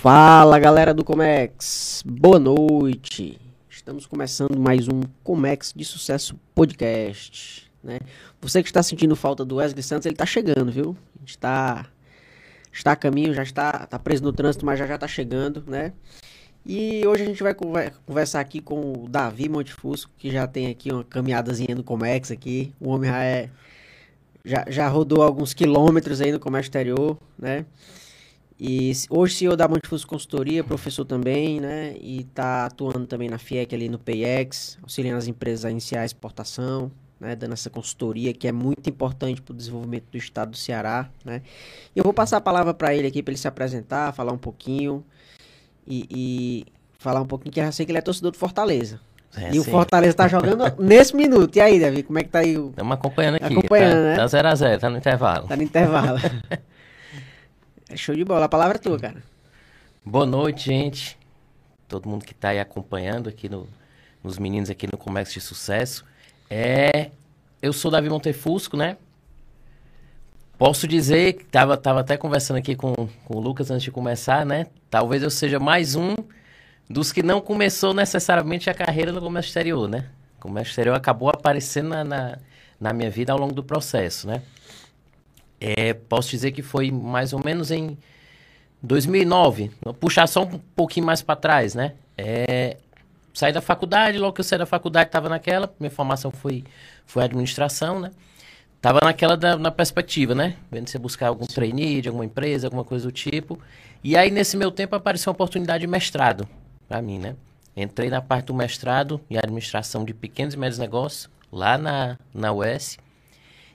Fala galera do Comex, boa noite. Estamos começando mais um Comex de Sucesso Podcast. Né? Você que está sentindo falta do Wesley Santos, ele está chegando, viu? Está, está a caminho, já está, está preso no trânsito, mas já já está chegando, né? E hoje a gente vai conversar aqui com o Davi Montefusco, que já tem aqui uma caminhadazinha no Comex aqui. O homem já é já, já rodou alguns quilômetros aí no comércio exterior, né? E hoje CEO da Montefuso Consultoria, professor também, né? E está atuando também na FIEC ali no PX, auxiliando as empresas a iniciar a exportação, né? Dando essa consultoria que é muito importante para o desenvolvimento do estado do Ceará, né? E eu vou passar a palavra para ele aqui para ele se apresentar, falar um pouquinho e, e, falar um pouquinho que eu já sei que ele é torcedor do Fortaleza. É, e sim. o Fortaleza tá jogando nesse minuto. E aí, Davi, como é que tá aí? Estamos acompanhando aqui. Acompanhando, tá, né? Tá 0x0, zero, tá no intervalo. Tá no intervalo. é show de bola. A palavra é tua, cara. Boa noite, gente. Todo mundo que tá aí acompanhando aqui no, nos meninos aqui no Comércio de Sucesso. É, eu sou Davi Montefusco, né? Posso dizer tava, tava até conversando aqui com, com o Lucas antes de começar, né? Talvez eu seja mais um dos que não começou necessariamente a carreira no comércio exterior, né? O comércio exterior acabou aparecendo na, na, na minha vida ao longo do processo, né? É, posso dizer que foi mais ou menos em 2009, vou puxar só um pouquinho mais para trás, né? É, saí da faculdade, logo que eu saí da faculdade estava naquela, minha formação foi, foi administração, né? Tava naquela da, na perspectiva, né? Vendo se buscar algum trainee de alguma empresa, alguma coisa do tipo. E aí, nesse meu tempo, apareceu uma oportunidade de mestrado para mim, né? Entrei na parte do mestrado em administração de pequenos e médios negócios, lá na, na UES.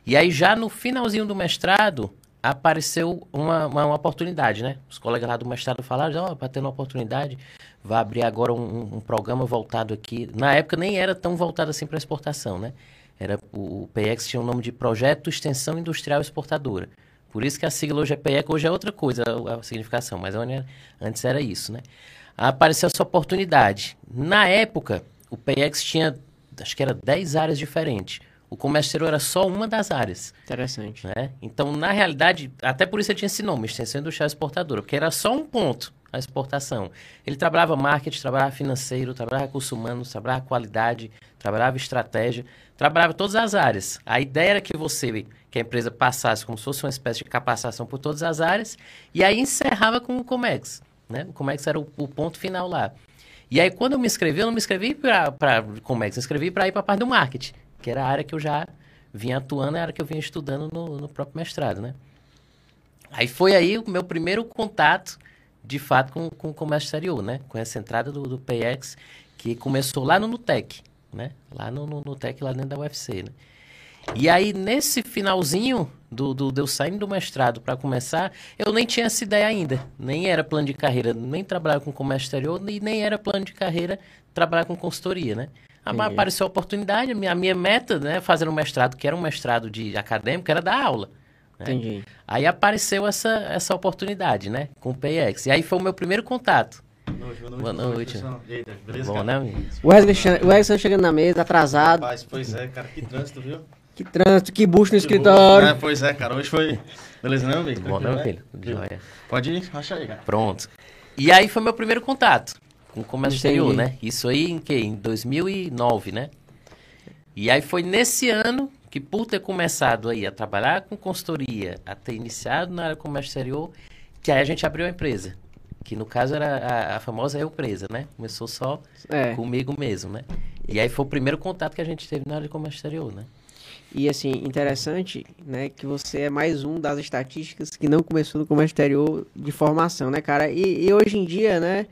E aí, já no finalzinho do mestrado, apareceu uma, uma, uma oportunidade, né? Os colegas lá do mestrado falaram, ó, oh, para ter uma oportunidade, vai abrir agora um, um, programa voltado aqui. Na época nem era tão voltado assim para exportação, né? Era, o, PX tinha o nome de Projeto Extensão Industrial Exportadora. Por isso que a sigla hoje é PX, hoje é outra coisa a, a significação, mas antes era isso, né? apareceu essa oportunidade. Na época, o PX tinha, acho que era 10 áreas diferentes. O comércio exterior era só uma das áreas. Interessante. Né? Então, na realidade, até por isso ele tinha esse nome, extensão industrial exportadora, porque era só um ponto a exportação. Ele trabalhava marketing, trabalhava financeiro, trabalhava recursos humanos, trabalhava qualidade, trabalhava estratégia, trabalhava todas as áreas. A ideia era que você, que a empresa passasse como se fosse uma espécie de capacitação por todas as áreas, e aí encerrava com o Comex né? O Comex era o, o, ponto final lá. E aí, quando eu me inscrevi, eu não me inscrevi para Comex, eu me inscrevi para ir para a parte do marketing, que era a área que eu já vinha atuando, a área que eu vinha estudando no, no próprio mestrado, né? Aí foi aí o meu primeiro contato, de fato, com, com o comércio exterior, né? Com essa entrada do, do PX, que começou lá no Nutec, né? Lá no, no Nutec, lá dentro da UFC, né? E aí, nesse finalzinho do, do, do eu saindo do mestrado para começar, eu nem tinha essa ideia ainda. Nem era plano de carreira, nem trabalhar com comércio exterior, e nem era plano de carreira trabalhar com consultoria, né? Entendi. Apareceu a oportunidade, a minha, a minha meta, né, fazer um mestrado, que era um mestrado de acadêmico, era dar aula. Né? Entendi. Aí apareceu essa, essa oportunidade, né, com o PX. E aí foi o meu primeiro contato. Boa noite. Boa noite. beleza, Bom, né, O Wesley, o Wesley chegando na mesa, atrasado. Rapaz, pois é, cara, que trânsito, viu? Que trânsito, que bucho no que escritório. É, pois é, cara. Hoje foi. Beleza, não, amigo? Bom, não, filho? Joia. Pode ir, acha aí, cara. Pronto. E aí foi meu primeiro contato com o comércio exterior, né? Isso aí em que? Em 2009, né? E aí foi nesse ano que, por ter começado aí a trabalhar com consultoria, a ter iniciado na área do comércio exterior, que aí a gente abriu a empresa. Que no caso era a, a famosa eu presa, né? Começou só é. comigo mesmo, né? E aí foi o primeiro contato que a gente teve na área de comércio exterior, né? E assim, interessante, né, que você é mais um das estatísticas que não começou no comércio exterior de formação, né, cara? E, e hoje em dia, né,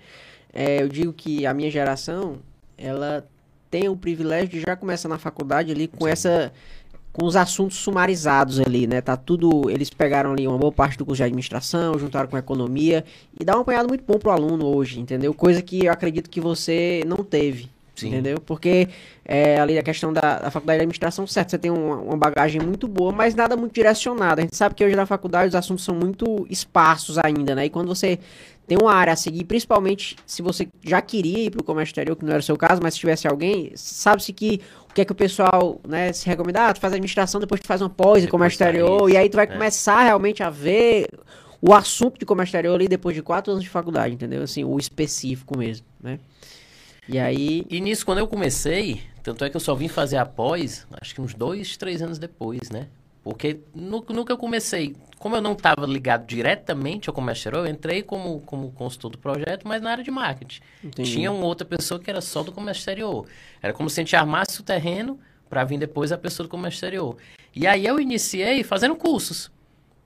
é, eu digo que a minha geração, ela tem o privilégio de já começar na faculdade ali com essa com os assuntos sumarizados ali, né? Tá tudo, eles pegaram ali uma boa parte do curso de administração, juntaram com economia e dá um apanhado muito bom pro aluno hoje, entendeu? Coisa que eu acredito que você não teve, Sim. Entendeu? Porque é, ali a questão da, da, faculdade de administração, certo, você tem uma, uma, bagagem muito boa, mas nada muito direcionada. A gente sabe que hoje na faculdade os assuntos são muito esparsos ainda, né? E quando você tem uma área a seguir, principalmente se você já queria ir para o comércio exterior, que não era o seu caso, mas se tivesse alguém, sabe-se que o que é que o pessoal né, se recomenda? Ah, tu faz administração, depois tu faz uma pós em comércio exterior, e aí tu vai é. começar realmente a ver o assunto de comércio exterior ali depois de quatro anos de faculdade, entendeu? Assim, o específico mesmo, né? E aí, E nisso, quando eu comecei, tanto é que eu só vim fazer após, acho que uns dois, três anos depois, né? Porque que eu comecei, como eu não estava ligado diretamente ao comércio exterior, eu entrei como, como consultor do projeto, mas na área de marketing. Entendi. Tinha uma outra pessoa que era só do comércio exterior. Era como se a gente armasse o terreno para vir depois a pessoa do comércio exterior. E aí eu iniciei fazendo cursos.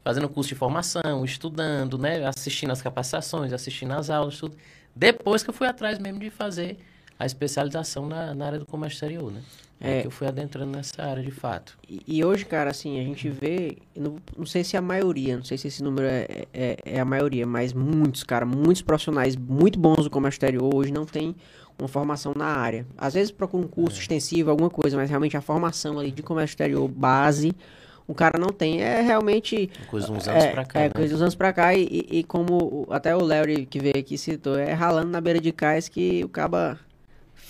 Fazendo curso de formação, estudando, né? Assistindo as capacitações, assistindo as aulas, tudo. Depois que eu fui atrás mesmo de fazer a especialização na, na área do comércio exterior, né? É. É. que eu fui adentrando nessa área de fato. E, e hoje, cara, assim, a gente vê, não, não sei se é a maioria, não sei se esse número é, é, é a maioria, mas muitos, cara, muitos profissionais muito bons do comércio exterior hoje não tem uma formação na área. Às vezes procura um curso extensivo, alguma coisa, mas realmente a formação ali de comércio exterior base, o cara não tem. É realmente... Coisa uns anos é, pra cá, É, né? coisa dos anos pra cá, e, e- e como até o Larry que veio aqui citou, é ralando na beira de cais que o caba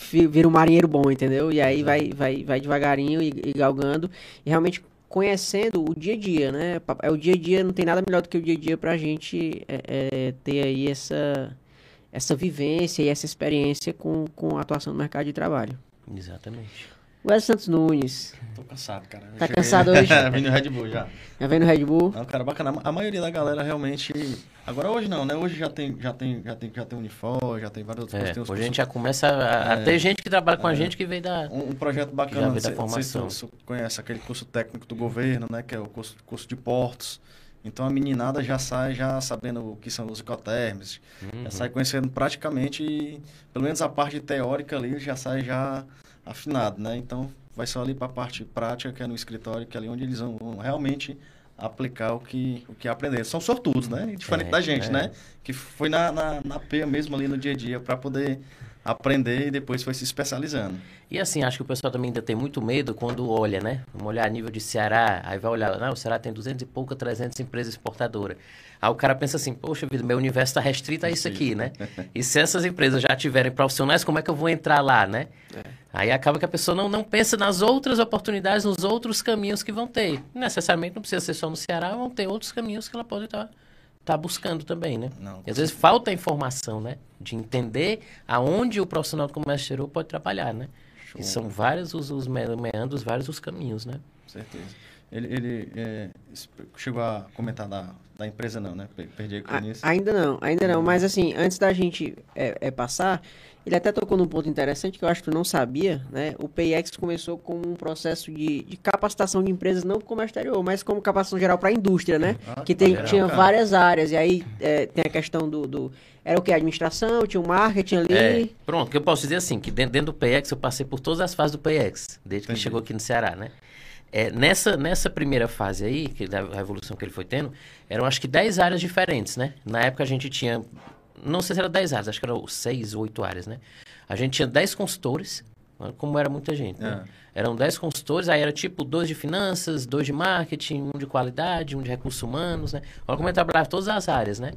vira um marinheiro bom, entendeu? E aí vai, vai, vai devagarinho e, e galgando, e realmente conhecendo o dia a dia, né? É o dia a dia, não tem nada melhor do que o dia a dia pra gente é, é, ter aí essa, essa vivência e essa experiência com, com a atuação no mercado de trabalho. Exatamente. Wesley Santos Nunes, Tô cansado, cara. Tá cansado hoje? Vim no Red Bull já. já vem no Red Bull? Não, cara, bacana. A maioria da galera realmente. Agora hoje não, né? Hoje já tem, já tem, já tem, já tem Unifor, já tem vários outros É, uns hoje a gente cursos- já começa a, a ter gente que trabalha com a gente que veio da... Um, um projeto Já bacana, da sei se tu- formação. se tu conhece aquele curso técnico do governo, né? Que é o curso, curso de portos. Então a meninada já sai já sabendo o que são os ecotermes, Uhum. já sai conhecendo praticamente, pelo menos a parte teórica ali já sai já afinado, né? Então vai só ali para a parte prática, que é no escritório, que é ali onde eles vão, vão realmente aplicar o que, o que aprenderam. São sortudos, né? Diferente É, da gente, é. né? Que foi na, na, na peia mesmo ali no dia a dia para poder aprender e depois foi se especializando. E assim, acho que o pessoal também ainda tem muito medo quando olha, né? Vamos olhar a nível de Ceará, aí vai olhar, não, o Ceará tem 200 e pouca, 300 empresas exportadoras. Aí o cara pensa assim, poxa vida, meu universo está restrito a isso aqui, né? E se essas empresas já tiverem profissionais, como é que eu vou entrar lá, né? Aí acaba que a pessoa não, não pensa nas outras oportunidades, nos outros caminhos que vão ter. Necessariamente não precisa ser só no Ceará, vão ter outros caminhos que ela pode estar tá buscando também, né? Não, às vezes falta informação, né? De entender aonde o profissional do comércio exterior pode trabalhar, né? Show. E são vários os, os me- meandros, vários os caminhos, né? Com certeza. Ele, ele é, chegou a comentar da, da empresa não, né? Per- Perdi A- nisso. ainda não, ainda não. Mas assim, antes da gente é, é, passar, ele até tocou num ponto interessante que eu acho que tu não sabia, né? O PIX começou com um processo de, de capacitação de empresas, não como exterior, mas como capacitação geral para a indústria, né? Ah, que tem, legal, tinha cara. várias áreas. E aí é, tem a questão do, do- Era o que? Administração, tinha o marketing ali. É, pronto, que eu posso dizer assim, que dentro, dentro do PX eu passei por todas as fases do PX, desde que Entendi. chegou aqui no Ceará, né? É, nessa, nessa primeira fase aí, que da revolução que ele foi tendo, eram acho que 10 áreas diferentes, né? Na época a gente tinha, não sei se era 10 áreas, acho que eram 6 ou 8 áreas, né? A gente tinha 10 consultores, olha como era muita gente, né? Eram 10 consultores, aí era tipo dois de finanças, dois de marketing, um de qualidade, um de recursos humanos, né? Olha como ele trabalhava todas as áreas, né?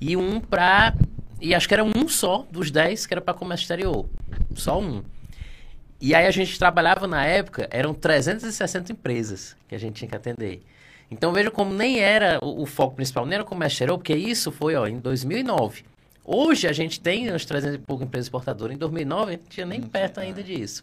E um pra. E acho que era um só dos 10 que era para comércio exterior. Só um. E aí a gente trabalhava na época, eram 360 empresas que a gente tinha que atender. Então veja como nem era o, o foco principal, nem era o comércio exterior, porque isso foi ó, em 2009. Hoje a gente tem umas 300 e poucas empresas exportadoras. Em 2009 a gente tinha nem perto ainda disso.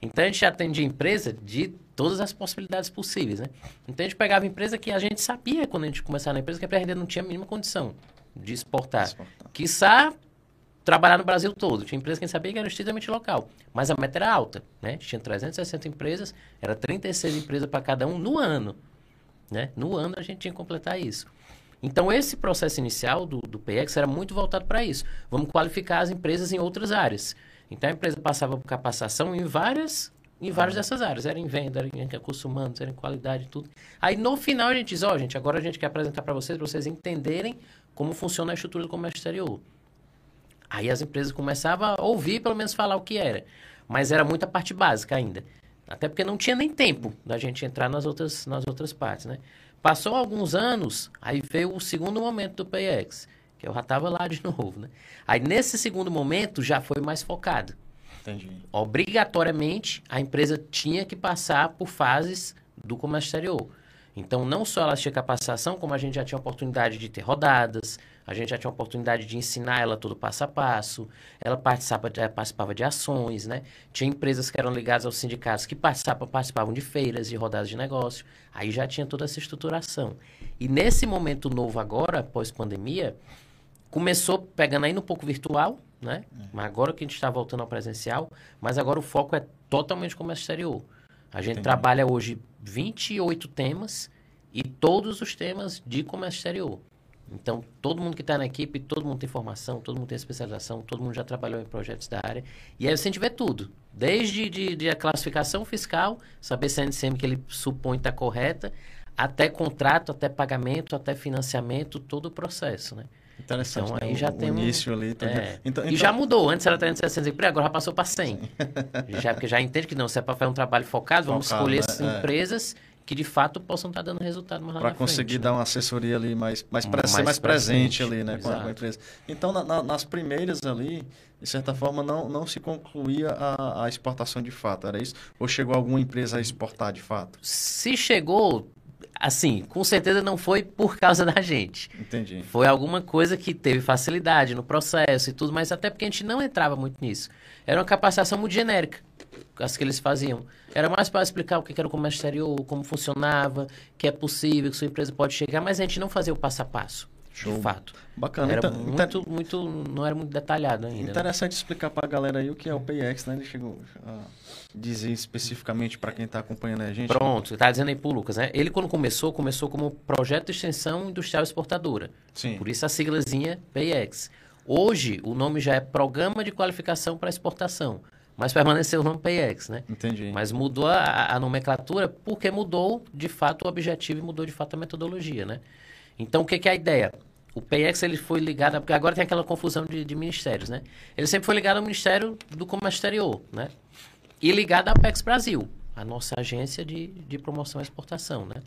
Então a gente atendia empresa de todas as possibilidades possíveis, né? Então a gente pegava empresa que a gente sabia quando a gente começava na empresa que a gente não tinha a mínima condição de exportar. Exportar. Quiçá trabalhar no Brasil todo. Tinha empresa que a gente sabia que era estritamente local. Mas a meta era alta, né? Tinha 360 empresas, era 36 empresas para cada um no ano. Né? No ano a gente tinha que completar isso. Então, esse processo inicial do, do PX era muito voltado para isso. Vamos qualificar as empresas em outras áreas. Então, a empresa passava por capacitação em várias, em várias dessas áreas. Era em venda, era em recursos humanos, era em qualidade, tudo. Aí, no final, a gente diz, ó, gente, agora a gente quer apresentar para vocês, para vocês entenderem como funciona a estrutura do comércio exterior. Aí as empresas começavam a ouvir, pelo menos falar o que era. Mas era muita parte básica ainda. Até porque não tinha nem tempo da gente entrar nas outras, nas outras partes, né? Passou alguns anos, aí veio o segundo momento do PX, que eu já estava lá de novo, né? Aí nesse segundo momento já foi mais focado. Entendi. Obrigatoriamente, a empresa tinha que passar por fases do comércio exterior. Então, não só ela tinha capacitação, como a gente já tinha oportunidade de ter rodadas, a gente já tinha oportunidade de ensinar ela todo passo a passo, ela participava de, participava de ações, né? Tinha empresas que eram ligadas aos sindicatos que participavam, participavam de feiras, de rodadas de negócio. Aí já tinha toda essa estruturação. E nesse momento novo agora, pós-pandemia, começou pegando ainda um pouco virtual, né? Mas agora que a gente está voltando ao presencial, mas agora o foco é totalmente comércio exterior. A gente Entendi. trabalha hoje 28 temas e todos os temas de comércio exterior. Então, todo mundo que está na equipe, todo mundo tem formação, todo mundo tem especialização, todo mundo já trabalhou em projetos da área. E aí você vê tudo. Desde de, de a classificação fiscal, saber se a NCM que ele supõe está correta, até contrato, até pagamento, até financiamento, todo o processo, né? Interessante. Então, né? aí já o, tem um início ali. Tá é. então, então... E já mudou. Antes era 360 empregos, agora já passou para 100. já, porque já entende que não, se é para fazer um trabalho focado, vamos focado, escolher né? É. empresas que de fato possam estar dando resultado mais Para conseguir frente, dar né? uma assessoria ali mais, mais, mais, ser mais presente, presente ali, né, com a, com a, empresa. Então, na, na, nas primeiras ali, de certa forma, não, não se concluía a, a exportação de fato, era isso? Ou chegou alguma empresa a exportar de fato? Se chegou, assim, com certeza não foi por causa da gente. Entendi. Foi alguma coisa que teve facilidade no processo e tudo, mas até porque a gente não entrava muito nisso. Era uma capacitação muito genérica, as que eles faziam. Era mais para explicar o que era o comércio exterior, como funcionava, que é possível, que sua empresa pode chegar, mas a gente não fazia o passo a passo. Show. De fato. Bacana. Era então, muito, inter... muito, não era muito detalhado ainda. Né? Interessante né? explicar para a galera aí o que é o PX, né? Ele chegou a dizer especificamente para quem está acompanhando a gente. Pronto, está dizendo aí para o Lucas, né? Ele quando começou, começou como Projeto de Extensão Industrial Exportadora. Sim. Por isso a siglazinha PX. Hoje, o nome já é Programa de Qualificação para Exportação. Mas permaneceu o nome PX, né? Entendi. Mas mudou a, a nomenclatura porque mudou, de fato, o objetivo e mudou, de fato, a metodologia, né? Então, o que, que é a ideia? O PX ele foi ligado, porque agora tem aquela confusão de, de, ministérios, né? Ele sempre foi ligado ao Ministério do Comércio Exterior, né? E ligado à Apex Brasil, a nossa agência de, de promoção e exportação, né?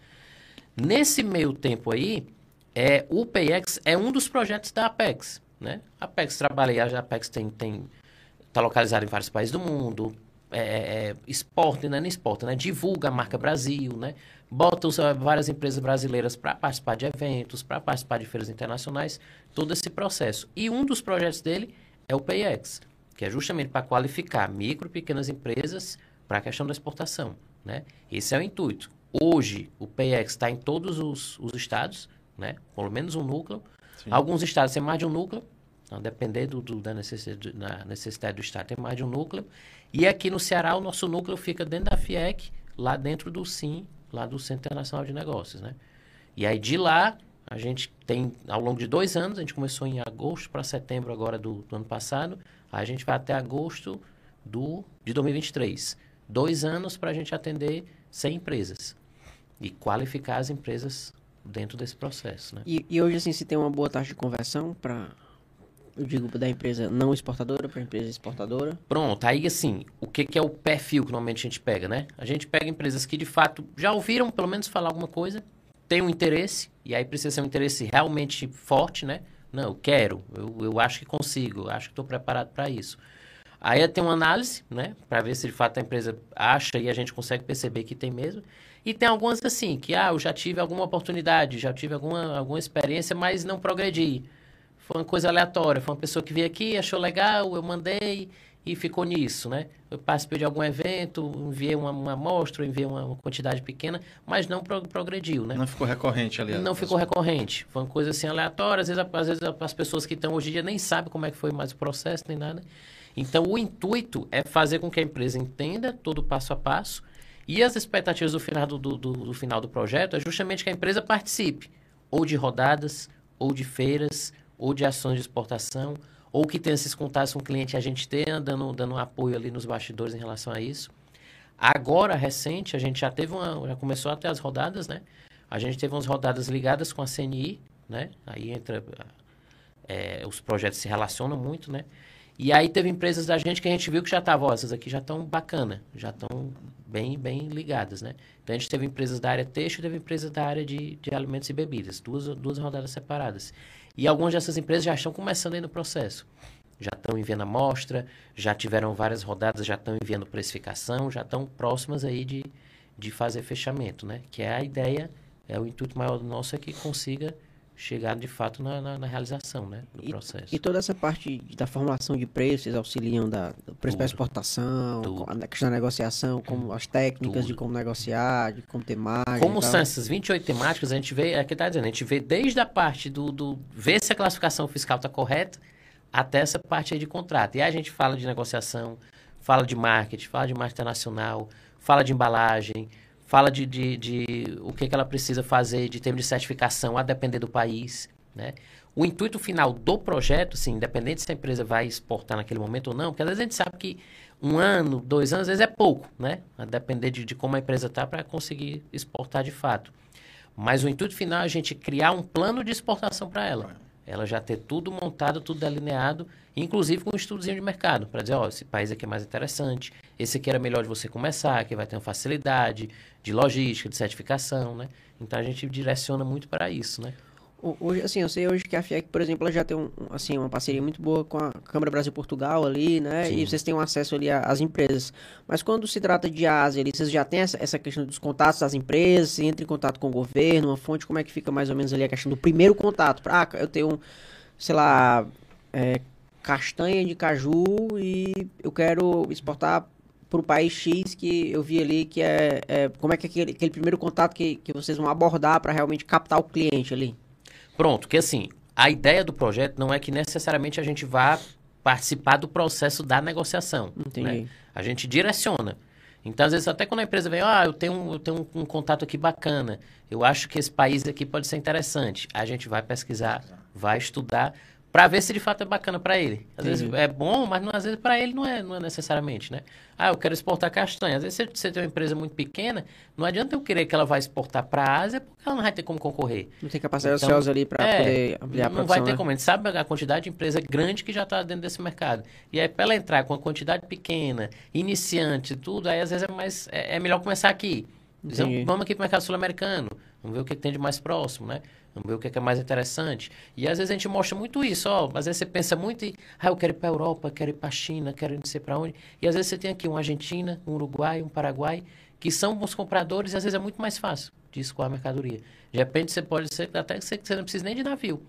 Nesse meio tempo aí, é, o PX é um dos projetos da Apex, né? A Apex trabalha, a Apex tem, tem está localizado em vários países do mundo, é, é, é exporta, né? não exporta, né? Divulga a marca Brasil, né? Bota várias empresas brasileiras para participar de eventos, para participar de feiras internacionais, todo esse processo. E um dos projetos dele é o PayEx, que é justamente para qualificar micro e pequenas empresas para a questão da exportação. Né? Esse é o intuito. Hoje, o PayEx está em todos os, os, estados, né? pelo menos um núcleo. Sim. Alguns estados têm mais de um núcleo, então, dependendo do, da necessidade, da necessidade do estado, tem mais de um núcleo. E aqui no Ceará, o nosso núcleo fica dentro da FIEC, lá dentro do SIM, lá do Centro Internacional de Negócios, né? E aí de lá, a gente tem, ao longo de dois anos, a gente começou em agosto para setembro agora do, do, ano passado, a gente vai até agosto do, de 2023. Dois anos para a gente atender 100 empresas e qualificar as empresas dentro desse processo, né? E, e hoje, assim, se tem uma boa taxa de conversão para eu digo da empresa não exportadora para empresa exportadora. Pronto, aí assim, o que, que é o perfil que normalmente a gente pega, né? A gente pega empresas que de fato já ouviram pelo menos falar alguma coisa, tem um interesse, e aí precisa ser um interesse realmente forte, né? Não, eu quero, eu, eu acho que consigo, eu acho que estou preparado para isso. Aí tem uma análise, né? Para ver se de fato a empresa acha e a gente consegue perceber que tem mesmo. E tem algumas assim, que ah, eu já tive alguma oportunidade, já tive alguma, alguma experiência, mas não progredi. Foi uma coisa aleatória. Foi uma pessoa que veio aqui, achou legal, eu mandei e ficou nisso, né? Eu participei de algum evento, enviei uma, uma amostra, enviei uma, uma, quantidade pequena, mas não pro, progrediu, né? Não ficou recorrente ali. Não ficou recorrente. Foi uma coisa assim aleatória. Às vezes, às vezes as pessoas que estão hoje em dia nem sabem como é que foi mais o processo, nem nada. Então, o intuito é fazer com que a empresa entenda todo o passo a passo e as expectativas do final do, do, do, do final do projeto é justamente que a empresa participe ou de rodadas, ou de feiras, ou de ações de exportação, ou que tenha esses contatos com o cliente, a gente tenha dando, dando um apoio ali nos bastidores em relação a isso. Agora, recente, a gente já teve uma, já começou a ter as rodadas, né? A gente teve umas rodadas ligadas com a CNI, né? Aí entra, é, os projetos se relacionam muito, né? E aí teve empresas da gente que a gente viu que já estavam, essas aqui já estão bacana, já estão bem, bem ligadas, né? Então a gente teve empresas da área têxtil, teve empresas da área de, de alimentos e bebidas, duas, duas rodadas separadas. E algumas dessas empresas já estão começando aí no processo. Já estão enviando amostra, já tiveram várias rodadas, já estão enviando precificação, já estão próximas aí de, de fazer fechamento, né? Que é a ideia É o intuito maior nosso é que consiga chegar de fato na, na, na realização né, do E- processo. E toda essa parte de- da formulação de preços, auxiliam da, do preço para exportação, Tudo. a questão da negociação, como as técnicas de Tudo. como negociar, de como ter margem. Como são essas 28 temáticas, a gente vê, é que tá dizendo, a gente vê desde a parte do, do ver se a classificação fiscal está correta, até essa parte aí de contrato. E aí a gente fala de negociação, fala de marketing, fala de marketing internacional, fala de embalagem, fala de, de, de o que, que ela precisa fazer de termos de certificação, a depender do país, né? O intuito final do projeto, sim, independente se a empresa vai exportar naquele momento ou não, porque às vezes a gente sabe que um ano, dois anos, às vezes é pouco, né? A depender de, de como a empresa está para conseguir exportar de fato. Mas o intuito final é a gente criar um plano de exportação para ela. Ela já ter tudo montado, tudo delineado, inclusive com um estudozinho de mercado, para dizer, ó, esse país aqui é mais interessante, esse aqui era melhor de você começar, que vai ter uma facilidade de logística, de certificação, né? Então a gente direciona muito para isso, né? Ho- Hoje, assim, eu sei hoje que a FIEC, por exemplo, ela já tem um, assim, uma parceria muito boa com a Câmara Brasil-Portugal ali, né? Sim. E vocês têm um acesso ali às empresas. Mas quando se trata de Ásia ali, vocês já têm essa, essa questão dos contatos das empresas, você entra em contato com o governo, uma fonte, como é que fica mais ou menos ali a questão do primeiro contato? Pra, ah, eu tenho, sei lá, é, castanha de caju e eu quero exportar para o país X que eu vi ali que é, é como é que é aquele, aquele primeiro contato que, que vocês vão abordar para realmente captar o cliente ali? Pronto, que assim, a ideia do projeto não é que necessariamente a gente vá participar do processo da negociação. Entendi. né? A gente direciona. Então, às vezes, até quando a empresa vem, ah, eu tenho, um, eu tenho um, um contato aqui bacana, eu acho que esse país aqui pode ser interessante. A gente vai pesquisar, vai estudar, para ver se de fato é bacana para ele. Às vezes é bom, mas não- às vezes para ele não é, não é necessariamente, né? Ah, eu quero exportar castanha. Às vezes você, você tem uma empresa muito pequena, não adianta eu querer que ela vá exportar para a Ásia, porque ela não vai ter como concorrer. Não tem capacidade Então, ociosa ali para é, poder ampliar a não produção, vai ter né? como. A gente sabe a quantidade de empresa grande que já está dentro desse mercado. E aí, para ela entrar com uma quantidade pequena, iniciante tudo, aí às vezes é, mais, é, é melhor começar aqui. Então, vamos aqui para o mercado sul-americano. Vamos ver o que tem de mais próximo, né? Vamos ver o que, que é mais interessante. E às vezes a gente mostra muito isso, ó. Às vezes você pensa muito em, ah, eu quero ir para a Europa, quero ir para a China, quero não sei para onde. E às vezes você tem aqui uma Argentina, um Uruguai, um Paraguai, que são bons compradores e às vezes é muito mais fácil de escoar a mercadoria. De repente você pode ser, até que você, você não precisa nem de navio.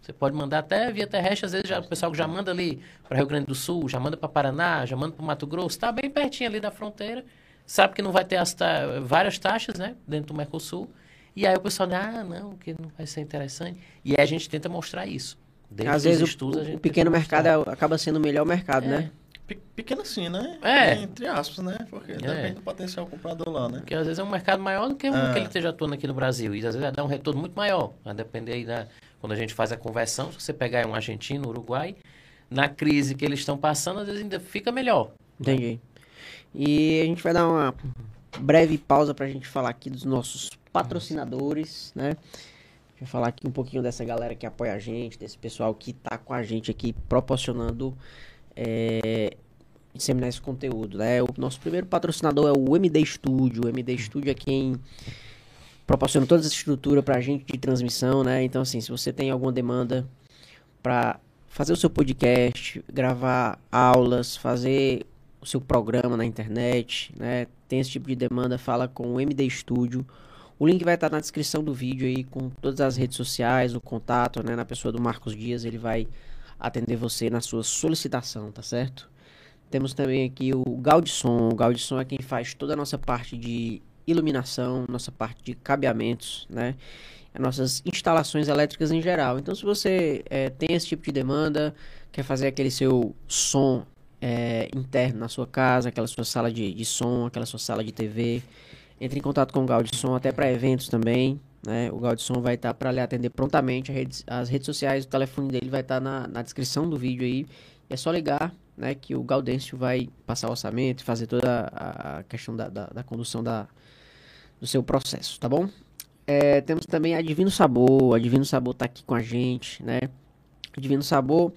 Você pode mandar até via terrestre, às vezes já, o pessoal que já manda ali para Rio Grande do Sul, já manda para Paraná, já manda para Mato Grosso, está bem pertinho ali da fronteira, sabe que não vai ter as ta- várias taxas, né, dentro do Mercosul, e aí o pessoal diz, ah, não, que não vai ser interessante. E aí a gente tenta mostrar isso. Dentro Às dos vezes estudos, o, a o pequeno mercado mostrar. é- acaba sendo o melhor mercado, É. né? Pe- Pequeno assim, né? É. Entre aspas, né? Porque depende do potencial comprador lá, né? Porque às vezes é um mercado maior do que um É. que ele esteja atuando aqui no Brasil. E às vezes vai dar um retorno muito maior. Vai depender aí da. Quando a gente faz a conversão, se você pegar um argentino, um uruguai, na crise que eles estão passando, às vezes ainda fica melhor. Entendi. E a gente vai dar uma breve pausa para a gente falar aqui dos nossos patrocinadores, né? Deixa eu falar aqui um pouquinho dessa galera que apoia a gente, desse pessoal que tá com a gente aqui proporcionando é, disseminar esse conteúdo, né? O nosso primeiro patrocinador é o MD Studio. O MD Studio é quem proporciona toda essa estrutura pra gente de transmissão, né? Então, assim, se você tem alguma demanda para fazer o seu podcast, gravar aulas, fazer o seu programa na internet, né? Tem esse tipo de demanda, fala com o MD Studio. O link vai estar na descrição do vídeo aí com todas as redes sociais, o contato, né, na pessoa do Marcos Dias, ele vai atender você na sua solicitação, tá certo? Temos também aqui o Gaudisson. O Gaudisson é quem faz toda a nossa parte de iluminação, nossa parte de cabeamentos, né? As nossas instalações elétricas em geral. Então, se você eh, tem esse tipo de demanda, quer fazer aquele seu som eh, interno na sua casa, aquela sua sala de, de som, aquela sua sala de TV, entre em contato com o Gaudisson, até para eventos também. Né? O Gaudisson vai estar para lhe atender prontamente. A redes- as redes sociais, o telefone dele vai estar na, na descrição do vídeo aí. É só ligar, né, que o Gaudêncio vai passar o orçamento e fazer toda a, a questão da, da, da condução da, do seu processo, tá bom? É, temos também a Divino Sabor. A Divino Sabor tá aqui com a gente, né? A Divino Sabor,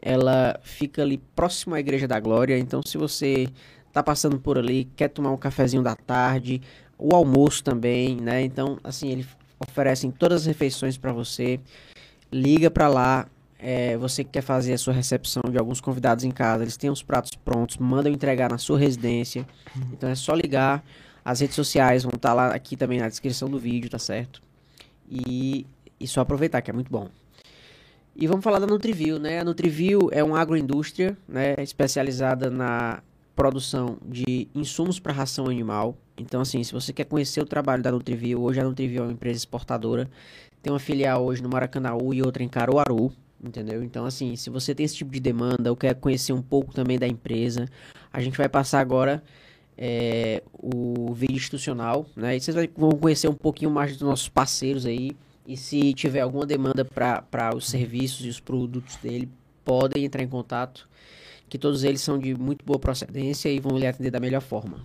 ela fica ali próximo à Igreja da Glória. Então, se você tá passando por ali, quer tomar um cafezinho da tarde, o almoço também, né? Então, assim, eles oferecem todas as refeições para você. Liga para lá. É, você que quer fazer a sua recepção de alguns convidados em casa, eles têm os pratos prontos, mandam entregar na sua residência. Então é só ligar. As redes sociais vão estar lá aqui também na descrição do vídeo, tá certo? E, e só aproveitar, que é muito bom. E vamos falar da Nutriview, né? A Nutriview é uma agroindústria, né, especializada na produção de insumos para ração animal. Então, assim, se você quer conhecer o trabalho da Nutriview, hoje a Nutriview é uma empresa exportadora. Tem uma filial hoje no Maracanaú e outra em Caruaru, entendeu? Então, assim, se você tem esse tipo de demanda ou quer conhecer um pouco também da empresa, a gente vai passar agora é, o vídeo institucional, né? E vocês vão conhecer um pouquinho mais dos nossos parceiros aí. E se tiver alguma demanda para os serviços e os produtos dele, podem entrar em contato, que todos eles são de muito boa procedência e vão lhe atender da melhor forma.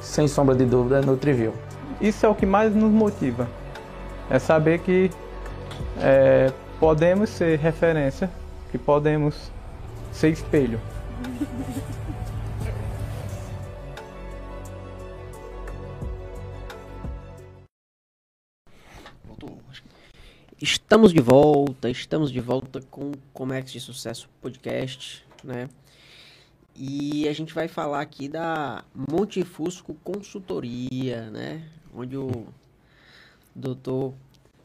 sem sombra de dúvida, é Nutriview. Isso é o que mais nos motiva. É saber que é, podemos ser referência, que podemos ser espelho. Estamos de volta, estamos de volta com o Comex de Sucesso Podcast, né? E a gente vai falar aqui da Montefusco Consultoria, né? Onde o doutor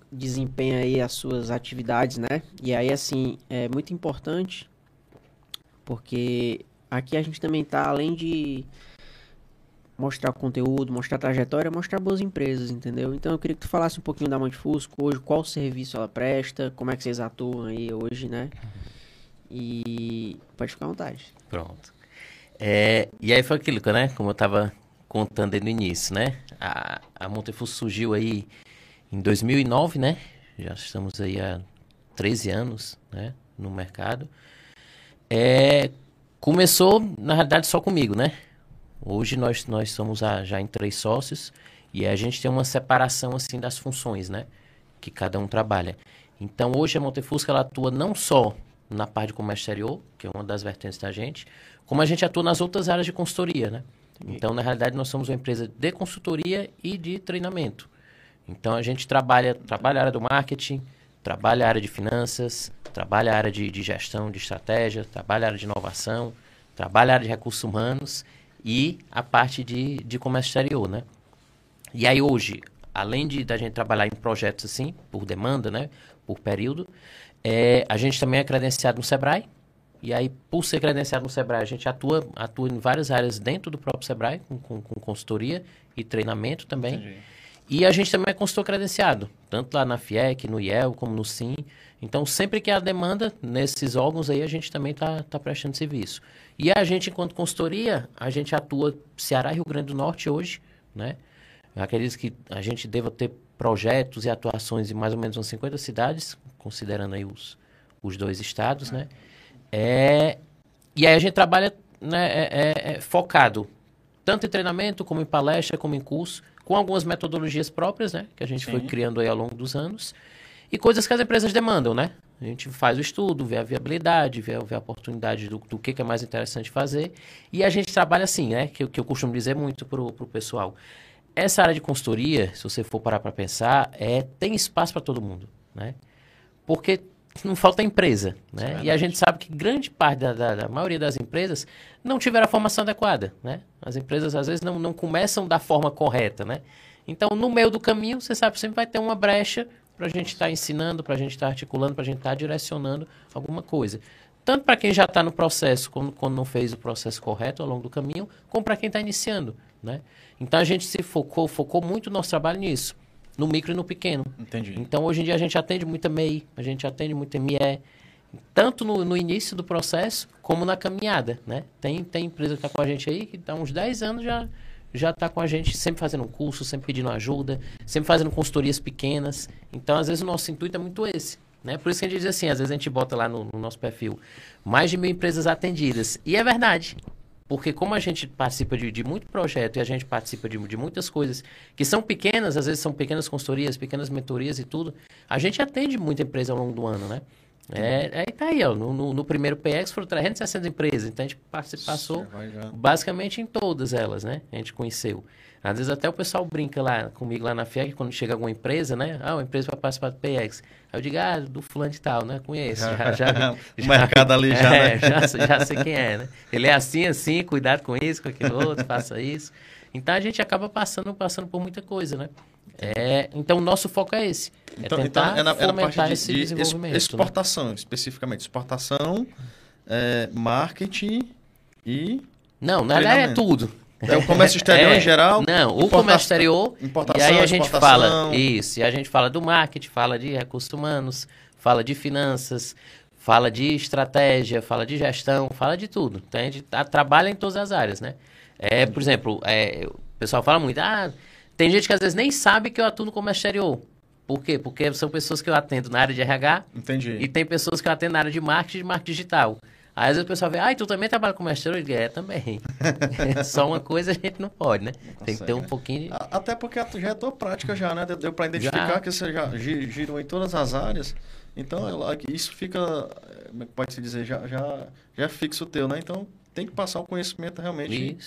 desempenha aí as suas atividades, né? E aí, assim, é muito importante, porque aqui a gente também tá, além de mostrar conteúdo, mostrar trajetória, mostrar boas empresas, entendeu? Então eu queria que tu falasse um pouquinho da Monte Fusco hoje, qual serviço ela presta, como é que vocês atuam aí hoje, né? E pode ficar à vontade. Pronto. É, e aí foi aquilo, né? Como eu estava contando aí no início, né? A, a Montefusco surgiu aí em 2009, né? Já estamos aí há 13 anos, né? No mercado. É, começou, na realidade, só comigo, né? Hoje nós, nós somos a, já em três sócios e a gente tem uma separação assim das funções, né? Que cada um trabalha. Então hoje a Montefusca ela atua não só na parte de comércio exterior, que é uma das vertentes da gente, como a gente atua nas outras áreas de consultoria, né? Então, na realidade, nós somos uma empresa de consultoria e de treinamento. Então, a gente trabalha, trabalha a área do marketing, trabalha a área de finanças, trabalha a área de, de gestão, de estratégia, trabalha a área de inovação, trabalha a área de recursos humanos e a parte de, de comércio exterior, né? E aí hoje, além de da gente trabalhar em projetos assim, por demanda, né, por período, é, a gente também é credenciado no Sebrae. E aí, por ser credenciado no Sebrae, a gente atua, atua em várias áreas dentro do próprio Sebrae, com, com, com consultoria e treinamento também. Entendi. E a gente também é consultor credenciado, tanto lá na FIEC, no IEL, como no SIM. Então, sempre que há demanda nesses órgãos aí, a gente também está tá prestando serviço. E a gente, enquanto consultoria, a gente atua Ceará e Rio Grande do Norte hoje, né? Acredito que a gente deva ter projetos e atuações em mais ou menos umas 50 cidades, considerando aí os, os dois estados, né? É, e aí a gente trabalha né, é, é, é focado tanto em treinamento, como em palestra, como em curso, com algumas metodologias próprias, né? Que a gente foi Sim. criando aí ao longo dos anos. E coisas que as empresas demandam, né? A gente faz o estudo, vê a viabilidade, vê, vê a oportunidade do, do que, que é mais interessante fazer. E a gente trabalha assim, né? Que, que eu costumo dizer muito pro, pro pessoal. Essa área de consultoria, se você for parar para pensar, é, tem espaço para todo mundo, né? Porque não falta empresa, né? e a gente sabe que grande parte da, da, da maioria das empresas não tiveram a formação adequada, né? As empresas às vezes não, não começam da forma correta, né? Então, no meio do caminho, você sabe, sempre vai ter uma brecha para a gente estar ensinando, para a gente estar articulando, para a gente estar direcionando alguma coisa. Tanto para quem já está no processo, quando, quando não fez o processo correto ao longo do caminho, como para quem está iniciando, né? Então, a gente se focou, focou muito o nosso trabalho nisso, no micro e no pequeno. Entendi. Então, hoje em dia, a gente atende muita MEI, a gente atende muita ME, tanto no, no início do processo, como na caminhada, né? Tem, tem empresa que está com a gente aí, que há uns 10 anos já já está com a gente, sempre fazendo um curso, sempre pedindo ajuda, sempre fazendo consultorias pequenas. Então, às vezes, o nosso intuito é muito esse. Né? Por isso que a gente diz assim, às vezes a gente bota lá no, no nosso perfil, mais de mil empresas atendidas. E é verdade. Porque como a gente participa de, de muito projeto e a gente participa de, de muitas coisas que são pequenas, às vezes são pequenas consultorias, pequenas mentorias e tudo, a gente atende muita empresa ao longo do ano, né? É, aí tá aí, ó, no, no, no primeiro PX foram 360 empresas, então a gente passou basicamente em todas elas, né? A gente conheceu. Às vezes até o pessoal brinca lá comigo lá na FIEC, quando chega alguma empresa, né? Ah, uma empresa para participar do PX. Aí eu digo, ah, do fulano de tal, né? Conheço. Já, já, O mercado ali já, é, né? já, sei- já sei quem é, né? Ele é assim, assim, cuidado com isso, com aquilo outro, faça isso. Então a gente acaba passando, passando por muita coisa, né? É, então o nosso foco é esse. É Então, tentar então é, na, é na parte de, esse de es- desenvolvimento. né? exportação, especificamente. Exportação, é, marketing e Não, na verdade é tudo. É o comércio exterior em geral, Não, o comércio exterior. importação, e aí a gente fala isso, e a gente fala do marketing, fala de recursos humanos, fala de finanças, fala de estratégia, fala de gestão, fala de tudo. Então a gente tá- trabalha em todas as áreas, né? É, por exemplo, é, o pessoal fala muito, ah, tem gente que às vezes nem sabe que eu atuo no comércio exterior. Por quê? Porque são pessoas que eu atendo na área de RH entendi. e tem pessoas que eu atendo na área de marketing e de marketing digital. Aí às vezes o pessoal vê, ah, e tu também trabalha com exterior? Eu digo, é, também. Só uma coisa a gente não pode, né? Tem que ter um né? pouquinho de... Até porque já é tua prática já, né? Deu- para identificar Já. que você já gi- girou em todas as áreas. Então, isso fica, eh, como é que pode se dizer, já, já, já é fixo teu, né? Então, tem que passar o conhecimento realmente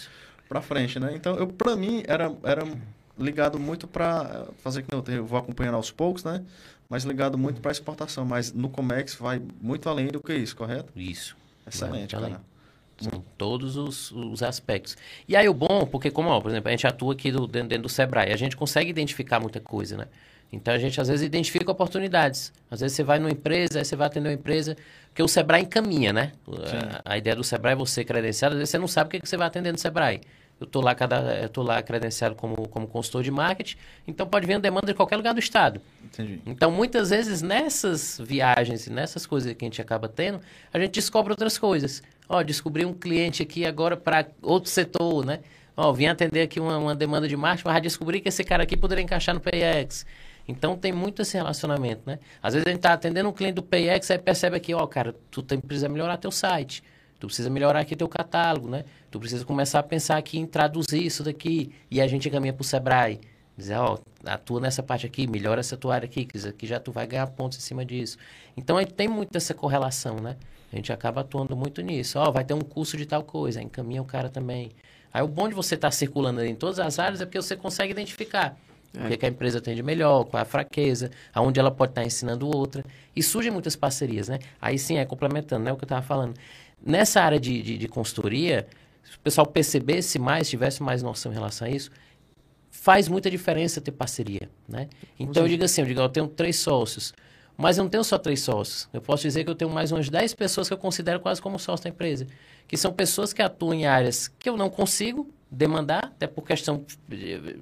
para frente, né? Então, eu para mim era era ligado muito para fazer que não eu vou acompanhando aos poucos, né? Mas ligado muito para exportação, mas no Comex vai muito além do que isso, correto? Isso. Excelente, Vai cara. todos os, os aspectos. E aí o bom, porque como, ó, por exemplo, a gente atua aqui do- dentro, dentro do Sebrae, a gente consegue identificar muita coisa, né? Então a gente às vezes identifica oportunidades. Às vezes você vai numa empresa, aí você vai atender uma empresa, porque o Sebrae encaminha, né? A, a ideia do Sebrae é você credenciado, às vezes você não sabe o que, que você vai atender no Sebrae. Eu tô lá, cada, eu tô lá credenciado como, como consultor de marketing, então pode vir uma demanda de qualquer lugar do estado. Entendi. Então, muitas vezes, nessas viagens e nessas coisas que a gente acaba tendo, a gente descobre outras coisas. Ó, descobri um cliente aqui agora para outro setor, né? Ó, vim atender aqui uma, uma demanda de marketing, mas descobri que esse cara aqui poderia encaixar no PX. Então, tem muito esse relacionamento, né? Às vezes a gente tá atendendo um cliente do PX, aí percebe aqui, ó, cara, tu tem, precisa melhorar teu site. Tu precisa melhorar aqui teu catálogo, né? Tu precisa começar a pensar aqui em traduzir isso daqui. E a gente caminha pro Sebrae. Dizer, ó, atua nessa parte aqui, melhora essa tua área aqui, que aqui já tu vai ganhar pontos em cima disso. Então, aí tem muito essa correlação, né? A gente acaba atuando muito nisso. Ó, vai ter um curso de tal coisa, encaminha o cara também. Aí o bom de você estar circulando em todas as áreas é porque você consegue identificar o que, que a empresa tem de melhor, qual é a fraqueza, aonde ela pode estar ensinando outra. E surgem muitas parcerias, né? Aí sim, é complementando, né? O que eu estava falando. Nessa área de, de, de consultoria, se o pessoal percebesse mais, tivesse mais noção em relação a isso, faz muita diferença ter parceria, né? Então eu digo assim, eu digo, eu tenho três sócios, mas eu não tenho só três sócios. Eu posso dizer que eu tenho mais umas 10 pessoas que eu considero quase como sócio da empresa, que são pessoas que atuam em áreas que eu não consigo demandar, até por questão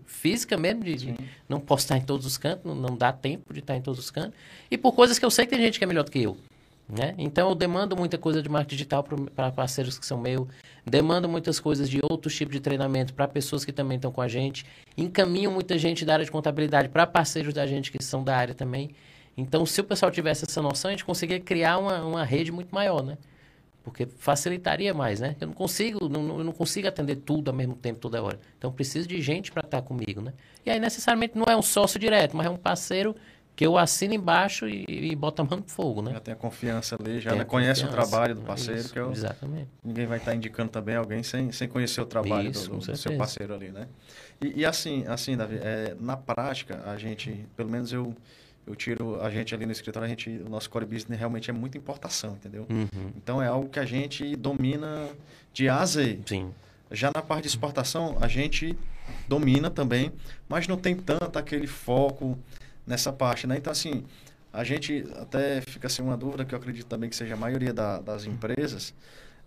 física mesmo, de, de não posso estar em todos os cantos, não, não dá tempo de estar em todos os cantos, e por coisas que eu sei que tem gente que é melhor do que eu. Né? Então eu demando muita coisa de marketing digital para parceiros que são meu, demando muitas coisas de outros tipos de treinamento para pessoas que também estão com a gente, encaminho muita gente da área de contabilidade para parceiros da gente que são da área também. Então, se o pessoal tivesse essa noção, a gente conseguiria criar uma, uma rede muito maior, né? Porque facilitaria mais, né? Eu não consigo, não, eu não consigo atender tudo ao mesmo tempo, toda hora. Então, preciso de gente para estar comigo, né? E aí, necessariamente, não é um sócio direto, mas é um parceiro que eu assino embaixo e, e boto a mão no fogo, né? Já tem a confiança ali, já né? conhece o trabalho do é parceiro, isso, que é o, Exatamente. ninguém vai estar indicando também alguém sem, sem conhecer o trabalho Isso, do, do seu parceiro ali, né? E, e assim, assim, Davi, é, na prática, a gente, pelo menos eu, eu tiro a gente ali no escritório, a gente, o nosso core business realmente é muita importação, entendeu? Uhum. Então é algo que a gente domina de A a Z. Sim. Já na parte de exportação, a gente domina também, mas não tem tanto aquele foco nessa parte, né? Então, assim, a gente até fica assim uma dúvida, que eu acredito também que seja a maioria da- das empresas,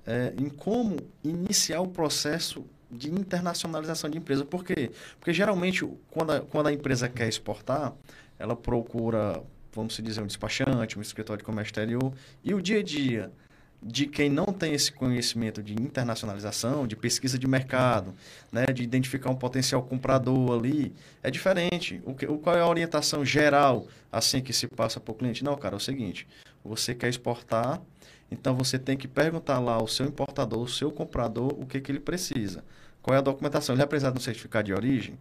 é, em como iniciar o processo de internacionalização de empresa. Por quê? Porque geralmente, quando a, quando a empresa quer exportar, ela procura, vamos dizer, um despachante, um escritório de comércio exterior, e o dia a dia de quem não tem esse conhecimento de internacionalização, de pesquisa de mercado, né, de identificar um potencial comprador ali, é diferente. O que, o, qual é a orientação geral assim que se passa para o cliente? Não, cara, é o seguinte, você quer exportar, então você tem que perguntar lá ao seu importador, ao seu comprador, o que, que ele precisa. Qual é a documentação? Ele vai precisar de um certificado de origem?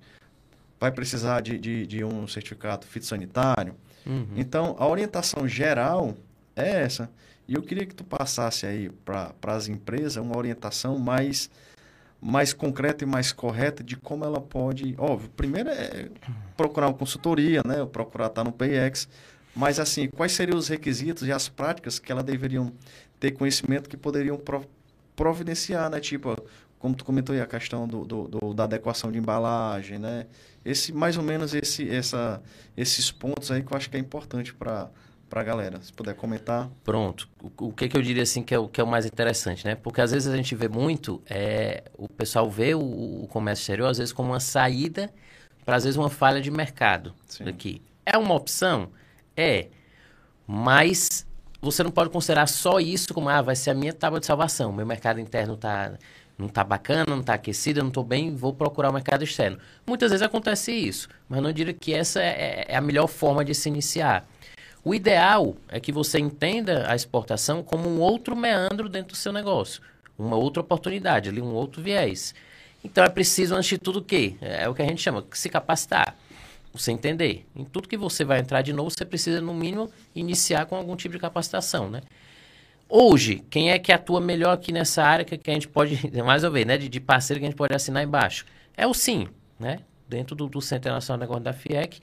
Vai precisar de, de, de um certificado fitossanitário? Uhum. Então, a orientação geral é essa. E eu queria que tu passasse aí para as empresas uma orientação mais, mais concreta e mais correta de como ela pode... Óbvio, primeiro é procurar uma consultoria, né? Procurar estar no PayEx. Mas, assim, quais seriam os requisitos e as práticas que ela deveriam ter conhecimento que poderiam pro- providenciar, né? Tipo, como tu comentou aí, a questão do, do- do- da adequação de embalagem, né? Esse, mais ou menos esse, essa, esses pontos aí que eu acho que é importante para a galera. Se puder comentar. Pronto. O, o que, que eu diria assim que é, o, que é o mais interessante, né? Porque às vezes a gente vê muito, é, o pessoal vê o, o comércio exterior às vezes como uma saída para às vezes uma falha de mercado Sim. aqui. É uma opção? É. Mas você não pode considerar só isso como, ah, vai ser a minha tábua de salvação. Meu mercado interno tá, não tá bacana, não tá aquecido, eu não tô bem, vou procurar o mercado externo. Muitas vezes acontece isso, mas não diria que essa é, é a melhor forma de se iniciar. O ideal é que você entenda a exportação como um outro meandro dentro do seu negócio, uma outra oportunidade, ali um outro viés. Então é preciso, antes de tudo, o quê? É o que a gente chama, se capacitar. Você entender. Em tudo que você vai entrar de novo, você precisa, no mínimo, iniciar com algum tipo de capacitação, né? Hoje, quem é que atua melhor aqui nessa área que, a gente pode, mais uma vez, né, de, de parceiro que a gente pode assinar embaixo? É o SIM, né? Dentro do, do Centro Nacional de Negócio da FIEC,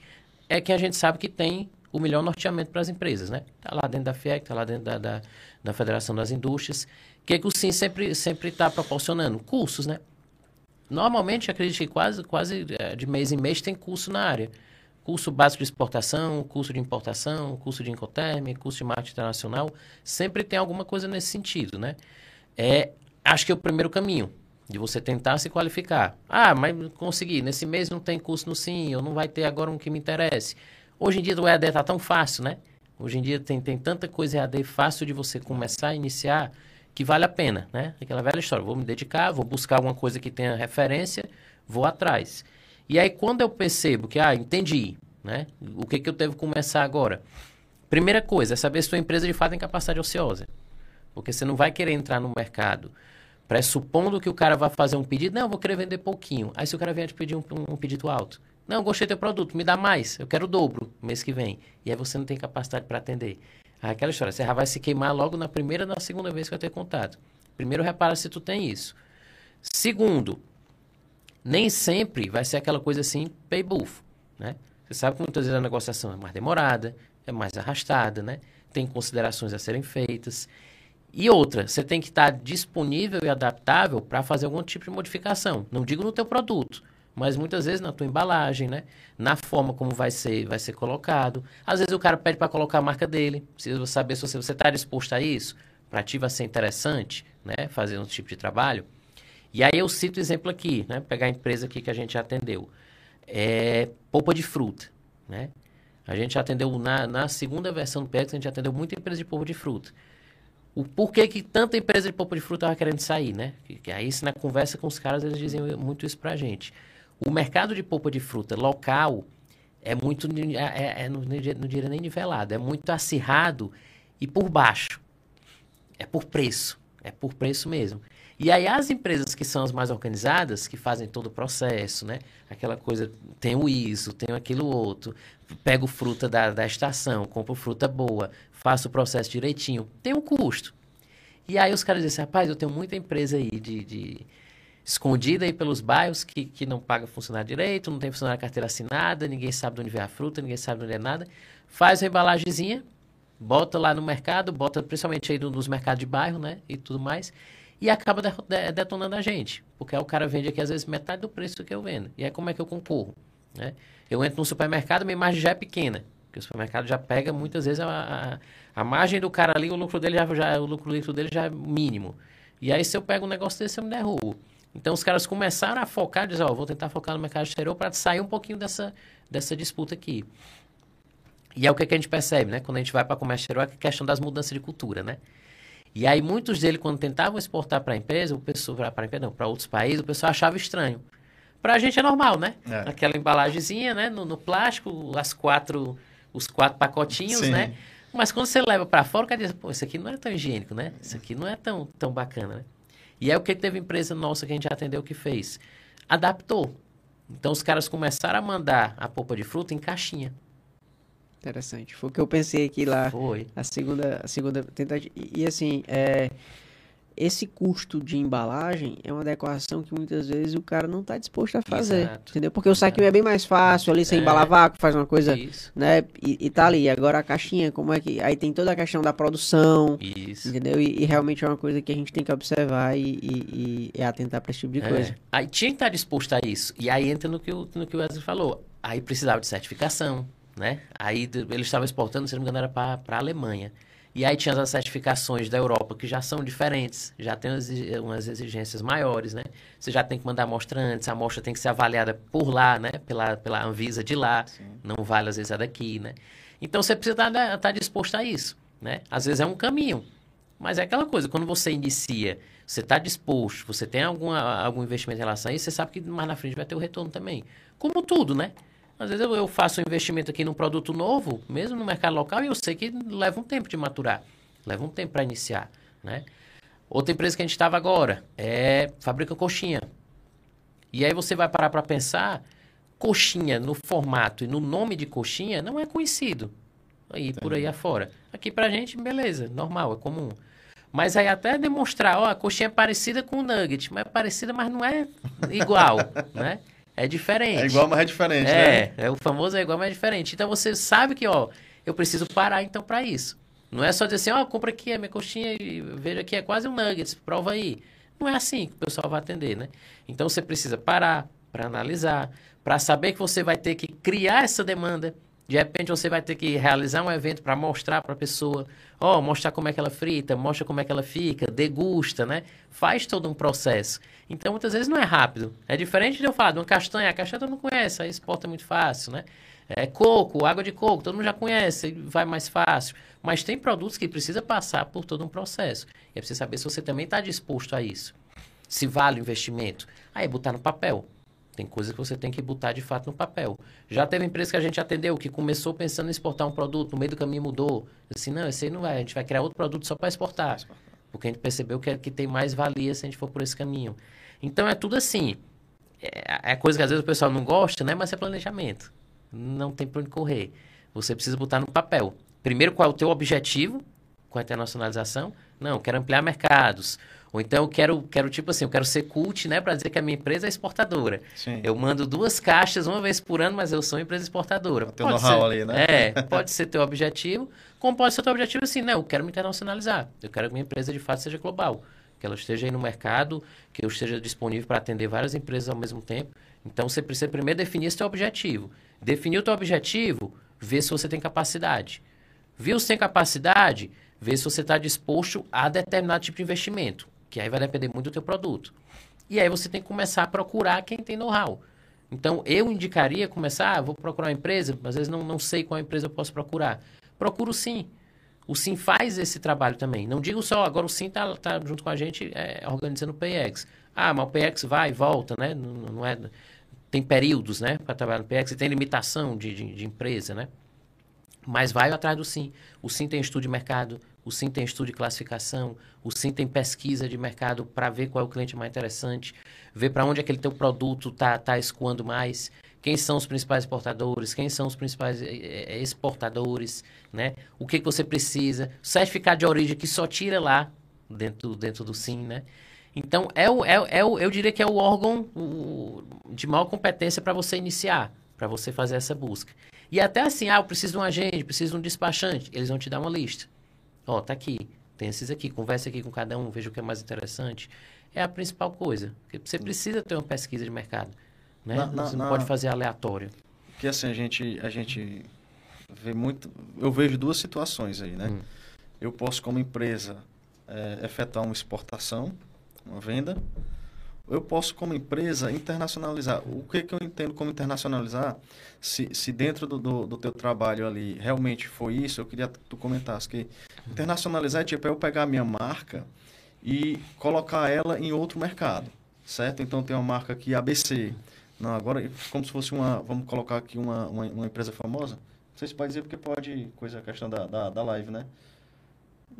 é que a gente sabe que tem o melhor norteamento para as empresas, né? Tá lá dentro da FIEC, tá lá dentro da, da, da Federação das Indústrias. O que, que o SIM sempre sempre está proporcionando? Cursos, né? Normalmente, acredito que quase, quase eh, de mês em mês tem curso na área. Curso básico de exportação, curso de importação, curso de incoterm, curso de marketing internacional. Sempre tem alguma coisa nesse sentido, né? É, acho que é o primeiro caminho de você tentar se qualificar. Ah, mas consegui. Nesse mês não tem curso no SIM, ou não vai ter agora um que me interesse. Hoje em dia o EAD está tão fácil, né? Hoje em dia tem, tem tanta coisa EAD fácil de você começar a iniciar que vale a pena, né? Aquela velha história, vou me dedicar, vou buscar alguma coisa que tenha referência, vou atrás. E aí quando eu percebo que, ah, entendi, né? O que que eu devo começar agora? Primeira coisa é saber se sua empresa de fato tem capacidade ociosa. Porque você não vai querer entrar no mercado pressupondo que o cara vai fazer um pedido, não, eu vou querer vender pouquinho. Aí se o cara vier te pedir um, um, um pedido alto, não, gostei do teu produto, me dá mais, eu quero o dobro mês que vem. E aí você não tem capacidade para atender. Aí aquela história, você já vai se queimar logo na primeira, na segunda vez que vai ter contato. Primeiro, repara se tu tem isso. Segundo, nem sempre vai ser aquela coisa assim, pay buff, né? Você sabe que muitas vezes a negociação é mais demorada, é mais arrastada, né? Tem considerações a serem feitas. E outra, você tem que estar disponível e adaptável para fazer algum tipo de modificação. Não digo no teu produto, mas muitas vezes na tua embalagem, né? Na forma como vai ser, vai ser colocado. Às vezes o cara pede para colocar a marca dele. Precisa saber se você está disposto a isso. Para ti vai ser interessante, né? Fazer um tipo de trabalho. E aí eu cito exemplo aqui, né? Pegar a empresa aqui que a gente já atendeu. É polpa de fruta, né? A gente já atendeu na, na segunda versão do PEX, a gente atendeu muita empresa de polpa de fruta. O porquê que tanta empresa de polpa de fruta estava querendo sair, né? Que, que aí, na conversa com os caras, eles diziam muito isso pra gente. O mercado de polpa de fruta local é muito, é, é, é, não, não diria nem nivelado, é muito acirrado e por baixo. É por preço. É por preço mesmo. E aí as empresas que são as mais organizadas, que fazem todo o processo, né? Aquela coisa, tem o ISO, tem aquilo outro, pego fruta da, da estação, compro fruta boa, faço o processo direitinho, tem um custo. E aí os caras dizem, assim, rapaz, eu tenho muita empresa aí de, de escondida aí pelos bairros que, que não paga funcionário direito, não tem funcionário carteira assinada, ninguém sabe de onde vem a fruta, ninguém sabe de onde é nada. Faz a embalagenzinha, bota lá no mercado, bota principalmente aí nos mercados de bairro, né? E tudo mais e acaba de, de, detonando a gente. Porque aí o cara vende aqui, às vezes, metade do preço que eu vendo. E aí, como é que eu concorro? Né? Eu entro no supermercado, minha margem já é pequena. Porque o supermercado já pega, muitas vezes, a, a, a margem do cara ali, o lucro dele já, já, o lucro dele já é mínimo. E aí, se eu pego um negócio desse, eu me derrubo. Então, os caras começaram a focar, dizer, ó, vou tentar focar no mercado exterior para sair um pouquinho dessa, dessa disputa aqui. E é o que, que a gente percebe, né? Quando a gente vai para a comércio exterior, é a questão das mudanças de cultura, né? E aí muitos deles, quando tentavam exportar para a empresa, o pessoal para empresa, não, para outros países, o pessoal achava estranho. Para a gente é normal, né? É. Aquela embalagemzinha, né? No, no, plástico, as quatro, os quatro pacotinhos, Sim. né? Mas quando você leva para fora, o cara diz, pô, isso aqui não é tão higiênico, né? Isso aqui não é tão, tão bacana, né? E é o que teve empresa nossa que a gente atendeu que fez. Adaptou. Então os caras começaram a mandar a polpa de fruta em caixinha. Interessante. Foi o que eu pensei aqui lá. Foi. A segunda, a segunda tentativa. E, e, assim, é, esse custo de embalagem é uma adequação que muitas vezes o cara não está disposto a fazer. Exato. Entendeu? Porque o saquinho é bem mais fácil, ali você é. embala vácuo, faz uma coisa, Isso. né? E, e tá ali. Agora a caixinha, como é que. Aí tem toda a questão da produção. Isso. Entendeu? E, e realmente é uma coisa que a gente tem que observar e, e, e atentar para esse tipo de é. coisa. Aí tinha que estar tá disposto a isso. E aí entra no que o, no que o Wesley falou. Aí precisava de certificação né? Aí eles estavam exportando, se não me engano, era para a Alemanha. E aí tinha as certificações da Europa que já são diferentes, já tem umas exigências maiores, né? Você já tem que mandar a amostra antes, a amostra tem que ser avaliada por lá, né? Pela, pela Anvisa de lá, Sim. não vale às vezes a daqui, né? Então você precisa estar, estar tá disposto a isso, né? Às vezes é um caminho, mas é aquela coisa, quando você inicia, você está disposto, você tem alguma, algum investimento em relação a isso, você sabe que mais na frente vai ter o retorno também. Como tudo, né? Às vezes eu, eu faço um investimento aqui num produto novo, mesmo no mercado local, e eu sei que leva um tempo de maturar, leva um tempo para iniciar, né? Outra empresa que a gente estava agora é fabrica coxinha. E aí você vai parar para pensar, coxinha no formato e no nome de coxinha não é conhecido aí Entendi. por aí afora. Aqui pra gente, beleza, normal, é comum. Mas aí até demonstrar, ó, a coxinha é parecida com o nugget, mas é parecida, mas não é igual, né? É diferente. É igual, mas é diferente, é, né? É, o famoso é igual, mas é diferente. Então você sabe que, ó, eu preciso parar então para isso. Não é só dizer assim, ó, compra aqui a minha coxinha e veja aqui, é quase um nuggets, prova aí. Não é assim que o pessoal vai atender, né? Então você precisa parar para analisar, para saber que você vai ter que criar essa demanda. De repente você vai ter que realizar um evento para mostrar para a pessoa, ó, oh, mostrar como é que ela frita, mostra como é que ela fica, degusta, né? Faz todo um processo. Então muitas vezes não é rápido. É diferente de eu falar de uma castanha, a castanha todo mundo conhece, aí exporta muito fácil, né? É coco, água de coco, todo mundo já conhece, vai mais fácil. Mas tem produtos que precisa passar por todo um processo. E é preciso saber se você também está disposto a isso. Se vale o investimento. Aí botar no papel. Tem coisas que você tem que botar de fato no papel. Já teve empresa que a gente atendeu que começou pensando em exportar um produto, no meio do caminho mudou. Assim, não, esse aí não vai, a gente vai criar outro produto só para exportar. Porque a gente percebeu que, é, que tem mais valia se a gente for por esse caminho. Então é tudo assim. É, é coisa que às vezes o pessoal não gosta, né? Mas é planejamento. Não tem para onde correr. Você precisa botar no papel. Primeiro, qual é o teu objetivo com a internacionalização? Não, quero ampliar mercados. Ou então eu quero, quero tipo assim, eu quero ser cult, né, para dizer que a minha empresa é exportadora. Sim. Eu mando duas caixas uma vez por ano, mas eu sou empresa exportadora. Tem pode ser, ali, né? É, pode ser teu objetivo, como pode ser teu objetivo assim, não, eu quero me internacionalizar. Eu quero que minha empresa de fato seja global, que ela esteja aí no mercado, que eu esteja disponível para atender várias empresas ao mesmo tempo. Então você precisa primeiro definir esse teu objetivo. Definir o teu objetivo, ver se você tem capacidade. Viu se tem capacidade, ver se você está disposto a determinado tipo de investimento que aí vai depender muito do teu produto. E aí você tem que começar a procurar quem tem know-how. Então, eu indicaria começar, ah, vou procurar uma empresa, às vezes não, não sei qual empresa eu posso procurar. Procuro sim. O Sim faz esse trabalho também. Não digo só, agora o Sim está tá junto com a gente é, organizando o PX. Ah, mas o PX vai e volta, né? Não, não é, tem períodos, né, para trabalhar no PX e tem limitação de, de, de empresa, né? Mas vai atrás do SIM. O SIM tem estudo de mercado, o SIM tem estudo de classificação, o SIM tem pesquisa de mercado para ver qual é o cliente mais interessante, ver para onde aquele teu produto está tá escoando mais, quem são os principais exportadores, quem são os principais eh, exportadores, né? O que, que você precisa, certificado de origem que só tira lá dentro, dentro do SIM, né? Então, é o, é, é o, eu diria que é o órgão o, de maior competência para você iniciar, para você fazer essa busca. E até assim, ah, eu preciso de um agente, preciso de um despachante. Eles vão te dar uma lista. Ó, tá aqui, tem esses aqui, conversa aqui com cada um, veja o que é mais interessante. É a principal coisa. Porque você precisa ter uma pesquisa de mercado. Né? Na, na, você não na... pode fazer aleatório. Porque assim, a gente, a gente vê muito. Eu vejo duas situações aí, né? Hum. Eu posso, como empresa, é, efetuar uma exportação, uma venda, eu posso, como empresa, internacionalizar. O que, que eu entendo como internacionalizar? Se, se dentro do, do, do, teu trabalho ali realmente foi isso, eu queria que tu comentasse que internacionalizar é tipo é eu pegar a minha marca e colocar ela em outro mercado, certo? Então tem uma marca aqui ABC. Não, agora como se fosse uma, vamos colocar aqui uma, uma, uma empresa famosa. Não sei se pode dizer porque pode, coisa a questão da, da, da live, né?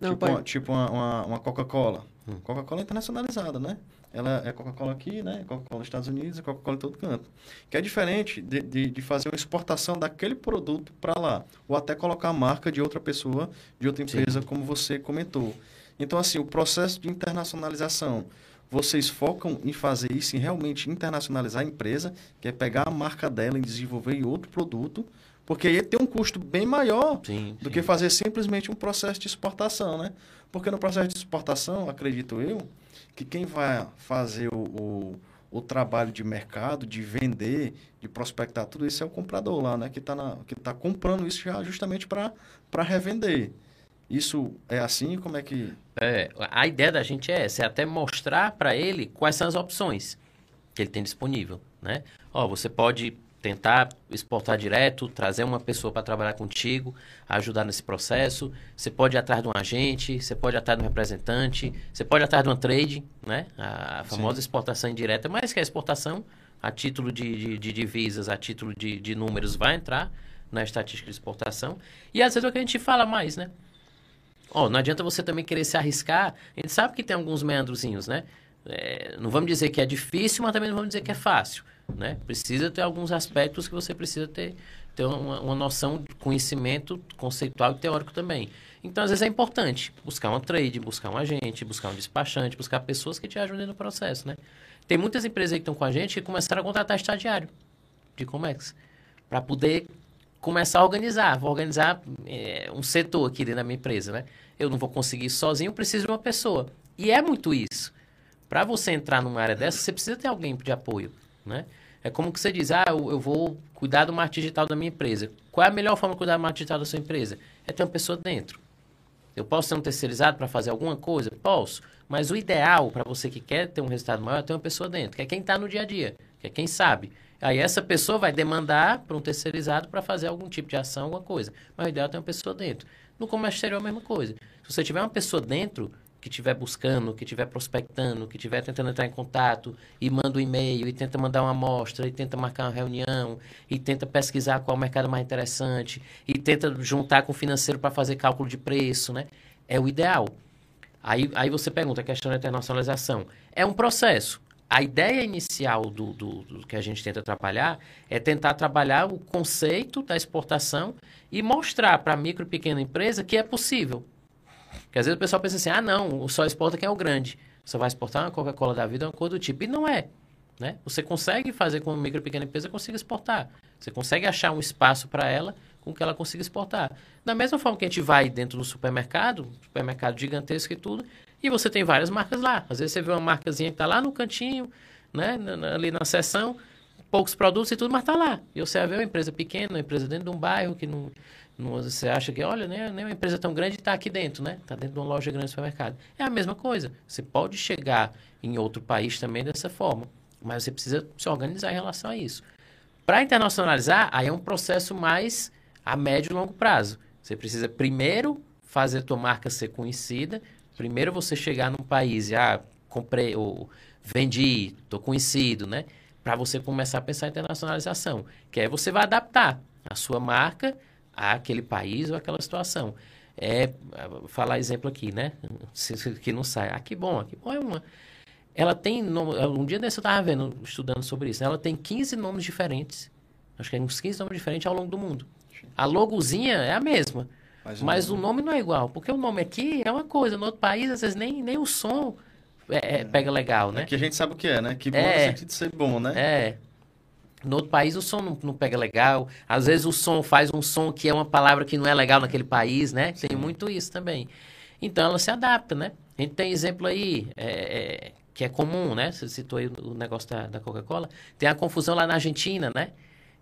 Não, tipo, uma, tipo uma, uma, uma Coca-Cola. Hum. Coca-Cola é internacionalizada, né? Ela é Coca-Cola aqui, né? Coca-Cola nos Estados Unidos, é Coca-Cola em todo canto. Que é diferente de, de, de fazer uma exportação daquele produto para lá. Ou até colocar a marca de outra pessoa, de outra empresa, Sim. como você comentou. Então, assim, o processo de internacionalização, vocês focam em fazer isso, em realmente internacionalizar a empresa, que é pegar a marca dela e desenvolver em outro produto, porque aí tem um custo bem maior sim, do sim. que fazer simplesmente um processo de exportação, né? Porque no processo de exportação, acredito eu, que quem vai fazer o, o, o trabalho de mercado, de vender, de prospectar tudo isso é o comprador lá, né? Que está tá comprando isso já justamente para revender. Isso é assim? Como é que. É, a ideia da gente é essa, é até mostrar para ele quais são as opções que ele tem disponível, né? Ó, você pode tentar exportar direto, trazer uma pessoa para trabalhar contigo, ajudar nesse processo. Você pode ir atrás de um agente, você pode ir atrás de um representante, você pode ir atrás de uma trade, né? A famosa Sim. exportação indireta, mas que a exportação, a título de, de, de divisas, a título de, de números, vai entrar na estatística de exportação. E às vezes é o que a gente fala mais, né? Ó, não adianta você também querer se arriscar. A gente sabe que tem alguns meandrozinhos, né? É, não vamos dizer que é difícil, mas também não vamos dizer que é fácil. Né? Precisa ter alguns aspectos que você precisa ter, ter uma, uma noção de conhecimento conceitual e teórico também. Então, às vezes é importante buscar uma trade, buscar um agente, buscar um despachante, buscar pessoas que te ajudem no processo, né? Tem muitas empresas que estão com a gente que começaram a contratar estagiário de Comex para poder começar a organizar. Vou organizar é, um setor aqui dentro da minha empresa, né? Eu não vou conseguir sozinho, preciso de uma pessoa. E é muito isso. Para você entrar numa área dessa, você precisa ter alguém de apoio né? É como que você diz, ah, eu, eu vou cuidar do marketing digital da minha empresa. Qual é a melhor forma de cuidar do marketing digital da sua empresa? É ter uma pessoa dentro. Eu posso ser um terceirizado para fazer alguma coisa? Posso. Mas o ideal para você que quer ter um resultado maior é ter uma pessoa dentro, que é quem está no dia a dia, que é quem sabe. Aí essa pessoa vai demandar para um terceirizado para fazer algum tipo de ação, alguma coisa. Mas o ideal é ter uma pessoa dentro. No comércio exterior é a mesma coisa. Se você tiver uma pessoa dentro, que estiver buscando, que estiver prospectando, que estiver tentando entrar em contato e manda um e-mail e tenta mandar uma amostra e tenta marcar uma reunião e tenta pesquisar qual é o mercado mais interessante e tenta juntar com o financeiro para fazer cálculo de preço, né? É o ideal. Aí, aí você pergunta a questão da internacionalização. É um processo. A ideia inicial do, do, do, que a gente tenta trabalhar é tentar trabalhar o conceito da exportação e mostrar para a micro e pequena empresa que é possível. Porque às vezes o pessoal pensa assim, ah não, o só exporta quem é o grande. Você vai exportar uma Coca-Cola da vida, uma coisa do tipo. E não é. Né? Você consegue fazer com uma micro e pequena empresa consiga exportar. Você consegue achar um espaço para ela com que ela consiga exportar. Da mesma forma que a gente vai dentro do supermercado, supermercado gigantesco e tudo, e você tem várias marcas lá. Às vezes você vê uma marcazinha que está lá no cantinho, né, ali na seção, poucos produtos e tudo, mas está lá. E você ver uma empresa pequena, uma empresa dentro de um bairro que não, você acha que, olha, nem, nem uma empresa tão grande está aqui dentro, né? Está dentro de uma loja grande de supermercado. É a mesma coisa. Você pode chegar em outro país também dessa forma, mas você precisa se organizar em relação a isso. Para internacionalizar, aí é um processo mais a médio e longo prazo. Você precisa primeiro fazer a tua marca ser conhecida, primeiro você chegar num país e, ah, comprei, ou vendi, estou conhecido, né? Para você começar a pensar em internacionalização, que aí você vai adaptar a sua marca àquele país ou àquela situação. É, falar exemplo aqui, né? Que não sai. Aqui bom, aqui bom é uma. Ela tem. Um dia desse eu estava vendo, estudando sobre isso. Ela tem 15 nomes diferentes. Acho que é uns 15 nomes diferentes ao longo do mundo. A logozinha é a mesma. Mas, mas o nome não é igual. Porque o nome aqui é uma coisa. No outro país, às vezes, nem, nem o som é, é, pega legal, né? É que a gente sabe o que é, né? Que bom é, no sentido de ser bom, né? É. No outro país o som não, não, pega legal. Às vezes o som faz um som que é uma palavra que não é legal naquele país, né? Sim. Tem muito isso também. Então ela se adapta, né? A gente tem exemplo aí é, é, que é comum, né? Você citou aí o negócio da, da Coca-Cola. Tem a confusão lá na Argentina, né?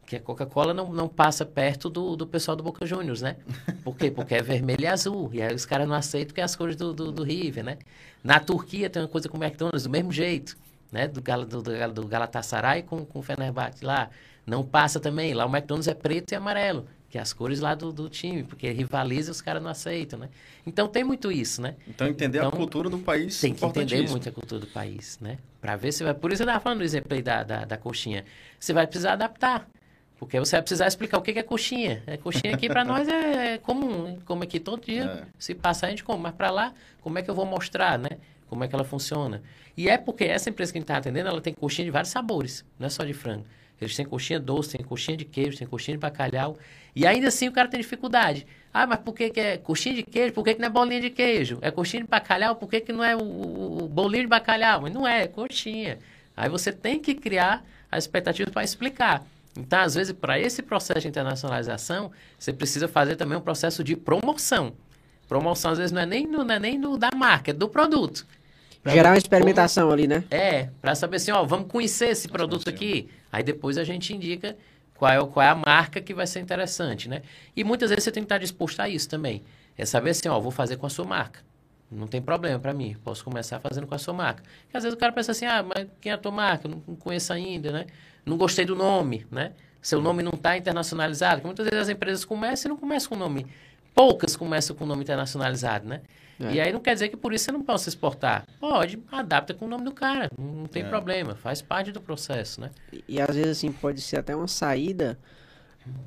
que a Coca-Cola não, não passa perto do, do pessoal do Boca Juniors, né? Por quê? Porque é vermelho e azul. E aí os caras não aceitam que é as cores do, do, do River, né? Na Turquia tem uma coisa com o McDonald's, do mesmo jeito, né? Do, do, do, do Galatasaray com, com o Fenerbahçe lá. Não passa também. Lá o McDonald's é preto e amarelo, que é as cores lá do, do time, porque rivaliza e os caras não aceitam, né? Então tem muito isso, né? Então entender então, a cultura do país Tem que entender muito a cultura do país, né? Para ver se vai... Por isso eu estava falando do exemplo aí da, da, da coxinha. Você vai precisar adaptar. Porque você vai precisar explicar o que é coxinha. É, coxinha aqui para nós é, é comum, come aqui todo dia. É. Se passar, a gente come. Mas para lá, como é que eu vou mostrar, né? Como é que ela funciona. E é porque essa empresa que a gente está atendendo, ela tem coxinha de vários sabores, não é só de frango. Eles têm coxinha doce, tem coxinha de queijo, tem coxinha de bacalhau. E ainda assim o cara tem dificuldade. Ah, mas por que, que é coxinha de queijo? Por que, que não é bolinha de queijo? É coxinha de bacalhau? Por que, que não é o, o, o bolinho de bacalhau? Mas não é, é coxinha. Aí você tem que criar as expectativas para explicar. Então, às vezes, para esse processo de internacionalização, você precisa fazer também um processo de promoção. Promoção, às vezes, não é nem, no, não é nem no, da marca, é do produto. Pra Gerar uma experimentação como, ali, né? É, para saber assim, ó, vamos conhecer esse produto aqui. Aí depois a gente indica qual é, qual é a marca que vai ser interessante, né? E muitas vezes você tem que estar disposto a isso também. É saber assim, ó, vou fazer com a sua marca. Não tem problema para mim, posso começar fazendo com a sua marca. Porque às vezes o cara pensa assim, ah, mas quem é a tua marca? Eu não conheço ainda, né? não gostei do nome, né? Seu nome não está internacionalizado. Porque muitas vezes as empresas começam e não começam com nome. Poucas começam com nome internacionalizado, né? É. E aí não quer dizer que por isso você não possa exportar. Pode, adapta com o nome do cara, não tem é. problema, faz parte do processo, né? E, e, às vezes assim pode ser até uma saída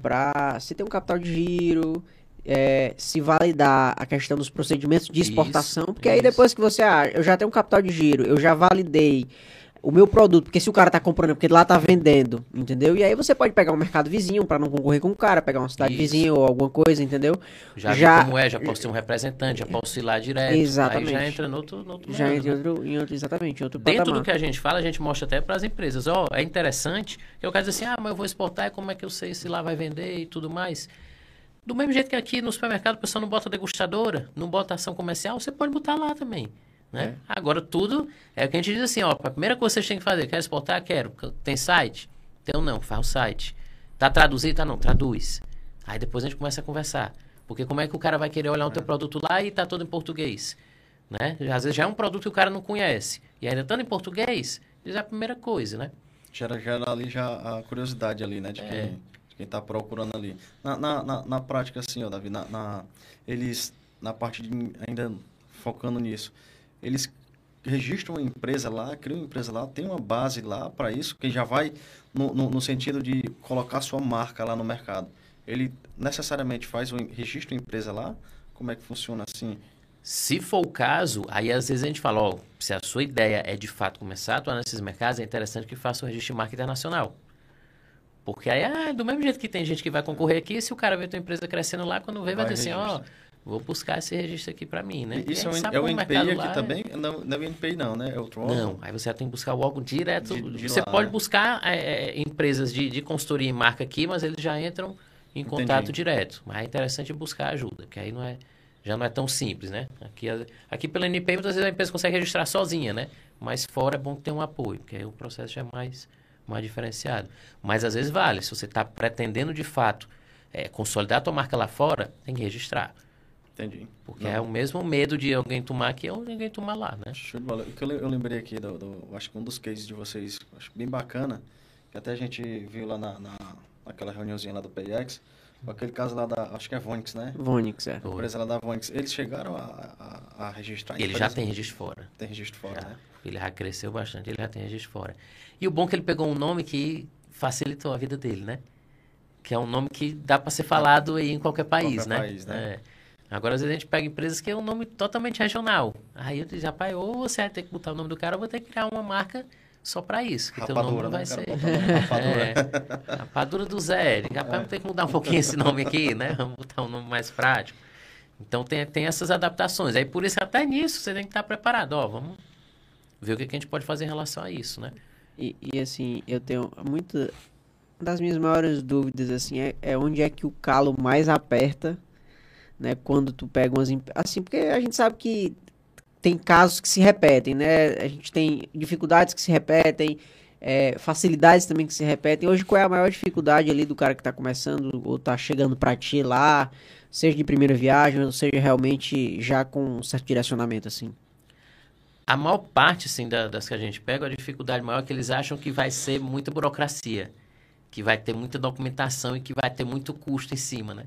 para se ter um capital de giro, é, se validar a questão dos procedimentos de exportação, isso, porque isso. aí depois que você, ah, eu já tenho um capital de giro, eu já validei o meu produto, porque se o cara tá comprando, porque lá tá vendendo, entendeu? E aí você pode pegar um mercado vizinho para não concorrer com o cara, pegar uma cidade Isso. vizinha ou alguma coisa, entendeu? Já, já como é, já posso ser um representante, já posso ir lá direto. Exatamente. Aí já entra no outro, no outro Já entra né? em outro, em outro, exatamente, em outro Dentro patamar. do que a gente fala, a gente mostra até para as empresas, ó, oh, é interessante, que eu quero dizer assim, ah, mas eu vou exportar, como é que eu sei se lá vai vender e tudo mais? Do mesmo jeito que aqui no supermercado o pessoal não bota degustadora, não bota ação comercial, você pode botar lá também. Né? É. Agora, tudo é o que a gente diz assim: ó, a primeira coisa que vocês têm que fazer, quer exportar? Quero. Tem site? Então, não, faz o site. Tá traduzido? Tá, não, traduz. Aí depois a gente começa a conversar. Porque como é que o cara vai querer olhar o teu é. produto lá e tá todo em português? Né? Às vezes já é um produto que o cara não conhece. E ainda estando em português, já é a primeira coisa, né? Gera, gera ali já a curiosidade ali, né? De quem, é. de quem tá procurando ali. Na, na, na, na prática, assim, ó, Davi, na, na, eles, na parte de ainda focando nisso, eles registram uma empresa lá, criam uma empresa lá, tem uma base lá para isso, que já vai no, no, no, sentido de colocar sua marca lá no mercado. Ele necessariamente faz um registro uma empresa lá? Como é que funciona assim? Se for o caso, aí às vezes a gente fala, ó, se a sua ideia é de fato começar a atuar nesses mercados, é interessante que faça um registro de marca internacional. Porque aí, ah, do mesmo jeito que tem gente que vai concorrer aqui, se o cara vê tua empresa crescendo lá, quando vê, vai, vai dizer assim, ó, vou buscar esse registro aqui para mim, né? Isso é, é o NPI aqui lá, também? Não, não é o NPI não, né? É outro órgão? Não, aí você tem que buscar o órgão direto. De, de você lá, pode né? buscar é, é, empresas de, de consultoria e marca aqui, mas eles já entram em Entendi. contato direto. Mas é interessante buscar ajuda, porque aí não é, já não é tão simples, né? Aqui, aqui pela NPI, muitas vezes a empresa consegue registrar sozinha, né? Mas fora é bom ter um apoio, porque aí o processo já é mais, mais diferenciado. Mas às vezes vale, se você está pretendendo de fato é, consolidar a tua marca lá fora, tem que registrar. Entendi. Porque Não. é o mesmo medo de alguém tomar aqui ou ninguém tomar lá, né? Show de bola. O que eu lembrei aqui, do, do, acho que um dos cases de vocês, acho bem bacana, que até a gente viu lá na, na naquela reuniãozinha lá do PIX, aquele caso lá da, acho que é Vonix, né? Vonix, é. A empresa lá da Vonix. Eles chegaram a, a, a registrar. Ele já tem registro fora. Tem registro fora, já. né? Ele já cresceu bastante, ele já tem registro fora. E o bom é que ele pegou um nome que facilitou a vida dele, né? que é um nome que dá para ser falado aí em qualquer país, Qualquer né? país, né? É. Agora, às vezes, a gente pega empresas que é um nome totalmente regional. Aí eu digo, rapaz, ou você vai ter que botar o nome do cara, ou vou ter que criar uma marca só para isso. Que teu nome Rapadura, não vai né? ser. Rapadura. É, rapadura do Zé. Rapaz, vamos ter que mudar um pouquinho esse nome aqui, né? Vamos botar um nome mais prático. Então tem, tem essas adaptações. Aí por isso até nisso você tem que estar preparado. Ó, vamos ver o que, que a gente pode fazer em relação a isso, né? E, e, assim, eu tenho muito. Uma das minhas maiores dúvidas, assim, é, é onde é que o calo mais aperta, né? Quando tu pega umas. Assim, porque a gente sabe que tem casos que se repetem, né? A gente tem dificuldades que se repetem, é, facilidades também que se repetem. Hoje, qual é a maior dificuldade ali do cara que tá começando ou tá chegando pra ti lá, seja de primeira viagem, ou seja realmente já com um certo direcionamento, assim? A maior parte, assim, da- das que a gente pega, a dificuldade maior é que eles acham que vai ser muita burocracia, que vai ter muita documentação e que vai ter muito custo em cima, né?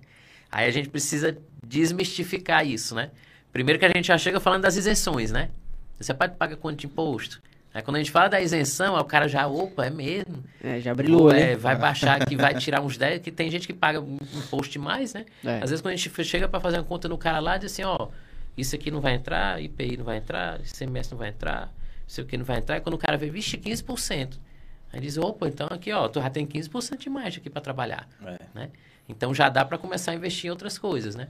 Aí a gente precisa desmistificar isso, né? Primeiro que a gente já chega falando das isenções, né? Você pode pagar quanto de imposto? Aí quando a gente fala da isenção, aí o cara já, opa, é mesmo. É, já brilhou, Ou, é, né? vai baixar aqui, vai tirar uns 10, que tem gente que paga um imposto demais, né? É. Às vezes quando a gente chega para fazer uma conta no cara lá, diz assim, ó, isso aqui não vai entrar, IPI não vai entrar, ICMS não vai entrar, isso aqui não vai entrar. E quando o cara vê, vixe, 15%. Aí diz, opa, então aqui, ó, tu já tem 15% de margem aqui para trabalhar, É. né? Então já dá para começar a investir em outras coisas, né?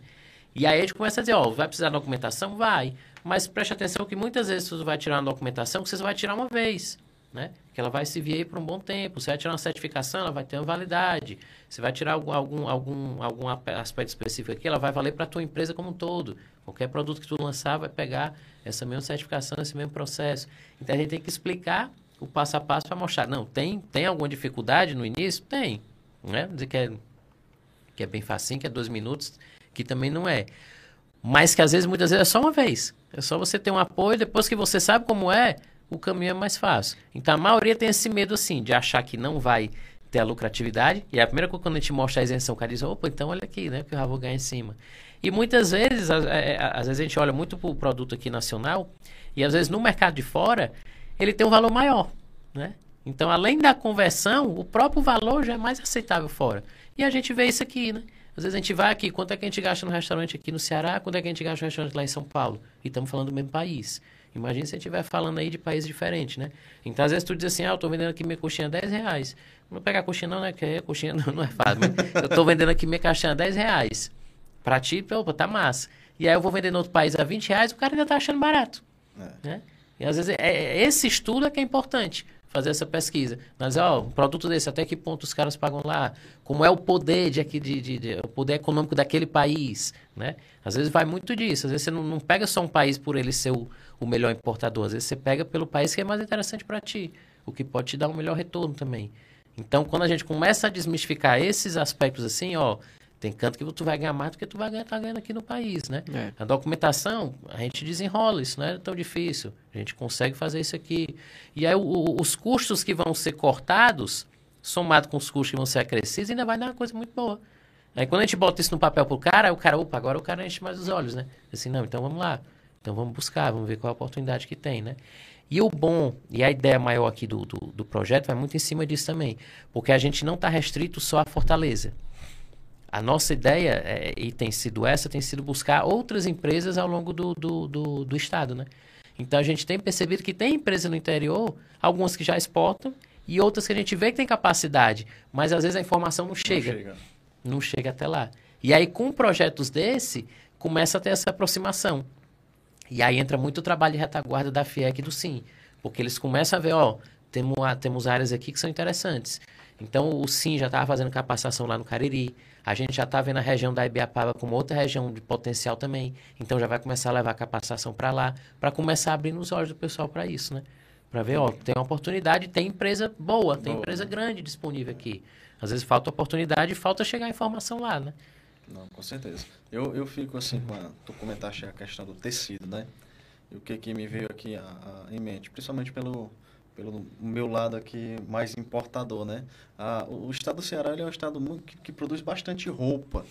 E aí a gente começa a dizer, ó, vai precisar de documentação? Vai. Mas preste atenção que muitas vezes você vai tirar uma documentação que você vai tirar uma vez, né? Que ela vai se vir aí por um bom tempo. Você vai tirar uma certificação, ela vai ter uma validade. Você vai tirar algum, algum, algum, algum aspecto específico aqui, ela vai valer para a tua empresa como um todo. Qualquer produto que tu lançar vai pegar essa mesma certificação, esse mesmo processo. Então a gente tem que explicar o passo a passo para mostrar. Não, tem, tem alguma dificuldade no início? Tem. Né? Dizer que é, que é bem facinho, que é dois minutos, que também não é. Mas que às vezes, muitas vezes, é só uma vez. É só você ter um apoio, depois que você sabe como é, o caminho é mais fácil. Então a maioria tem esse medo, assim, de achar que não vai ter a lucratividade. E a primeira coisa quando a gente mostra a isenção, o cara diz, opa, então olha aqui, né? Que eu já vou ganhar em cima. E muitas vezes, às, é, às vezes a gente olha muito para o produto aqui nacional, e às vezes no mercado de fora, ele tem um valor maior, né? Então, além da conversão, o próprio valor já é mais aceitável fora. E a gente vê isso aqui, né? Às vezes a gente vai aqui, quanto é que a gente gasta no restaurante aqui no Ceará, quanto é que a gente gasta no restaurante lá em São Paulo? E estamos falando do mesmo país. Imagina se a gente estiver falando aí de países diferentes, né? Então, às vezes tu diz assim, ah, eu tô vendendo aqui minha coxinha a 10 reais. Não vou pegar a coxinha não, né? Que a coxinha não, não é fácil. Mas eu tô vendendo aqui minha caixinha a 10 reais. Pra ti, opa, tá massa. E aí eu vou vender no outro país a 20 reais, o cara ainda tá achando barato. Né? E às vezes é, é- esse estudo é que é importante, fazer essa pesquisa. Mas, ó, um produto desse, até que ponto os caras pagam lá? Como é o poder de, aqui, de, de- de- o poder econômico daquele país, né? Às vezes vai muito disso. Às vezes você não, não pega só um país por ele ser o, o melhor importador. Às vezes você pega pelo país que é mais interessante para ti, o que pode te dar um melhor retorno também. Então, quando a gente começa a desmistificar esses aspectos assim, ó, tem canto que tu vai ganhar mais do que tu vai ganhar, tá ganhando aqui no país, né? É. A documentação, a gente desenrola, isso não é tão difícil. A gente consegue fazer isso aqui. E aí, o- o- os custos que vão ser cortados, somado com os custos que vão ser acrescidos, ainda vai dar uma coisa muito boa. Aí, quando a gente bota isso no papel pro cara, aí o cara, opa, agora o cara enche mais os olhos, né? Assim, não, então vamos lá. Então vamos buscar, vamos ver qual a oportunidade que tem, né? E o bom, e a ideia maior aqui do, do, do projeto vai muito em cima disso também. Porque a gente não está restrito só à Fortaleza. A nossa ideia, é, e tem sido essa, tem sido buscar outras empresas ao longo do, do, do, do estado, né? Então a gente tem percebido que tem empresa no interior, algumas que já exportam, e outras que a gente vê que tem capacidade, mas às vezes a informação não chega, chega. não chega até lá. E aí com projetos desse, começa a ter essa aproximação. E aí entra muito o trabalho de retaguarda da FIEC e do SIM, porque eles começam a ver, ó, temos, temos áreas aqui que são interessantes. Então o SIM já estava fazendo capacitação lá no Cariri, a gente já está vendo a região da Ibiapaba como outra região de potencial também, então já vai começar a levar a capacitação para lá, para começar a abrir os olhos do pessoal para isso, né? Para ver, ó, tem uma oportunidade, tem empresa boa, tem Boa. empresa grande disponível aqui. Às vezes falta oportunidade e falta chegar a informação lá, né? Não, com certeza. Eu, eu fico assim, com a, tu comentaste a questão do tecido, né? E o que, que me veio aqui a, a- em mente, principalmente pelo, pelo meu lado aqui mais importador, né? Ah, o, estado do Ceará é um estado muito, que, que produz bastante roupa,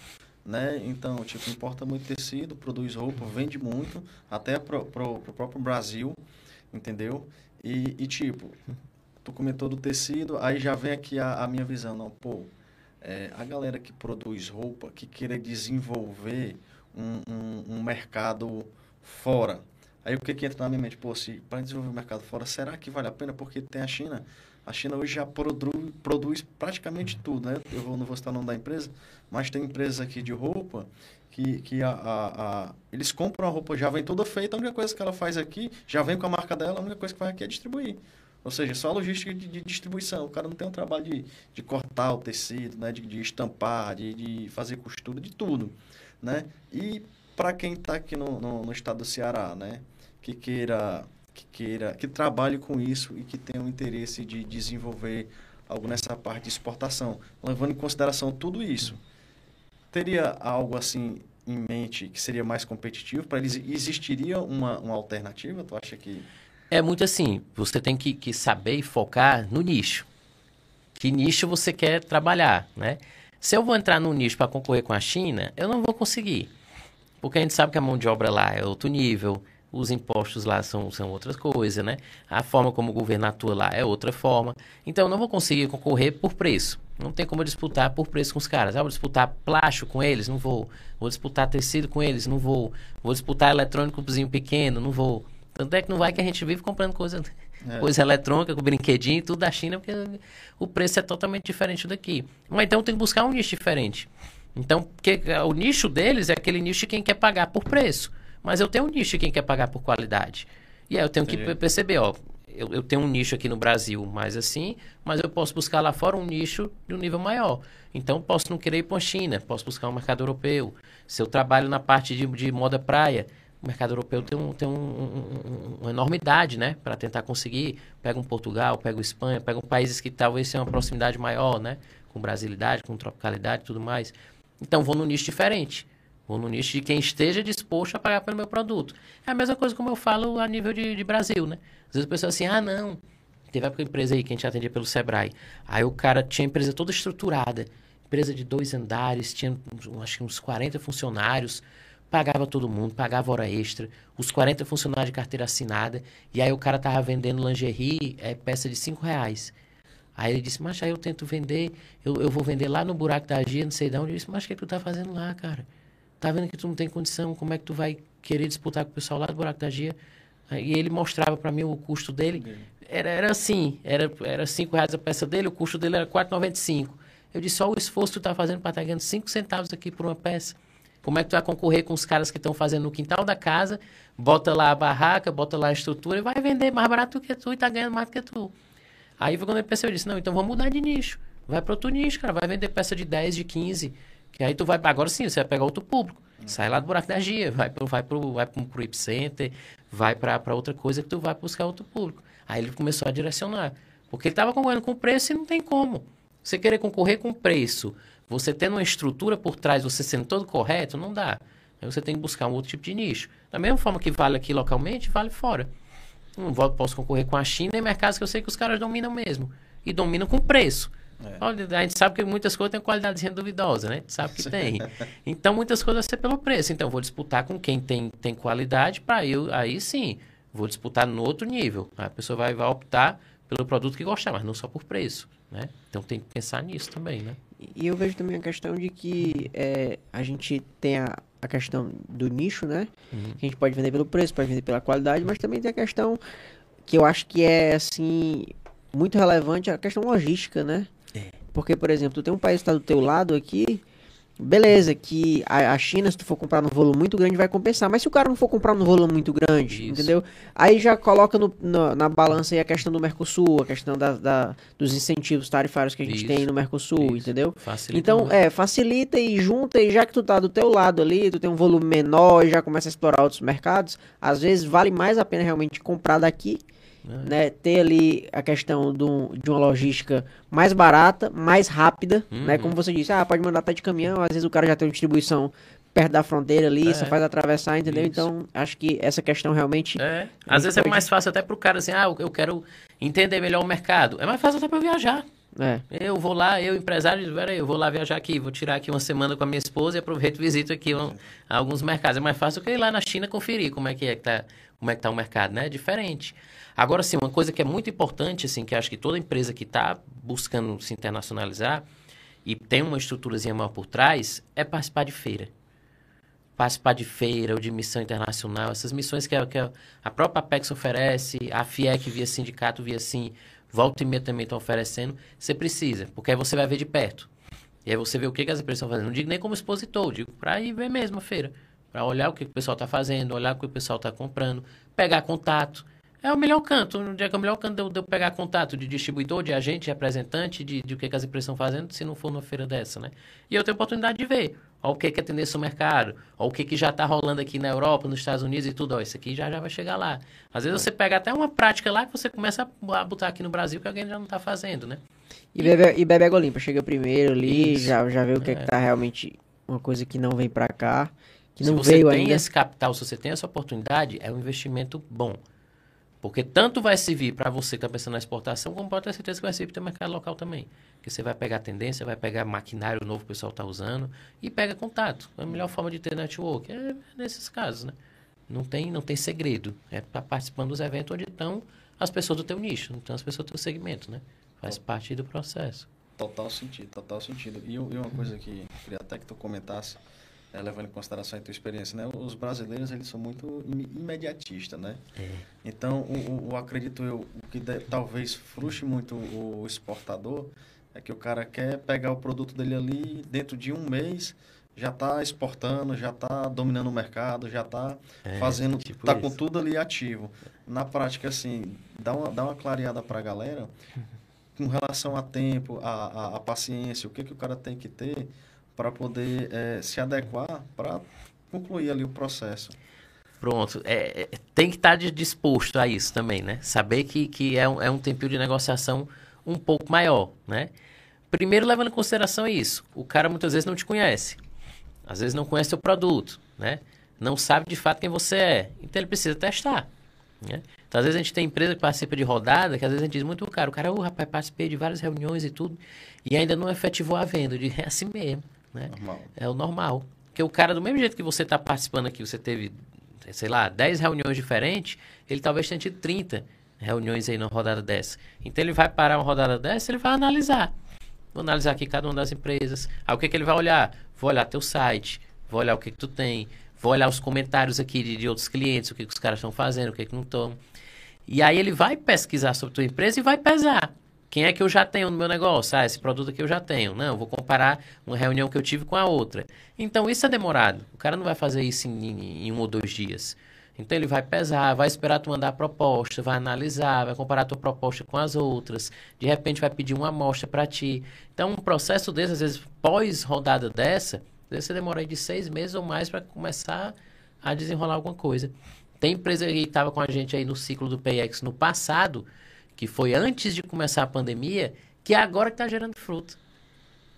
né? Então, tipo, importa muito tecido, produz roupa, vende muito, até pro, pro, pro próprio Brasil, entendeu? E, e, tipo, tu comentou do tecido, aí já vem aqui a, a minha visão, não, pô, é, a galera que produz roupa, que queira desenvolver um, um, um mercado fora. Aí o que, que entra na minha mente? Pô, se para desenvolver o mercado fora, será que vale a pena? Porque tem a China. A China hoje já produz, produz praticamente tudo, né? Eu vou, não vou citar o nome da empresa, mas tem empresas aqui de roupa que, que a, a, a, eles compram a roupa, já vem toda feita, a única coisa que ela faz aqui, já vem com a marca dela, a única coisa que faz aqui é distribuir. Ou seja, só a logística de, de distribuição. O cara não tem um trabalho de, de cortar o tecido, né? de, de estampar, de, de fazer costura, de tudo. Né? E para quem está aqui no, no, no, estado do Ceará, né? que queira, que queira, que trabalhe com isso e que tenha o interesse de desenvolver algo nessa parte de exportação, levando em consideração tudo isso, teria algo assim em mente que seria mais competitivo para eles existiria uma, uma alternativa? Tu acha que é muito assim, você tem que, que saber focar no nicho. Que nicho você quer trabalhar, né? Se eu vou entrar no nicho para concorrer com a China, eu não vou conseguir. Porque a gente sabe que a mão de obra lá é outro nível, os impostos lá são, são outras coisas, né? A forma como o governo atua lá é outra forma. Então eu não vou conseguir concorrer por preço. Não tem como eu disputar por preço com os caras. Ah, vou disputar plástico com eles? Não vou. Vou disputar tecido com eles? Não vou. Vou disputar eletrônicozinho pequeno? Não vou. Tanto é que não vai que a gente vive comprando coisa, é. coisa eletrônica, com brinquedinho, tudo da China, porque o preço é totalmente diferente daqui. Mas então tem que buscar um nicho diferente. Então, porque o nicho deles é aquele nicho de quem quer pagar por preço. Mas eu tenho um nicho de quem quer pagar por qualidade. E aí eu tenho Entendi. que perceber, ó, eu, eu, tenho um nicho aqui no Brasil mais assim, mas eu posso buscar lá fora um nicho de um nível maior. Então, posso não querer ir para a China, posso buscar um mercado europeu. Se eu trabalho na parte de, de moda praia, o mercado europeu tem, um, tem um, um, uma enormidade, né? Para tentar conseguir. Pega um Portugal, pega o Espanha, pega um países que talvez tenham uma proximidade maior, né? Com brasilidade, com tropicalidade e tudo mais. Então, vou num nicho diferente. Vou no nicho de quem esteja disposto a pagar pelo meu produto. É a mesma coisa como eu falo a nível de, de Brasil, né? Às vezes a pessoa assim, ah, não. Teve época empresa aí que a gente atendia pelo Sebrae. Aí o cara tinha a empresa toda estruturada. Empresa de dois andares, tinha acho que uns 40 funcionários pagava todo mundo, pagava hora extra, os 40 funcionários de carteira assinada, e aí o cara tava vendendo lingerie, é, peça de 5 reais. Aí ele disse, mas aí eu tento vender, eu, eu vou vender lá no buraco da Gia, não sei de onde. Eu disse, mas o que, é que tu tá fazendo lá, cara? Tá vendo que tu não tem condição, como é que tu vai querer disputar com o pessoal lá do buraco da Gia? E ele mostrava para mim o custo dele. Era, era assim, era, era 5 reais a peça dele, o custo dele era 4,95. Eu disse, só o esforço que tu tá fazendo para estar tá ganhando 5 centavos aqui por uma peça. Como é que tu vai concorrer com os caras que estão fazendo no quintal da casa, bota lá a barraca, bota lá a estrutura e vai vender mais barato do que tu e tá ganhando mais do que tu. Aí foi quando eu pensei, eu disse, não, então vamos mudar de nicho. Vai para outro nicho, cara, vai vender peça de 10, de 15, que aí tu vai, agora sim, você vai pegar outro público. Sai lá do buraco da Gia, vai pro, vai pro, vai pro, pro Center, vai para outra coisa que tu vai buscar outro público. Aí ele começou a direcionar. Porque ele estava concorrendo com preço e não tem como. Você querer concorrer com preço, você tendo uma estrutura por trás, você sendo todo correto, não dá. Aí você tem que buscar um outro tipo de nicho. Da mesma forma que vale aqui localmente, vale fora. Não posso concorrer com a China em mercados que eu sei que os caras dominam mesmo. E dominam com preço. É. Olha, a gente sabe que muitas coisas têm qualidade duvidosa, né? A gente sabe que tem. Então, muitas coisas vai ser pelo preço. Então, vou disputar com quem tem, tem qualidade para eu, aí sim, vou disputar no outro nível. A pessoa vai, vai optar pelo produto que gostar, mas não só por preço, né? Então, tem que pensar nisso também, né? E eu vejo também a questão de que é, a gente tem a, a questão do nicho, né? Uhum. Que a gente pode vender pelo preço, pode vender pela qualidade, mas também tem a questão que eu acho que é, assim, muito relevante, a questão logística, né? É. Porque, por exemplo, tu tem um país que está do teu lado aqui, Beleza, que a, a, China, se tu for comprar num volume muito grande, vai compensar. Mas se o cara não for comprar num volume muito grande, Isso. entendeu? Aí já coloca no, no, na balança aí a questão do Mercosul, a questão da, da dos incentivos tarifários que a gente Isso. tem no Mercosul, Isso. entendeu? Facilita então, muito. é, facilita e junta, e já que tu tá do teu lado ali, tu tem um volume menor e já começa a explorar outros mercados, às vezes vale mais a pena realmente comprar daqui é. Né, ter ali a questão do, de uma logística mais barata, mais rápida, né, uhum. né? Como você disse, ah, pode mandar até de caminhão, às vezes o cara já tem uma distribuição perto da fronteira ali, é. só faz atravessar, entendeu? Isso. Então, acho que essa questão realmente... É. Às vezes pode... é mais fácil até pro cara assim, ah, eu quero entender melhor o mercado. É mais fácil até para viajar. É. Eu vou lá, eu empresário, peraí, eu vou lá viajar aqui, vou tirar aqui uma semana com a minha esposa e aproveito e visito aqui um, alguns mercados. É mais fácil que ir lá na China conferir como é que é que tá, como é que tá o mercado, né? É diferente. Agora, sim, uma coisa que é muito importante, assim, que acho que toda empresa que está buscando se internacionalizar, e tem uma estruturazinha maior por trás, é participar de feira. Participar de feira ou de missão internacional, essas missões que a, que a própria Apex oferece, a FIEC via sindicato, via assim, volta e meia também estão oferecendo, você precisa, porque aí você vai ver de perto. E aí você vê o que, que as empresas estão fazendo. Não digo nem como expositor, digo para ir ver mesmo a feira. Para olhar o que, que o pessoal está fazendo, olhar o que o pessoal está comprando, pegar contato. É o melhor canto. No dia que é o melhor canto de eu, pegar contato de distribuidor, de agente, de representante, de, de o que, que as empresas estão fazendo, se não for numa feira dessa, né? E eu tenho oportunidade de ver. Ó, o que, que é tendência no mercado, ó, o que, que já está rolando aqui na Europa, nos Estados Unidos e tudo. Ó, isso aqui já, já vai chegar lá. Às vezes você pega até uma prática lá que você começa a botar aqui no Brasil que alguém já não está fazendo, né? E bebe, e bebe água limpa. Chega primeiro ali, Isso. já, já vê o que é. que É. realmente uma coisa que não vem pra cá, que se não você veio tem ainda. esse capital, se você tem essa oportunidade, é um investimento bom. Porque tanto vai servir para você que está pensando na exportação, como pode ter certeza que vai servir para o mercado local também. Porque você vai pegar a tendência, vai pegar maquinário novo que o pessoal está usando e pega contato. A melhor forma de ter network é nesses casos, né? Não tem, não tem segredo. É tá participando dos eventos onde estão as pessoas do teu nicho, então as pessoas do teu segmento, né? Faz parte do processo. Total sentido, total sentido. E, e uma coisa que eu queria até que tu comentasse, é, levando em consideração a tua experiência, né? Os brasileiros, eles são muito im- imediatistas, né? Então, o, o- acredito eu, o que de- talvez frustre muito o exportador é que o cara quer pegar o produto dele ali, dentro de um mês, já está exportando, já está dominando o mercado, já está É, fazendo, tipo tá com isso. tudo ali ativo. Na prática, assim, dá uma, dá uma clareada para a galera com relação a tempo, a, a, a paciência, o que, que o cara tem que ter para poder eh, se adequar para concluir ali o processo. Pronto. É, é, tem que estar de- disposto a isso também, né? Saber que, que é, um, é um tempinho de negociação um pouco maior, né? Primeiro, levando em consideração isso. O cara muitas vezes não te conhece. Às vezes não conhece teu produto, né? Não sabe de fato quem você é. Então ele precisa testar, né? Então, às vezes a gente tem empresa que participa de rodada, que às vezes a gente diz muito, cara, o cara, ô rapaz, participei de várias reuniões e tudo, e ainda não efetivou a venda. Eu digo, é assim mesmo, né? Normal. É o normal. Porque o cara, do mesmo jeito que você está participando aqui, você teve, sei lá, 10 reuniões diferentes, ele talvez tenha tido 30 reuniões aí numa rodada dessa. Então ele vai parar uma rodada dessa, ele vai analisar. Vou analisar aqui cada uma das empresas. Aí o que, que ele vai olhar? Vou olhar teu site, vou olhar o que, que tu tem, vou olhar os comentários aqui de, de outros clientes, o que, que os caras estão fazendo, o que, que não estão. E aí ele vai pesquisar sobre tua empresa e vai pesar. Quem é que eu já tenho no meu negócio? Ah, esse produto aqui eu já tenho. Não, vou comparar uma reunião que eu tive com a outra. Então isso é demorado. O cara não vai fazer isso em, em- um ou dois dias. Então ele vai pesar, vai esperar tu mandar a proposta, vai analisar, vai comparar a tua proposta com as outras. De repente vai pedir uma amostra para ti. Então um processo desse, às vezes pós rodada dessa, você demora aí de seis meses ou mais para começar a desenrolar alguma coisa. Tem empresa que estava com a gente aí no ciclo do PX no passado, que foi antes de começar a pandemia, que é agora que está gerando fruto.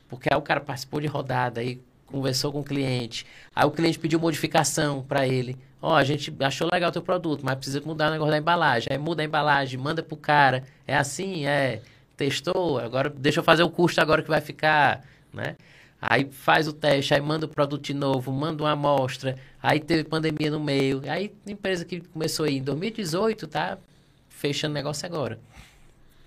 Porque aí o cara participou de rodada, aí conversou com o cliente, aí o cliente pediu modificação para ele. Ó, a gente achou legal o teu produto, mas precisa mudar o negócio da embalagem. Aí muda a embalagem, manda pro cara. É assim, é. Testou, agora deixa eu fazer o custo agora que vai ficar, né? Aí faz o teste, aí manda o produto de novo, manda uma amostra, aí teve pandemia no meio. Aí empresa que começou aí em 2018 tá fechando negócio agora.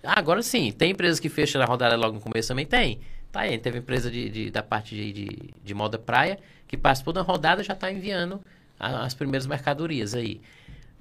Ah, agora sim, tem empresas que fecham a rodada logo no começo também? Tem. Tá aí, teve empresa de, de- da parte de, de, de moda praia que participou da rodada já está enviando a- as primeiras mercadorias aí.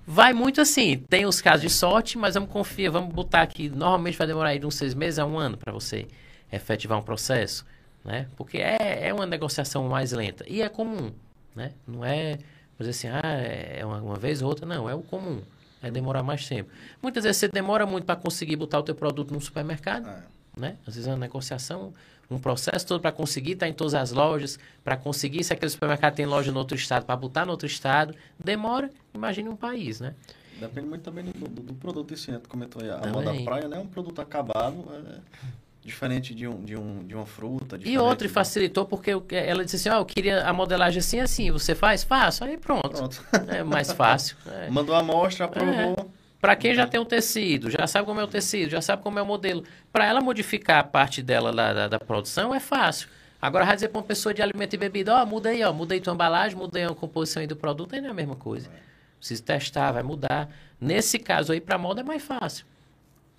Vai muito assim, tem os casos de sorte, mas vamos confiar, vamos botar aqui, normalmente vai demorar aí de uns seis meses a um ano para você efetivar um processo, né? Porque é, é uma negociação mais lenta e é comum, né? Não é, dizer assim, ah, é uma, uma vez ou outra, não, é o comum, é demorar mais tempo. Muitas vezes você demora muito para conseguir botar o teu produto no supermercado, É. né? Às vezes é uma negociação, um processo todo para conseguir estar em todas as lojas, para conseguir, se aquele supermercado tem loja no outro estado, para botar no outro estado, demora, imagine um país, né? Depende muito também do, do, do produto né? Tu comentou aí, a Também. moda praia não é um produto acabado, é diferente de, um, de, um, de uma fruta. E outro, e de- facilitou porque eu- ela disse assim, ó, eu queria a modelagem assim, assim, você faz? Faço, aí pronto. Pronto. É mais fácil. É. Mandou a amostra, aprovou. Para quem já tem o tecido, já sabe como é o tecido, já sabe como é o modelo, para ela modificar a parte dela lá da, da produção é fácil. Agora, vai dizer para uma pessoa de alimento e bebida, ó, muda aí, ó, muda aí tua embalagem, muda aí a composição aí do produto, aí não é a mesma coisa. Precisa testar, vai mudar. Nesse caso aí, para moda é mais fácil.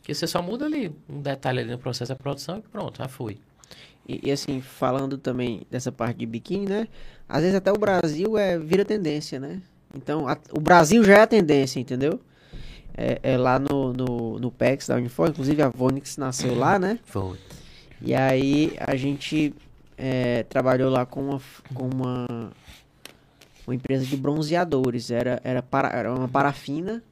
Porque você só muda ali um detalhe ali no processo da produção e pronto, já foi. E, e, assim, falando também dessa parte de biquíni, né? Às vezes até o Brasil é, vira tendência, né? Então, a, o Brasil já é a tendência, entendeu? É, é lá no, no, no PEX da Unifor, inclusive a Vonix nasceu lá, né? Foi. E aí a gente é, trabalhou lá com uma, com uma, uma empresa de bronzeadores. Era, era, para, era uma parafina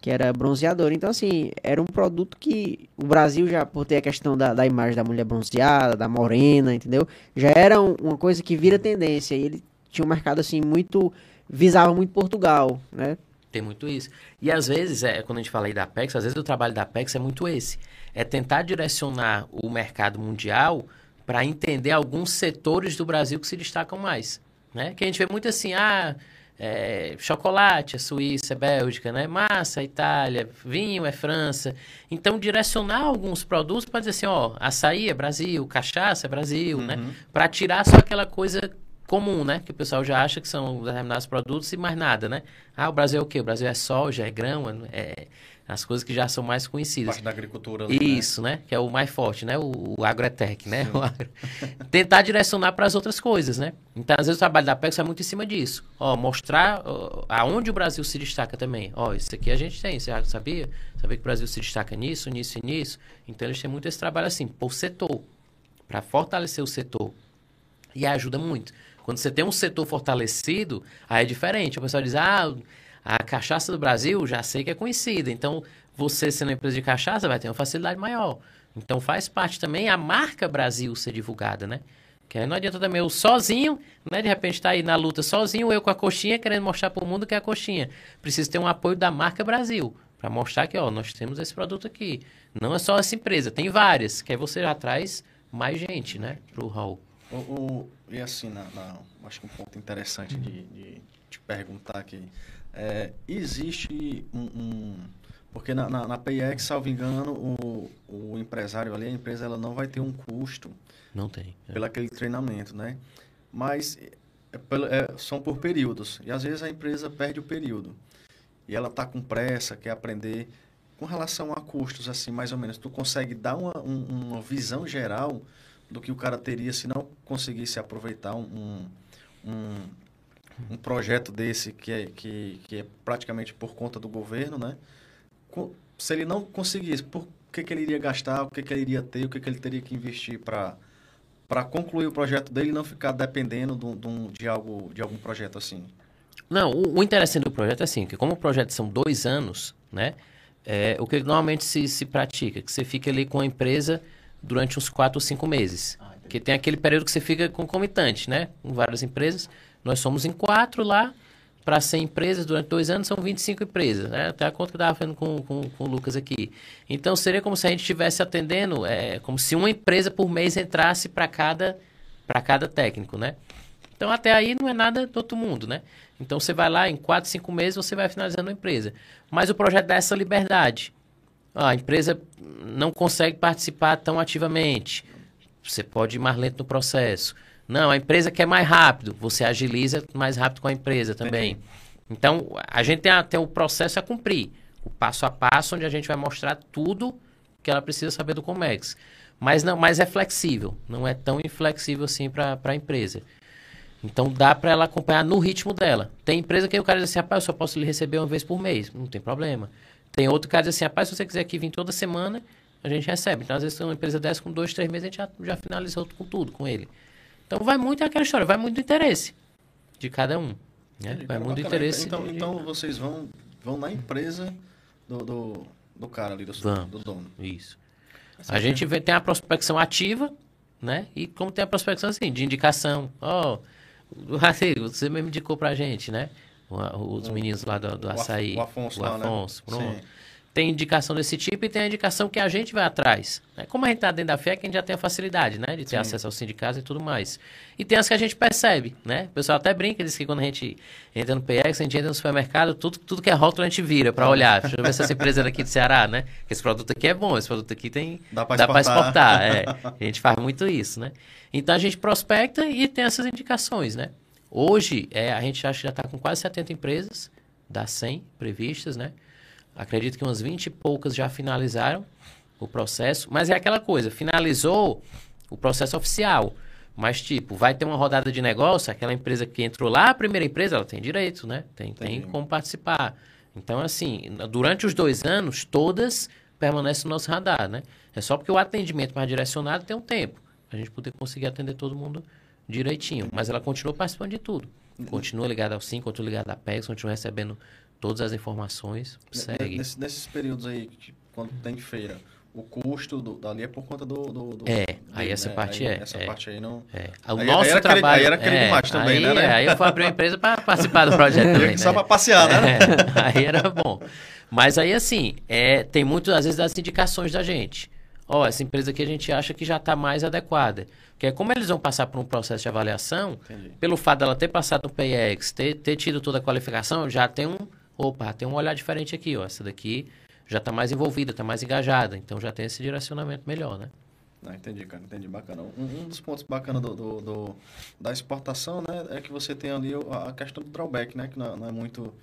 que era bronzeador. Então, assim, era um produto que o Brasil já, por ter a questão da, da imagem da mulher bronzeada, da morena, entendeu? Já era um, uma coisa que vira tendência. E ele tinha um mercado, assim, muito. visava muito Portugal, né? Tem muito isso. E às vezes, é, quando a gente fala aí da Apex, às vezes o trabalho da Apex é muito esse. É tentar direcionar o mercado mundial para entender alguns setores do Brasil que se destacam mais. Né? Que a gente vê muito assim, ah, é, chocolate é Suíça, é Bélgica, né? Massa é Itália, vinho é França. Então, direcionar alguns produtos para dizer assim, ó, açaí é Brasil, cachaça é Brasil, né? Uhum. Para tirar só aquela coisa comum, né? Que o pessoal já acha que são determinados produtos e mais nada, né? Ah, o Brasil é o quê? O Brasil é soja, é grão, é as coisas que já são mais conhecidas. Parte da agricultura. Ali, né? Isso, né? Que é o mais forte, né? O, o agrotech, né? O agro... Tentar direcionar para as outras coisas, né? Então, às vezes o trabalho da PEX é muito em cima disso. Ó, mostrar ó, aonde o Brasil se destaca também. Ó, isso aqui a gente tem, você já sabia? Sabia que o Brasil se destaca nisso, nisso e nisso? Então, eles têm muito esse trabalho assim, por setor, para fortalecer o setor. E ajuda muito. Quando você tem um setor fortalecido, aí é diferente. O pessoal diz, ah, a cachaça do Brasil já sei que é conhecida. Então, você sendo uma empresa de cachaça vai ter uma facilidade maior. Então, faz parte também a marca Brasil ser divulgada, né? Que aí não adianta também eu sozinho, né? De repente estar tá aí na luta sozinho, eu com a coxinha, querendo mostrar para o mundo que é a coxinha. Precisa ter um apoio da marca Brasil. Para mostrar que, ó, nós temos esse produto aqui. Não é só essa empresa, tem várias. Que aí você já traz mais gente, né? Para o hall. O, o, e assim, na, na, acho que um ponto interessante de, de te perguntar aqui. É, existe um, um, porque na, na, na PIX, salvo engano, o, o empresário ali, a empresa, ela não vai ter um custo. Não tem. É. Pelo aquele treinamento, né? Mas é, é, são por períodos. E às vezes a empresa perde o período. E ela está com pressa, quer aprender. Com relação a custos, assim, mais ou menos, tu consegue dar uma, um, uma visão geral do que o cara teria se não conseguisse aproveitar um, um, um projeto desse que é, que, que é praticamente por conta do governo, né? Se ele não conseguisse, por que, que ele iria gastar, o que, que ele iria ter, o que, que ele teria que investir para para concluir o projeto dele e não ficar dependendo de, de, de, algo, de algum projeto assim? Não, o, o, interessante do projeto é assim, que como o projeto são dois anos, né? É, o que normalmente se, se pratica, que você fica ali com a empresa durante uns quatro ou cinco meses. Ah, que tem aquele período que você fica concomitante, né? Com várias empresas. Nós somos em quatro lá, para 100 empresas durante dois anos, são 25 empresas. Né? Até a conta que eu estava fazendo com, com, com, o Lucas aqui. Então, seria como se a gente estivesse atendendo, é, como se uma empresa por mês entrasse para cada, cada técnico, né? Então, até aí não é nada do outro mundo, né? Então, você vai lá, em 4, 5 meses, você vai finalizando a empresa. Mas o projeto dá essa liberdade. A empresa não consegue participar tão ativamente. Você pode ir mais lento no processo. Não, a empresa quer mais rápido. Você agiliza mais rápido com a empresa também. Então, a gente tem, até o processo a cumprir. O passo a passo, onde a gente vai mostrar tudo que ela precisa saber do Comex. Mas, não, mas é flexível. Não é tão inflexível assim para a empresa. Então, dá para ela acompanhar no ritmo dela. Tem empresa que o cara diz assim, rapaz, eu só posso lhe receber uma vez por mês. Não tem problema. Tem outro cara que diz assim, rapaz, se você quiser aqui vir toda semana, a gente recebe. Então, às vezes, uma empresa dessa com dois, três meses, a gente já, já finalizou com tudo com ele. Então vai muito aquela história, vai muito do interesse de cada um. Né? Vai muito do interesse. Então, de... então vocês vão, vão na empresa do, do, do cara ali, do, do dono. Isso. Essa a gente vê, tem a prospecção ativa, né? E como tem a prospecção assim, de indicação. Ó, oh, você mesmo indicou pra gente, né? Os meninos lá do, do açaí. O Afonso, o Afonso, lá, né? pronto. Tem indicação desse tipo e tem a indicação que a gente vai atrás. Né? Como a gente está dentro da FEC, a gente já tem a facilidade né? de ter Sim. acesso aos sindicatos e tudo mais. E tem as que a gente percebe. Né? O pessoal até brinca, diz que quando a gente entra no PX, a gente entra no supermercado, tudo, tudo que é rótulo a gente vira para olhar. Deixa eu ver se essa empresa é daqui de Ceará, né? Esse produto aqui é bom, esse produto aqui tem... Dá para exportar. exportar é. A gente faz muito isso, né? Então a gente prospecta e tem essas indicações, né? Hoje, é, a gente acha que já está com quase 70 empresas, das 100 previstas, né? Acredito que umas 20 e poucas já finalizaram o processo, mas é aquela coisa, finalizou, o processo oficial. Mas, tipo, vai ter uma rodada de negócio, aquela empresa que entrou lá, a primeira empresa, ela tem direito, né? Tem, tem como participar. Então, assim, durante os dois anos, todas permanecem no nosso radar, né? É só porque o atendimento mais direcionado tem um tempo. A gente poder conseguir atender todo mundo direitinho. Mas ela continua participando de tudo. Continua ligada ao SIM, continua ligada à PEX, continua recebendo todas as informações. Segue. Nesse- nesses períodos aí, que, quando tem feira, o custo do, dali é por conta do. do, do- É, aí essa parte Aí é, Essa é. parte aí não. É. O Aí- nosso aí era trabalho. aí era querer é, também, aí, né, né? aí eu fui abrir uma empresa para participar do projeto também. Só né? pra passear, né? É, aí era bom. Mas aí, assim, é, tem muito, às vezes, das indicações da gente. Ó, essa empresa aqui a gente acha que já está mais adequada. Porque é como eles vão passar por um processo de avaliação, Entendi. pelo fato dela ter passado no PX, ter, ter tido toda a qualificação, já tem um. Opa, tem um olhar diferente aqui, ó. Essa daqui já está mais envolvida, está mais engajada. Então já tem esse direcionamento melhor, né? Não, entendi, cara, entendi, bacana. Um, um dos pontos bacanas do, do- do- da exportação, né, é que você tem ali a questão do drawback, né, que não, não é muito,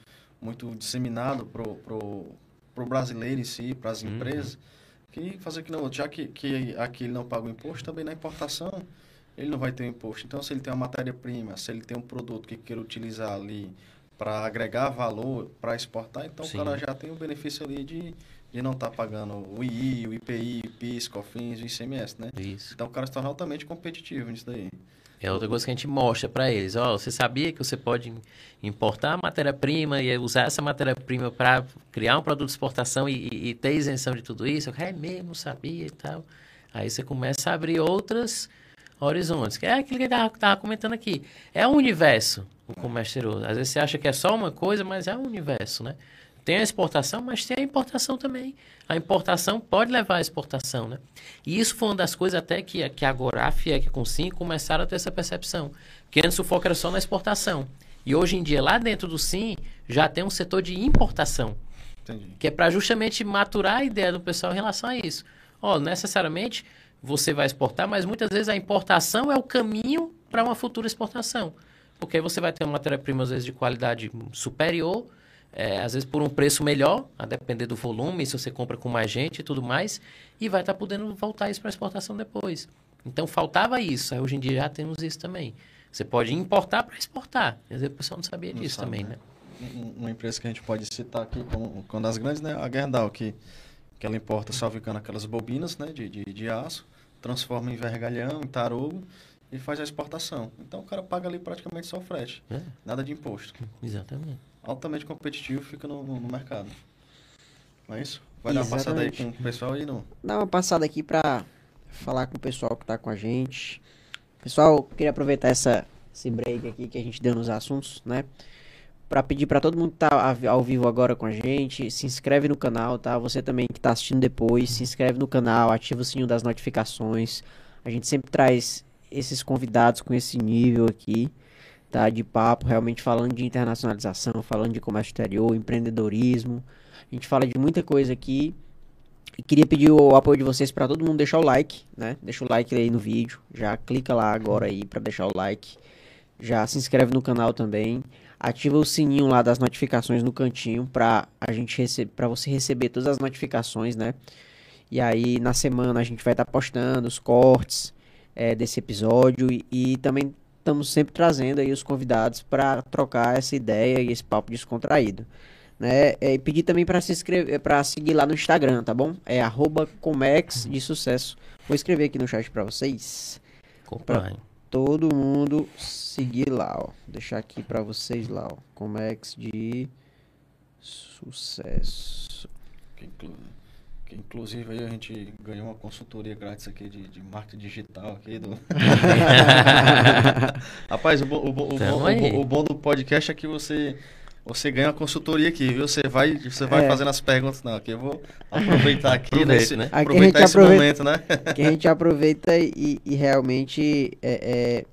muito disseminado pro, pro, pro brasileiro em si, para as Uhum. empresas, que fazer que não, já que, que aqui ele não paga o imposto, também na importação ele não vai ter o imposto. Então, se ele tem uma matéria-prima, se ele tem um produto que queira utilizar ali para agregar valor, para exportar, então Sim. o cara já tem o benefício ali de, de não estar pagando o II, o IPI, o PIS, COFINS, o ICMS, né? Isso. Então o cara se torna altamente competitivo nisso daí. É outra coisa que a gente mostra para eles. Ó, você sabia que você pode importar matéria-prima e usar essa matéria-prima para criar um produto de exportação e, e- e ter isenção de tudo isso? É mesmo, sabia e tal. Aí você começa a abrir outros horizontes. Que é aquilo que eu estava comentando aqui. É um universo o comércio. Às vezes você acha que é só uma coisa, mas é um universo, né? Tem a exportação, mas tem a importação também. A importação pode levar à exportação, né? E isso foi uma das coisas até que, que agora a FIEC com o SIM começaram a ter essa percepção. Que antes o foco era só na exportação. E hoje em dia, lá dentro do SIM, já tem um setor de importação Entendi. que é para justamente maturar a ideia do pessoal em relação a isso. Ó, necessariamente você vai exportar, mas muitas vezes a importação é o caminho para uma futura exportação. Porque aí você vai ter uma matéria-prima, às vezes, de qualidade superior, é, às vezes por um preço melhor, a depender do volume, se você compra com mais gente e tudo mais, e vai estar podendo voltar isso para exportação depois. Então faltava isso, aí hoje em dia já temos isso também. Você pode importar para exportar. Às vezes o pessoal não sabia Não disso sabe, também, né? né? Um- Uma empresa que a gente pode citar aqui como uma das grandes, né? A Gerdau, que, que ela importa, salvo engano, aquelas bobinas né? de, de, de aço, transforma em vergalhão, em tarugo e faz a exportação. Então o cara paga ali praticamente só o frete. É, Nada de imposto. exatamente. Altamente competitivo fica no, no, mercado. Não é isso? Vai dar uma passada aí com Exatamente. o pessoal aí no. Dar uma passada aqui pra falar com o pessoal que tá com a gente. Pessoal, queria aproveitar essa, esse break aqui que a gente deu nos assuntos, né? Pra pedir pra todo mundo que tá ao vivo agora com a gente, se inscreve no canal, tá? Você também que tá assistindo depois, se inscreve no canal, ativa o sininho das notificações. A gente sempre traz esses convidados com esse nível aqui, tá? De papo, realmente falando de internacionalização, falando de comércio exterior, empreendedorismo. A gente fala de muita coisa aqui. E queria pedir o apoio de vocês para todo mundo deixar o like, né? Deixa o like aí no vídeo. Já clica lá agora aí para deixar o like. Já se inscreve no canal também. Ativa o sininho lá das notificações no cantinho para a gente receber, para você receber todas as notificações, né? E aí na semana a gente vai estar postando os cortes eh, desse episódio e, e também estamos sempre trazendo aí os convidados para trocar essa ideia e esse papo descontraído né? É, e pedir também para se inscrever, para seguir lá no Instagram, tá bom? É arroba comex de sucesso. Vou escrever aqui no chat para vocês. Acompanhe. Todo mundo seguir lá, ó. Vou deixar aqui para vocês lá, ó. Comex de sucesso. Que, que inclusive aí a gente ganhou uma consultoria grátis aqui de, de marketing digital aqui do. Rapaz, o, bom- o, bom- o, o, bom- o bom do podcast é que você. Você ganha uma consultoria aqui, viu? Você vai, você vai É. fazendo as perguntas. Não, aqui eu vou aproveitar aqui, Aproveita, nesse, né? Aqui aproveitar esse aproveita- momento, né? que a gente aproveita e, e realmente é, é,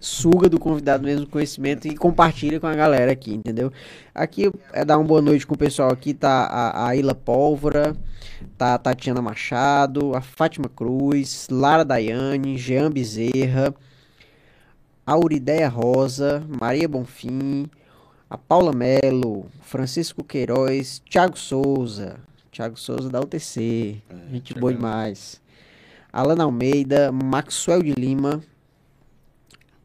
suga do convidado mesmo conhecimento e compartilha com a galera aqui, entendeu? Aqui é dar uma boa noite com o pessoal aqui, tá a, a Ilha Pólvora, tá a Tatiana Machado, a Fátima Cruz, Lara Daiane, Jean Bezerra, Aurideia Rosa, Maria Bonfim, a Paula Melo, Francisco Queiroz, Thiago Souza, Thiago Souza da UTC, É, gente boa demais. Alana Almeida, Maxwell de Lima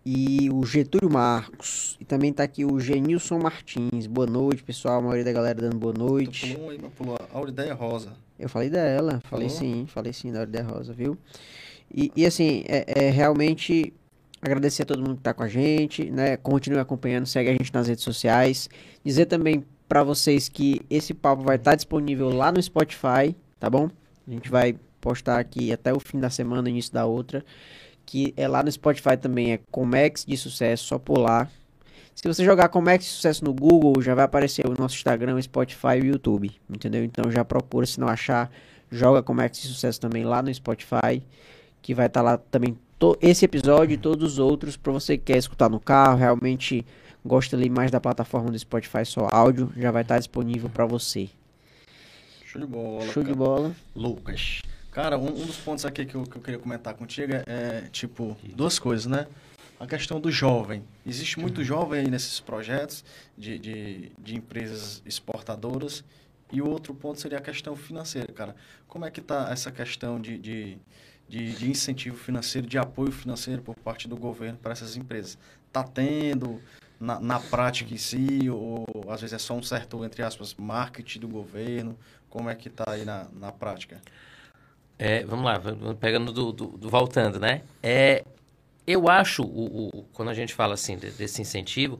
e o Getúlio Marcos. E também tá aqui o Genilson Martins. Boa noite, pessoal. A maioria da galera dando boa noite. pulou aí, mas pulou a Aurideia Rosa. Eu falei dela, falei Falou? sim, falei sim da Aurideia Rosa, viu? E, e assim, é, é realmente agradecer a todo mundo que tá com a gente, né? Continue acompanhando, segue a gente nas redes sociais. Dizer também pra vocês que esse papo vai estar disponível lá no Spotify, tá bom? A gente vai postar aqui até o fim da semana, início da outra. Que é lá no Spotify também, é Comex de Sucesso, só pular. Se você jogar Comex de Sucesso no Google, já vai aparecer o nosso Instagram, Spotify e o YouTube, entendeu? Então já procura, se não achar, joga Comex de Sucesso também lá no Spotify, que vai estar lá também esse episódio e todos os outros para você que quer escutar no carro, realmente gosta ali mais da plataforma do Spotify só áudio, já vai estar disponível para você. Show de bola. Show de cara. bola. Lucas. Cara, um, um dos pontos aqui que eu, que eu queria comentar contigo é, é, tipo, duas coisas, né? A questão do jovem. Existe muito jovem aí nesses projetos de, de, de empresas exportadoras. E o outro ponto seria a questão financeira, cara. Como é que tá essa questão de, de, de, de incentivo financeiro, de apoio financeiro por parte do governo para essas empresas? Tá tendo na, na prática em si, ou às vezes é só um certo, entre aspas, marketing do governo? Como é que tá aí na, na prática? É, vamos lá, pegando do, do- do- voltando, né? É, eu acho, o, o- quando a gente fala assim de- desse incentivo,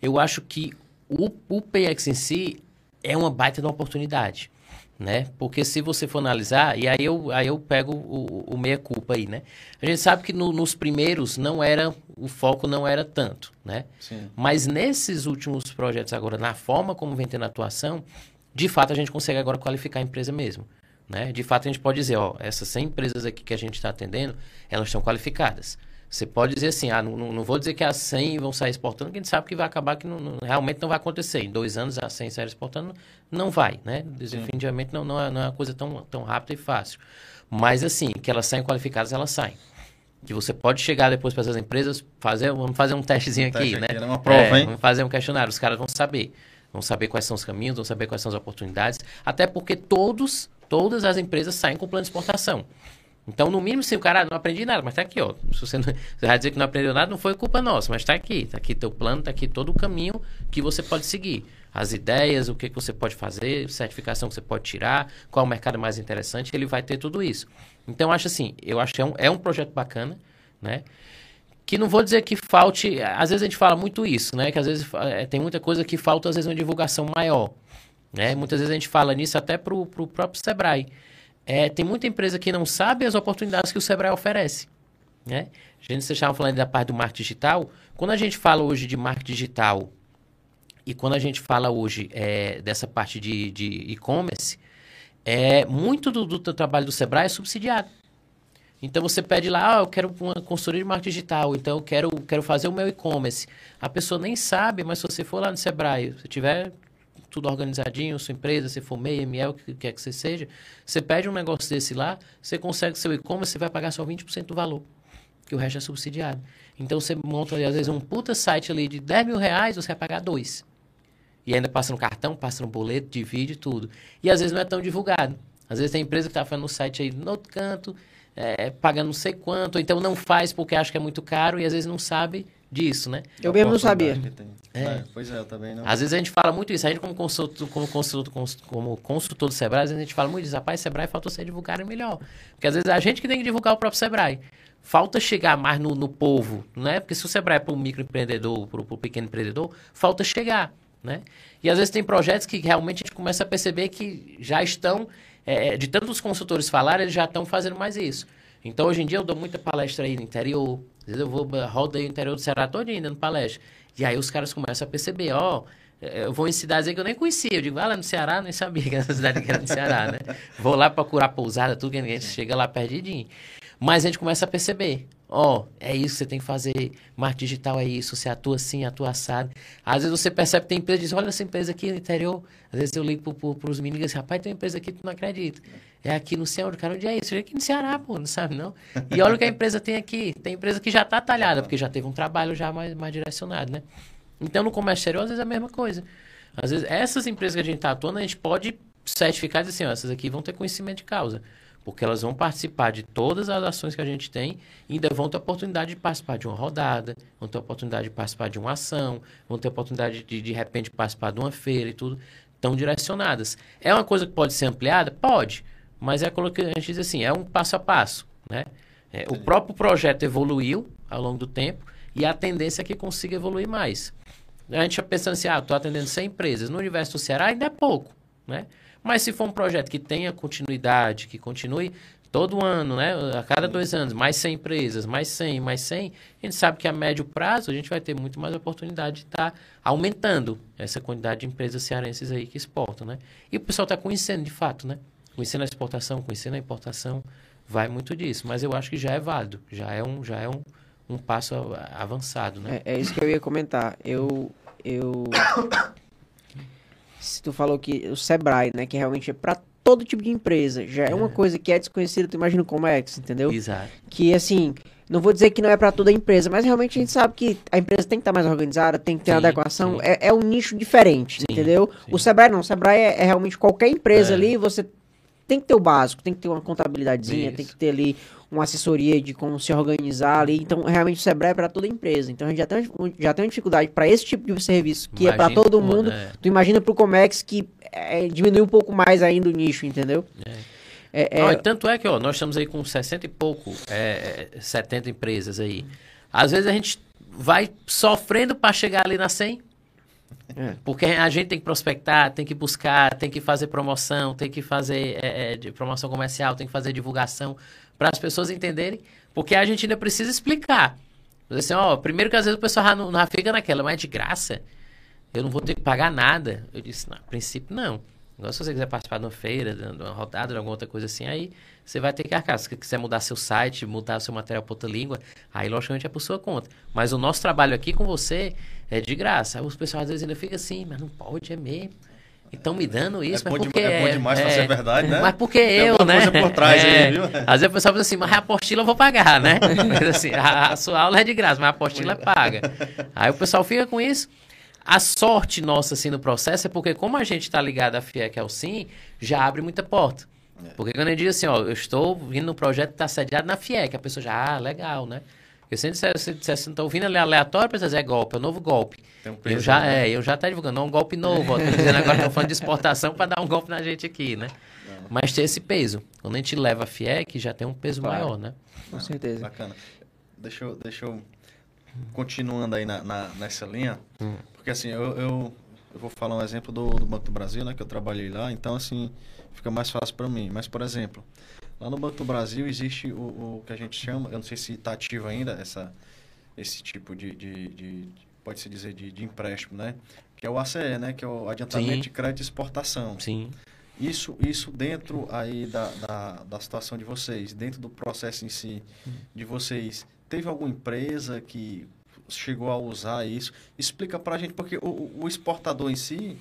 eu acho que o, o PX em si é uma baita de uma oportunidade, né? Porque se você for analisar, e aí eu, aí eu pego o, o meia-culpa aí, né? A gente sabe que no- nos primeiros não era, o foco não era tanto, né? Sim. Mas nesses últimos projetos agora, na forma como vem tendo atuação, de fato a gente consegue agora qualificar a empresa mesmo. Né? De fato a gente pode dizer, ó, essas 100 empresas aqui que a gente está atendendo, elas estão qualificadas. Você pode dizer assim, ah, não, não vou dizer que as 100 vão sair exportando, porque a gente sabe que vai acabar que não- não- realmente não vai acontecer. Em dois anos as 100 saírem exportando, não vai, né? Definitivamente não, não, é, não é uma coisa tão, tão rápida e fácil. Mas assim, que elas saem qualificadas, elas saem. Que você pode chegar depois para essas empresas, fazer, vamos fazer um testezinho aqui, teste né? aqui, né? Uma prova, É, hein? Vamos fazer um questionário, os caras vão saber. Vão saber quais são os caminhos, vão saber quais são as oportunidades. Até porque todos, todas as empresas saem com plano de exportação. Então, no mínimo, se o cara "Ah, não aprendi nada, mas tá aqui, ó. Se você, não, você vai dizer que não aprendeu nada, não foi culpa nossa, mas tá aqui. Tá aqui teu plano, tá aqui todo o caminho que você pode seguir. As ideias, o que, que você pode fazer, certificação que você pode tirar, qual o mercado mais interessante, ele vai ter tudo isso. Então, acho assim, eu acho que é um, é um projeto bacana, né? que não vou dizer que falte, às vezes a gente fala muito isso, né? Que às vezes eh, tem muita coisa que falta, às vezes, uma divulgação maior. Né? Muitas vezes a gente fala nisso até para o próprio Sebrae. É, tem muita empresa que não sabe as oportunidades que o Sebrae oferece. Né? A gente, vocês estavam falando da parte do marketing digital. Quando a gente fala hoje de marketing digital e quando a gente fala hoje eh, dessa parte de de e-commerce, é, muito do, do trabalho do Sebrae é subsidiado. Então você pede lá, ah, eu quero uma consultoria de marketing digital, então eu quero, quero fazer o meu e-commerce. A pessoa nem sabe, mas se você for lá no Sebrae, se tiver tudo organizadinho, sua empresa, se for MEI, ML, o que quer que você seja, você pede um negócio desse lá, você consegue seu e-commerce, você vai pagar só 20% do valor, que o resto é subsidiado. Então você monta às vezes, um puta site ali de 10 mil reais, você vai pagar dois. E ainda passa no cartão, passa no boleto, divide tudo. E às vezes não é tão divulgado. Às vezes tem empresa que está fazendo no site aí no outro canto, é, pagando não sei quanto, ou então não faz porque acha que é muito caro e às vezes não sabe disso, né? Eu mesmo não sabia. É. É, Pois é, eu também não. Às vezes a gente fala muito isso, a gente como consultor, como consultor, como consultor do Sebrae, às vezes a gente fala muito isso, rapaz, Sebrae falta você divulgar melhor. Porque às vezes é a gente que tem que divulgar o próprio Sebrae. Falta chegar mais no, no povo, né? Porque se o Sebrae é para o microempreendedor, para o pequeno empreendedor, falta chegar, né? E às vezes tem projetos que realmente a gente começa a perceber que já estão, é, de tantos consultores falarem, eles já estão fazendo mais isso. Então, hoje em dia, eu dou muita palestra aí no interior. Às vezes eu vou, rodo aí o interior do Ceará todo ainda no palestra. E aí os caras começam a perceber, ó, eh, eu vou em cidades aí que eu nem conhecia. Eu digo, ah, lá no Ceará, nem sabia que essa cidade que era no Ceará, né? Vou lá procurar pousada, tudo, que a gente chega lá perdidinho. Mas a gente começa a perceber, ó, é isso que você tem que fazer, marketing digital é isso, você atua assim, atua assado. Às vezes você percebe que tem empresa e diz, olha essa empresa aqui no interior. Às vezes eu ligo para pro, os meninos e digo assim, rapaz, tem uma empresa aqui que tu não acredita. É aqui no Ceará, cara, onde é isso? É aqui no Ceará, pô, não sabe não? E olha o que a empresa tem aqui, tem empresa que já está talhada, porque já teve um trabalho já mais, mais direcionado, né? Então no comércio exterior, às vezes é a mesma coisa. Às vezes essas empresas que a gente está atuando, a gente pode certificar e dizer assim, ó, essas aqui vão ter conhecimento de causa. Porque elas vão participar de todas as ações que a gente tem e ainda vão ter a oportunidade de participar de uma rodada, vão ter a oportunidade de participar de uma ação, vão ter a oportunidade de, de repente, participar de uma feira e tudo. Estão direcionadas. É uma coisa que pode ser ampliada? Pode. Mas é aquilo que a gente diz assim, é um passo a passo, né? É, o próprio projeto evoluiu ao longo do tempo e a tendência é que consiga evoluir mais. A gente já pensando assim, ah, estou atendendo 100 empresas. No universo do Ceará ainda é pouco, né? Mas se for um projeto que tenha continuidade, que continue todo ano, né? A cada dois anos, mais 100 empresas, mais 100, mais 100, a gente sabe que a médio prazo a gente vai ter muito mais oportunidade de estar tá aumentando essa quantidade de empresas cearenses aí que exportam, né? E o pessoal está conhecendo de fato, né? Conhecendo a exportação, conhecendo a importação, vai muito disso. Mas eu acho que já é válido, já é um, já é um, um passo avançado, né? É, é isso que eu ia comentar. Eu, eu se tu falou que o Sebrae, né, que realmente é para todo tipo de empresa, já é, é uma coisa que é desconhecida, tu imagina como é, entendeu? Exato. Que assim, não vou dizer que não é para toda empresa, mas realmente a gente sabe que a empresa tem que estar tá mais organizada, tem que ter sim, adequação, é, é, um nicho diferente, sim, entendeu? Sim. O Sebrae não, o Sebrae é, é realmente qualquer empresa é. ali, você tem que ter o básico, tem que ter uma contabilidadezinha, Isso. tem que ter ali uma assessoria de como se organizar ali. Então, realmente, o Sebrae é para toda empresa. Então, a gente já tem, já tem uma dificuldade para esse tipo de serviço, que é imagina, é para todo mundo. É. Tu imagina para o Comex que é, diminui um pouco mais ainda o nicho, entendeu? É. É, é... tanto é que ó, nós estamos aí com 60 e pouco, é, 70 empresas aí. Às vezes a gente vai sofrendo para chegar ali na 100, é. Porque a gente tem que prospectar, tem que buscar, tem que fazer promoção, tem que fazer é, é, promoção comercial, tem que fazer divulgação para as pessoas entenderem, porque a gente ainda precisa explicar. Assim, ó, primeiro que às vezes o pessoal já, não, já fica naquela, mas é de graça, eu não vou ter que pagar nada. Eu disse, não, a princípio não. Agora, se você quiser participar de uma feira, de uma rodada, de alguma outra coisa assim, aí você vai ter que arcar. Se você quiser mudar seu site, mudar seu material para outra língua, aí logicamente é por sua conta. Mas o nosso trabalho aqui com você é de graça. Aí os pessoal às vezes ainda fica assim, mas não pode, é mesmo. Estão me dando isso, é mas porque... É, bom demais é, pra ser verdade, né? Mas porque Tem eu, né? coisa por trás é, aí, viu? Às vezes o pessoal diz assim, mas a apostila eu vou pagar, né? assim, a, a, sua aula é de graça, mas a apostila é paga. Aí o pessoal fica com isso. A sorte nossa, assim, no processo é porque como a gente está ligado à FIEC ao SIM, já abre muita porta. É. Porque quando eu digo assim, ó, eu estou vindo no projeto que está sediado na FIEC, a pessoa já, ah, legal, né? Porque se você disser assim, tá ouvindo ali aleatório, precisa dizer é golpe, é um novo golpe. Um eu já, né? é, eu já tá divulgando, não é um golpe novo, ó, tô dizendo agora estão falando de exportação para dar um golpe na gente aqui, né? Não. Mas tem esse peso. Quando a gente leva a FIEC, já tem um peso claro. maior, né? Com certeza. Bacana. Deixa eu, deixa eu continuando aí na, na nessa linha, hum. porque assim, eu, eu, eu, vou falar um exemplo do, do Banco do Brasil, né, que eu trabalhei lá, então assim, fica mais fácil para mim. Mas, por exemplo, lá no Banco do Brasil existe o, o que a gente chama, eu não sei se está ativo ainda essa, esse tipo de, de, de pode-se dizer, de, de, empréstimo, né? Que é o ACE, né? Que é o Adiantamento Sim. de Crédito e Exportação. Sim. Isso, isso dentro aí da, da, da situação de vocês, dentro do processo em si de vocês, teve alguma empresa que chegou a usar isso? Explica para a gente, porque o, o exportador em si,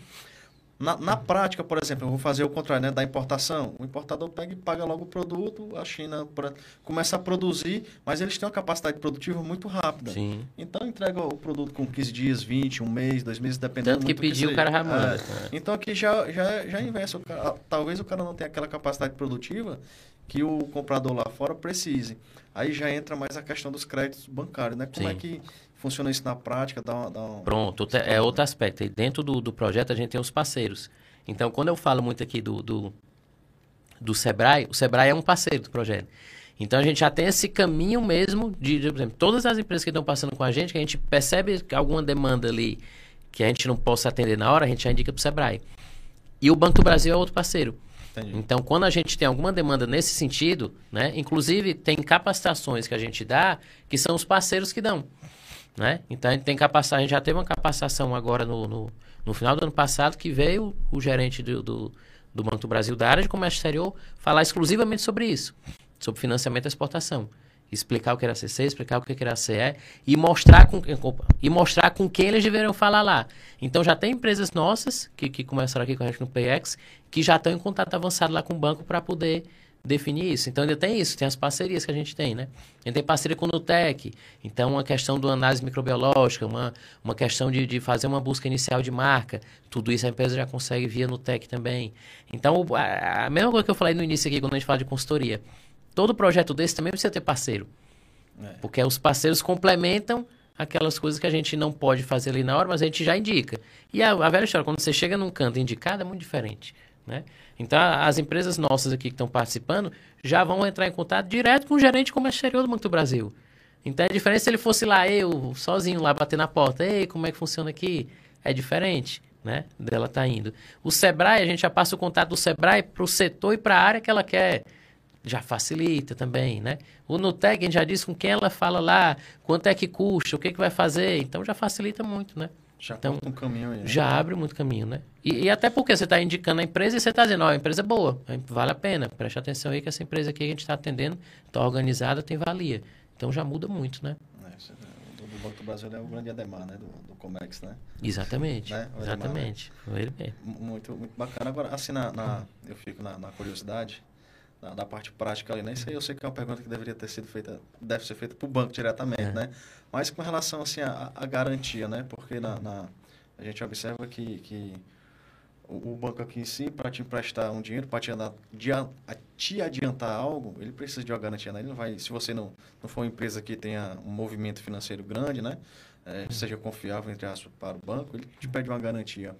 na, na, prática, por exemplo, eu vou fazer o contrário, né, da importação. O importador pega e paga logo o produto, a China pra, começa a produzir, mas eles têm uma capacidade produtiva muito rápida. Sim. Então entrega o produto com 15 dias, 20, um mês, dois meses, dependendo Tanto que pediu, o cara já manda. É. Então aqui já, já, já investe. talvez o cara não tenha aquela capacidade produtiva que o comprador lá fora precise. Aí já entra mais a questão dos créditos bancários, né? Como é Sim. é que funciona isso na prática? Dá uma, dá uma... Pronto, é outro aspecto. E dentro do, do projeto a gente tem os parceiros. Então, quando eu falo muito aqui do, do, do Sebrae, o Sebrae é um parceiro do projeto. Então, a gente já tem esse caminho mesmo de, de, por exemplo, todas as empresas que estão passando com a gente, que a gente percebe alguma demanda ali que a gente não possa atender na hora, a gente já indica para o Sebrae. E o Banco do Brasil é outro parceiro. Entendi. Então, quando a gente tem alguma demanda nesse sentido, né, inclusive tem capacitações que a gente dá que são os parceiros que dão. Né? Então a gente tem capacitação, a gente já teve uma capacitação agora no, no, no final do ano passado que veio o gerente do, do, do, Banco do Brasil da área de comércio exterior falar exclusivamente sobre isso, sobre financiamento e exportação. Explicar o que era CC, explicar o que era CE e mostrar com, e mostrar com quem eles deveriam falar lá. Então já tem empresas nossas que, que começaram aqui com a gente no PayX que já estão em contato avançado lá com o banco para poder definir isso. Então ainda tem isso, tem as parcerias que a gente tem, né? A gente tem parceria com o Nutec, então uma questão do análise microbiológica, uma, uma questão de, de fazer uma busca inicial de marca, tudo isso a empresa já consegue via Nutec também. Então, a, a mesma coisa que eu falei no início aqui, quando a gente fala de consultoria, todo projeto desse também precisa ter parceiro. É. Porque os parceiros complementam aquelas coisas que a gente não pode fazer ali na hora, mas a gente já indica. E a, a velha história, quando você chega num canto indicado, é muito diferente. Né? Então, as empresas nossas aqui que estão participando já vão entrar em contato direto com o gerente comércio exterior do Banco do Brasil. Então, é diferente se ele fosse lá, eu, sozinho, lá bater na porta. Ei, como é que funciona aqui? É diferente, né? Dela tá indo. O Sebrae, a gente já passa o contato do Sebrae para o setor e para a área que ela quer já facilita também, né? O Nutec, a gente já disse com quem ela fala lá, quanto é que custa, o que, que vai fazer, então já facilita muito, né? Já Então, um caminho aí. né? Já abre muito caminho, né? E, e até porque você está indicando a empresa e você está dizendo, ó, a empresa é boa, vale a pena, preste atenção aí que essa empresa aqui que a gente está atendendo está organizada, tem valia. Então já muda muito, né? É, é- o do Banco do Brasil é o grande Ademar, né? Do, do Comex, né? Exatamente, Né? O Edmar, exatamente. Foi ele mesmo. Muito, muito bacana. Agora, assim, na, na- eu fico na, na curiosidade da, da parte prática ali, né? Isso aí eu sei que é uma pergunta que deveria ter sido feita, deve ser feita para o banco diretamente, É. né? Mas com relação, assim, à à garantia, né? Porque na, na- a gente observa que, que o, o banco aqui em si, para te emprestar um dinheiro, para te, te adiantar algo, ele precisa de uma garantia, né? Ele não vai, se você não, não for uma empresa que tenha um movimento financeiro grande, né? É, seja confiável, entre aspas, para o banco, ele te pede uma garantia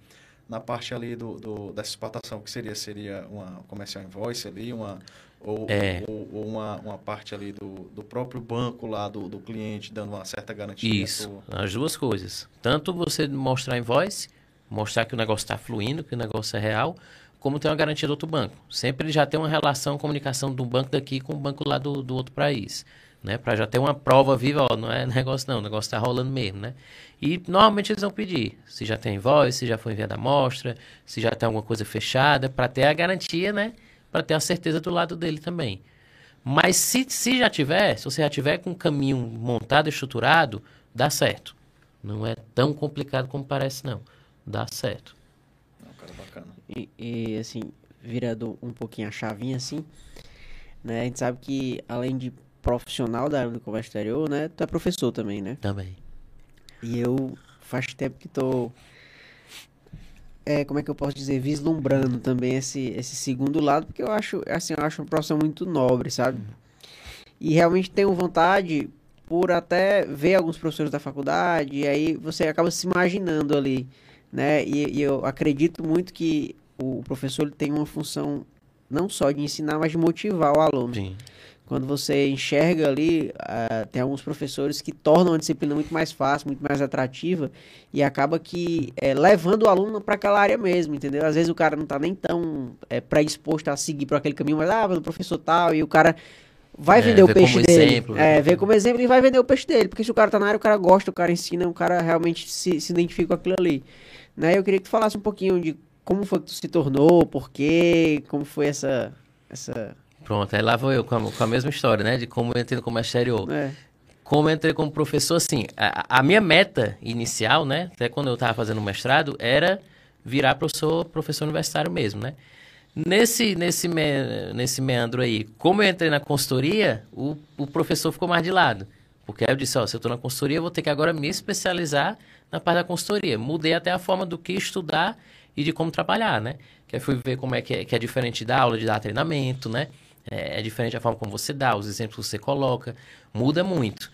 na parte ali do, do- dessa exportação, que seria seria uma comercial invoice ali, uma ou, É. ou, ou uma, uma parte ali do, do próprio banco lá do, do cliente dando uma certa garantia. Isso, as duas coisas. Tanto você mostrar voz, mostrar que o negócio está fluindo, que o negócio é real, como ter uma garantia do outro banco. Sempre ele já tem uma relação, comunicação do banco daqui com o banco lá do, do outro país. Né? Para já ter uma prova viva, ó, não é negócio não, o negócio está rolando mesmo, né? E normalmente eles vão pedir, se já tem voz, se já foi enviada amostra, se já tem alguma coisa fechada, para ter a garantia, né? Para ter a certeza do lado dele também. Mas se, se já tiver, se você já tiver com o caminho montado, estruturado, dá certo. Não é tão complicado como parece, não. Dá certo. Não, cara, bacana. E, e, assim, virando um pouquinho a chavinha assim, né? A gente sabe que além de profissional da área do comércio exterior, né? Tu é professor também, né? Também. E eu faz tempo que tô. É, como é que eu posso dizer? Vislumbrando também esse, esse segundo lado, porque eu acho, assim, eu acho uma profissão muito nobre, sabe? E realmente tenho vontade por até ver alguns professores da faculdade, e aí você acaba se imaginando ali, né? E, e eu acredito muito que o professor tem uma função não só de ensinar, mas de motivar o aluno. Sim. Quando você enxerga ali, ah, tem alguns professores que tornam a disciplina muito mais fácil, muito mais atrativa e acaba que eh, levando o aluno para aquela área mesmo, entendeu? Às vezes o cara não tá nem tão eh, predisposto a seguir por aquele caminho, mas ah, mas o professor tal, e o cara vai É, vender o peixe como dele. exemplo, é, né? vê como exemplo e vai vender o peixe dele, porque se o cara tá na área, o cara gosta, o cara ensina, o cara realmente se, se identifica com aquilo ali. Né? Eu queria que tu falasse um pouquinho de como foi que tu se tornou, por quê, como foi essa... essa Pronto, aí lá vou eu com a, com a mesma história, né? De como eu entrei no comércio exterior. é, Como eu entrei como professor, assim, a, a minha meta inicial, né? Até quando eu estava fazendo mestrado, era virar professor, professor universitário mesmo, né? Nesse, nesse, me- nesse meandro aí, como eu entrei na consultoria, o, o professor ficou mais de lado. Porque aí eu disse, ó, se eu estou na consultoria, eu vou ter que agora me especializar na parte da consultoria. Mudei até a forma do que estudar e de como trabalhar, né? Que aí fui ver como é que é, que é diferente da aula, de dar treinamento, né? É, é diferente a forma como você dá, os exemplos que você coloca, muda muito.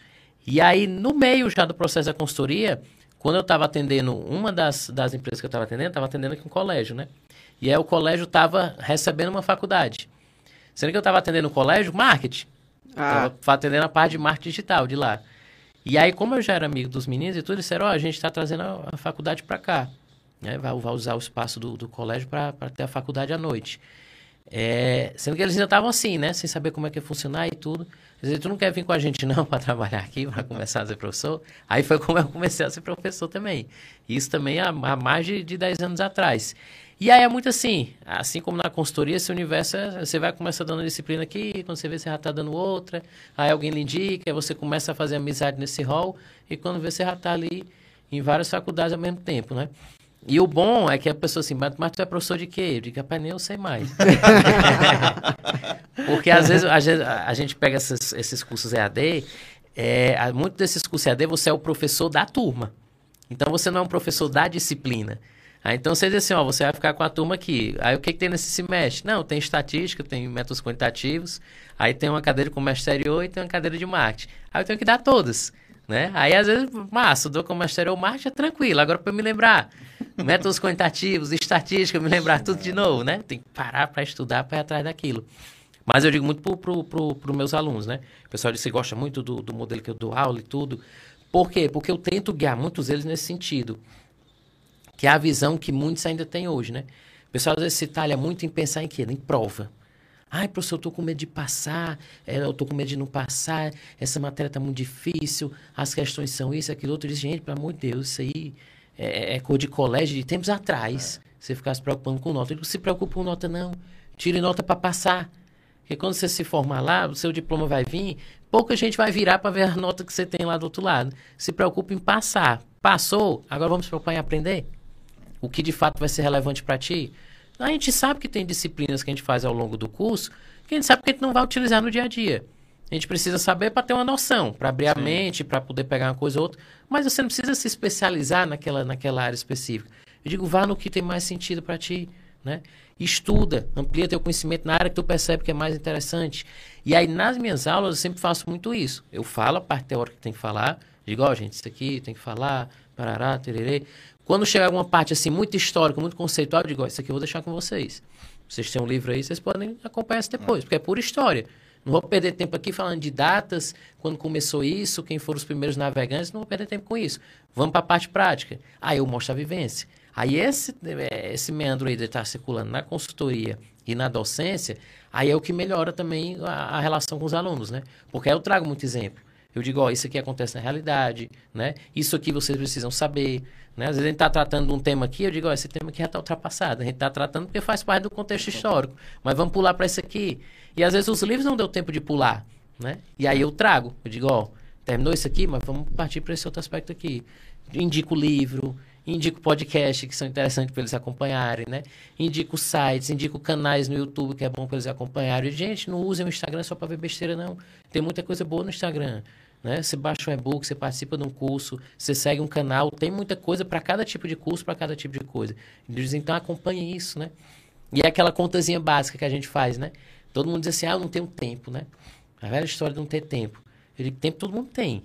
E aí, no meio já do processo da consultoria, quando eu estava atendendo, uma das, das empresas que eu estava atendendo, estava atendendo aqui um colégio, né? E aí o colégio estava recebendo uma faculdade. Sendo que eu estava atendendo o colégio, marketing. ah, Tava atendendo a parte de marketing digital de lá. E aí, como eu já era amigo dos meninos e tudo, eles disseram, ó, a gente está trazendo a, a faculdade para cá. Né? Vai, vai usar o espaço do, do colégio para ter a faculdade à noite. É, sendo que eles ainda estavam assim, né? Sem saber como é que ia funcionar e tudo. Eles disseram, tu não quer vir com a gente não para trabalhar aqui, para começar a ser professor? Aí foi como eu comecei a ser professor também. Isso também há, há mais de, de 10 anos atrás. E aí é muito assim, assim como na consultoria, esse universo, é- você vai começar dando disciplina aqui, quando você vê, você já está dando outra, aí alguém lhe indica, aí você começa a fazer amizade nesse rol, e quando vê, você já está ali em várias faculdades ao mesmo tempo, né? E o bom é que a pessoa assim, mas, mas tu é professor de quê? Eu digo, rapaz, nem eu sei mais. Porque às vezes, às vezes a gente pega esses, esses cursos EAD, é, muito desses cursos EAD você é o professor da turma. Então você não é um professor da disciplina. Aí, então você diz assim, ó, você vai ficar com a turma aqui. Aí o que, que tem nesse semestre? Não, tem estatística, tem métodos quantitativos, aí tem uma cadeira com mestre exterior e tem uma cadeira de marketing. Aí eu tenho que dar todas. Né? Aí, às vezes, massa, dou como exterior marketing é tranquilo. Agora, para me lembrar, métodos quantitativos, estatística, me lembrar tudo de novo, né? Tem que parar para estudar para ir atrás daquilo. Mas eu digo muito para pro, pro, pro meus alunos, né? O pessoal disse que gosta muito do, do modelo que eu dou aula e tudo. Por quê? Porque eu tento guiar muitos deles nesse sentido. Que é a visão que muitos ainda têm hoje, né? O pessoal às vezes se talha muito em pensar em quê? Em prova. Ai, professor, eu tô com medo de passar, é, eu tô com medo de não passar, essa matéria tá muito difícil, as questões são isso, aquilo outro. Eu disse, gente, pelo amor de Deus, isso aí é, é cor de colégio de tempos atrás. É. Você ficar se preocupando com nota. Eu digo, se preocupe com nota, não. Tire nota para passar. Porque quando você se formar lá, o seu diploma vai vir, pouca gente vai virar para ver a nota que você tem lá do outro lado. Se preocupe em passar. Passou, agora vamos se preocupar em aprender? O que de fato vai ser relevante para ti? A gente sabe que tem disciplinas que a gente faz ao longo do curso que a gente sabe que a gente não vai utilizar no dia a dia. A gente precisa saber para ter uma noção, para abrir Sim. a mente, para poder pegar uma coisa ou outra. Mas você não precisa se especializar naquela, naquela área específica. Eu digo, vá no que tem mais sentido para ti, né? Estuda, amplia teu conhecimento na área que tu percebe que é mais interessante. E aí, nas minhas aulas, eu sempre faço muito isso. Eu falo a parte teórica que tem que falar, digo, ó, oh, gente, isso aqui tem que falar, parará, tererê. Quando chegar alguma parte assim muito histórica, muito conceitual, eu digo, isso aqui eu vou deixar com vocês. Vocês têm um livro aí, vocês podem acompanhar isso depois, porque é pura história. Não vou perder tempo aqui falando de datas, quando começou isso, quem foram os primeiros navegantes, não vou perder tempo com isso. Vamos para a parte prática. Aí eu mostro a vivência. Aí esse, é, esse meandro aí de estar circulando na consultoria e na docência, aí é o que melhora também a, a relação com os alunos, né? Porque aí eu trago muito exemplo. Eu digo, ó, isso aqui acontece na realidade, né? Isso aqui vocês precisam saber, né? Às vezes a gente está tratando de um tema aqui, eu digo, ó, esse tema aqui já está ultrapassado. A gente está tratando porque faz parte do contexto histórico. Mas vamos pular para esse aqui. E às vezes os livros não deu tempo de pular, né? E aí eu trago, eu digo, ó, terminou isso aqui, mas vamos partir para esse outro aspecto aqui. Indico o livro, indico podcast que são interessantes para eles acompanharem, né? Indico sites, indico canais no YouTube que é bom para eles acompanharem. Gente, não usem o Instagram só para ver besteira, não. Tem muita coisa boa no Instagram. Né? Você baixa um e-book, você participa de um curso, você segue um canal, tem muita coisa para cada tipo de curso, para cada tipo de coisa. Então acompanhem isso, né? E é aquela contazinha básica que a gente faz, né? Todo mundo diz assim, ah, eu não tenho tempo, né? A velha história de não ter tempo. Eu digo, tempo todo mundo tem.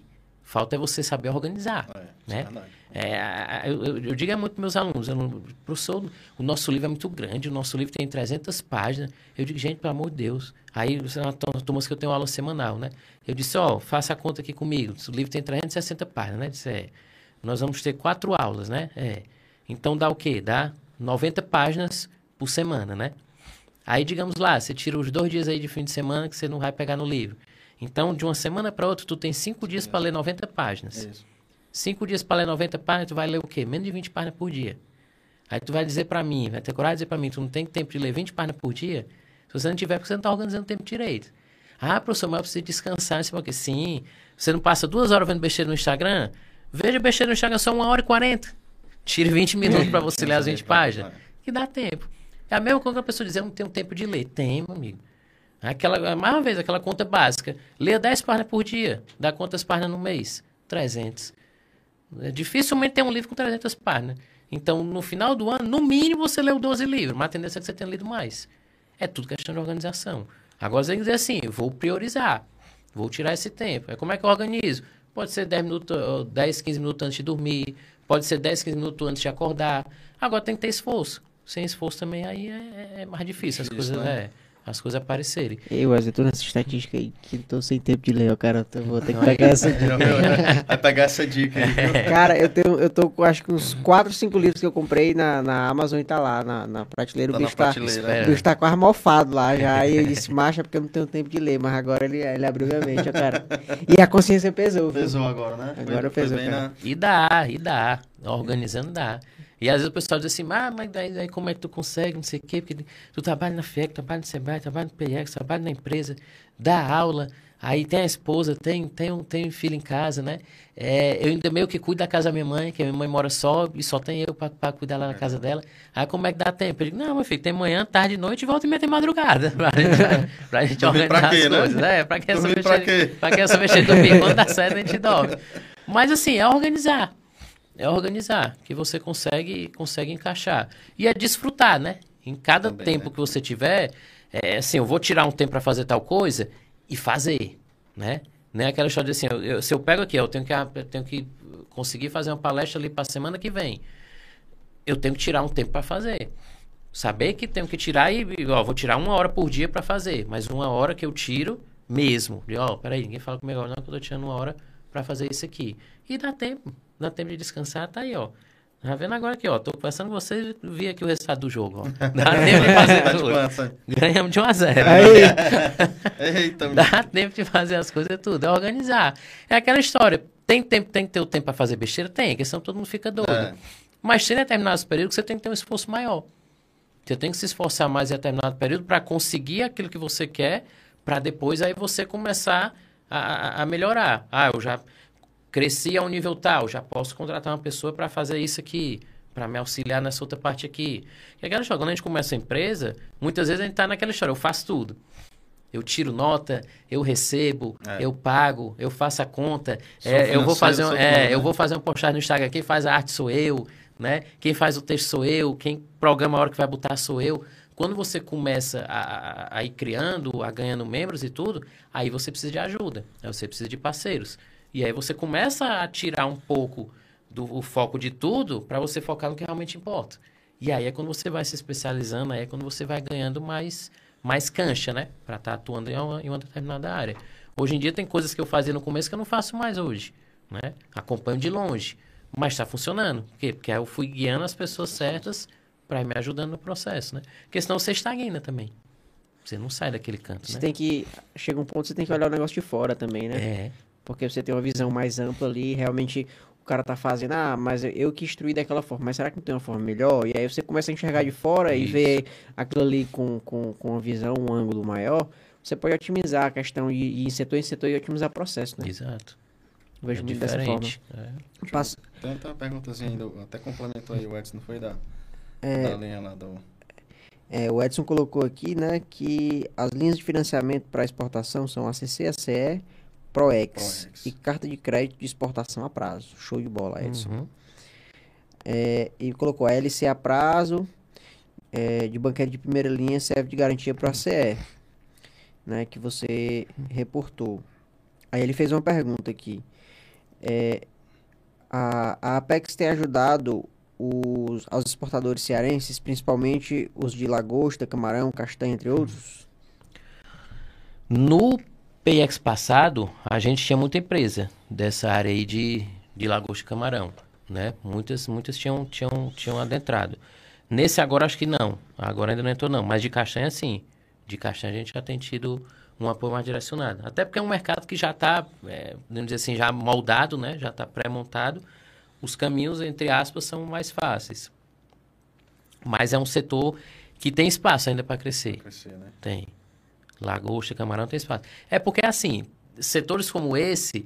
Falta é você saber organizar, é, né? É, eu, eu, eu, digo é muito para meus alunos, eu não, professor, o nosso livro é muito grande, o nosso livro tem 300 páginas. Eu digo, gente, pelo amor de Deus. Aí, uma turma que eu tenho aula semanal, né? Eu disse, ó, oh, faça a conta aqui comigo. O livro tem 360 páginas, né? Disse, é, nós vamos ter quatro aulas, né? É. Então dá o quê? Dá 90 páginas por semana, né? Aí, digamos lá, você tira os dois dias aí de fim de semana que você não vai pegar no livro. Então, de uma semana para outra, tu tem cinco dias para ler 90 páginas. Isso. Cinco dias para ler 90 páginas, tu vai ler o quê? Menos de 20 páginas por dia. Aí tu vai dizer para mim, vai ter coragem de dizer para mim, tu não tem tempo de ler 20 páginas por dia? Se você não tiver, porque você não está organizando o tempo direito. Ah, professor, mas eu preciso descansar. Não sei Sim. Você não passa duas horas vendo besteira no Instagram? Veja besteira no Instagram só uma hora e quarenta. Tire 20 minutos para você ler as 20 páginas. Que dá tempo. É a mesma coisa que a pessoa dizer, eu não tenho tempo de ler. Tem, meu amigo. Aquela, mais uma vez, aquela conta básica. Leia 10 páginas por dia. Dá quantas páginas no mês? 300. É, dificilmente tem um livro com 300 páginas. Então, no final do ano, no mínimo, você leu 12 livros. Mas a tendência é que você tenha lido mais. É tudo questão de organização. Agora, você tem que dizer assim, vou priorizar. Vou tirar esse tempo. É como é que eu organizo? Pode ser 10 minutos, 10, 15 minutos antes de dormir. Pode ser 10, 15 minutos antes de acordar. Agora tem que ter esforço. Sem esforço também aí é, é mais difícil. As coisas, né? é as coisas aparecerem. Eu, Wesley, tô nessa estatística aí que tô sem tempo de ler, ó, cara. Eu vou ter que pegar essa dica. Vai pegar essa dica aí. Cara, eu tenho, eu tô com acho que uns 4, 5 livros que eu comprei na, na Amazon e tá lá, na, na prateleira. Tá o bicho, tá, o bicho tá quase mofado lá já. Aí eu disse, marcha, porque eu não tenho tempo de ler, mas agora ele, ele abriu minha mente, ó, cara. E a consciência pesou. Pesou viu? agora, né? Agora foi, pesou, cara. Na... E dá, e dá. Organizando dá. E às vezes o pessoal diz assim, ah, mas daí, daí como é que tu consegue, não sei o quê, porque tu trabalha na FIEC, trabalha no SEBRAE, trabalha no PX, trabalha na empresa, dá aula, Aí tem a esposa, tem, tem, um, tem um filho em casa, né? É, eu ainda meio que cuido da casa da minha mãe, que a minha mãe mora só e só tem eu para cuidar lá na casa dela. Aí como é que dá tempo? Eu digo, não, meu filho, tem manhã, tarde, noite e volta e meia tem madrugada. Pra gente, pra gente organizar pra quê, as né? coisas. É, pra que essa Dormir pra mexer, quê? pra que essa mexer dormir? Quando dá certo, a gente dorme. Mas assim, é organizar. É organizar, que você consegue, consegue encaixar. E é desfrutar, né? Em cada Também, tempo né? que você tiver, é assim, eu vou tirar um tempo para fazer tal coisa e fazer, né? Não é aquela história de assim, eu- eu- se eu pego aqui, eu tenho que, eu tenho que conseguir fazer uma palestra ali para semana que vem. Eu tenho que tirar um tempo para fazer. Saber que tenho que tirar e, ó, vou tirar uma hora por dia para fazer, mas uma hora que eu tiro mesmo. De, ó, peraí, ninguém fala comigo agora, não, que eu tô tirando uma hora para fazer isso aqui. E dá tempo, dá tempo de descansar, tá aí, ó. Tá vendo agora aqui, ó, tô conversando com você e vi aqui o resultado do jogo, ó. Dá tempo de fazer Tá tudo. quanto? Ganhamos de 1 a 0. Eita, Dá tempo de fazer as coisas tudo, é organizar. É aquela história, tem tempo, tem que ter o tempo para fazer besteira? Tem, porque senão todo mundo fica doido. É. Mas tem determinados períodos que você tem que ter um esforço maior. Você tem que se esforçar mais em determinado período para conseguir aquilo que você quer, para depois aí você começar a- a melhorar. Ah, eu já cresci a um nível tal, já posso contratar uma pessoa para fazer isso aqui, para me auxiliar nessa outra parte aqui. E aquela história, quando a gente começa a empresa, muitas vezes a gente está naquela história, eu faço tudo. Eu tiro nota, eu recebo, É. eu pago, eu faço a conta, é, eu vou fazer, um- é, tudo, eu né? vou fazer uma postagem no Instagram, quem faz a arte sou eu, né? Quem faz o texto sou eu, quem programa a hora que vai botar sou eu. Quando você começa a, a- a ir criando, a ganhando membros e tudo, aí você precisa de ajuda, aí você precisa de parceiros. E aí você começa a tirar um pouco do o foco de tudo para você focar no que realmente importa. E aí é quando você vai se especializando, aí é quando você vai ganhando mais, mais cancha, né? Para estar atuando em uma, em uma determinada área. Hoje em dia tem coisas que eu fazia no começo que eu não faço mais hoje, né? Acompanho de longe, mas está funcionando. Por quê? Porque aí eu fui guiando as pessoas certas para ir me ajudando no processo, né? Porque senão você estagna também. Você não sai daquele canto, Você né? tem que. Chega um ponto que você tem que olhar o negócio de fora também, né? É, Porque você tem uma visão mais ampla ali, realmente o cara tá fazendo, ah, mas eu que instruí daquela forma, mas será que não tem uma forma melhor? E aí você começa a enxergar de fora e Isso. ver aquilo ali com, com, com uma visão, um ângulo maior, você pode otimizar a questão de ir em setor em setor e otimizar o processo, né? exato. Eu vejo é muito dessa forma. diferente. É. Passa- Tem, tem uma perguntazinha ainda, até complementou aí o Edson, não foi da, É. da linha lá do... É, o Edson colocou aqui, né, que as linhas de financiamento para exportação são ACC, ACE, ProEx, ProEx. e carta de crédito de exportação a prazo. Show de bola, Edson. Uhum. É, e colocou a LC a prazo, é, de banquete de primeira linha, serve de garantia para a CE, né, que você reportou. Aí ele fez uma pergunta aqui. É, a, a Apex tem ajudado os, aos exportadores cearenses, principalmente os de lagosta, camarão, castanha, entre outros? No PX passado, a gente tinha muita empresa dessa área aí de, de lagosta e camarão, né? Muitas, muitas tinham, tinham, tinham adentrado. Nesse agora acho que não. Agora ainda não entrou não, mas de castanha sim. De castanha a gente já tem tido um apoio mais direcionado. Até porque é um mercado que já está, é, vamos dizer assim, já moldado, né? Já está pré-montado. Os caminhos, entre aspas, são mais fáceis. Mas é um setor que tem espaço ainda para crescer. Crescer, né? Tem. Lagosta, camarão tem espaço. É porque, assim, setores como esse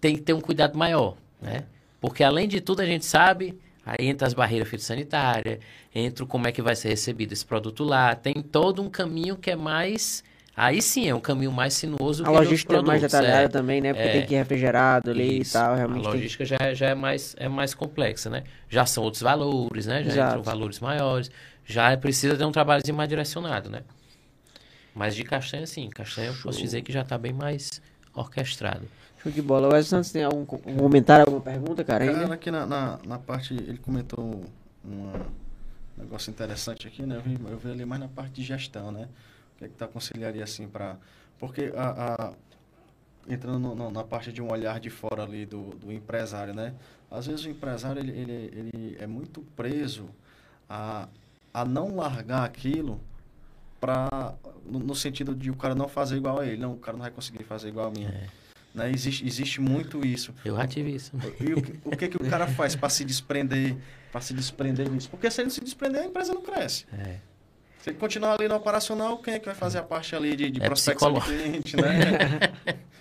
tem que ter um cuidado maior, né? Porque, além de tudo, a gente sabe, aí entra as barreiras fitossanitárias, entra como é que vai ser recebido esse produto lá, tem todo um caminho que é mais... Aí sim, é um caminho mais sinuoso A que outros logística é mais produtos, detalhada é. também, né? Porque é. tem que ir refrigerado ali Isso. e tal, realmente A tem logística já, é- já é, mais, é mais complexa, né? Já são outros valores, né? Já Exato. entram valores maiores. Já precisa ter um trabalhozinho mais direcionado, né? Mas de castanha, sim. Castanha eu posso dizer que já está bem mais orquestrado. Show de bola. Wesley Santos, tem algum co- um comentário, alguma pergunta, cara? Ainda? Cara, aqui na, na, na parte, ele comentou um negócio interessante aqui, né? Eu vi, eu vi ali mais na parte de gestão, né? O que é que tu aconselharia assim para Porque a, a- entrando no- no- na parte de um olhar de fora ali do, do empresário, né? Às vezes o empresário, ele, ele, ele é muito preso a, a não largar aquilo para no, no sentido de o cara não fazer igual a ele. Não, o cara não vai conseguir fazer igual a mim. Né? Existe, existe muito isso. Eu já tive isso. E o, que- o que, que o cara faz para se desprender, para se desprender disso? Porque se ele se desprender, a empresa não cresce. É. Se ele continuar ali no operacional, quem é que vai fazer a parte ali de, de É prospecção psicológico. cliente, né?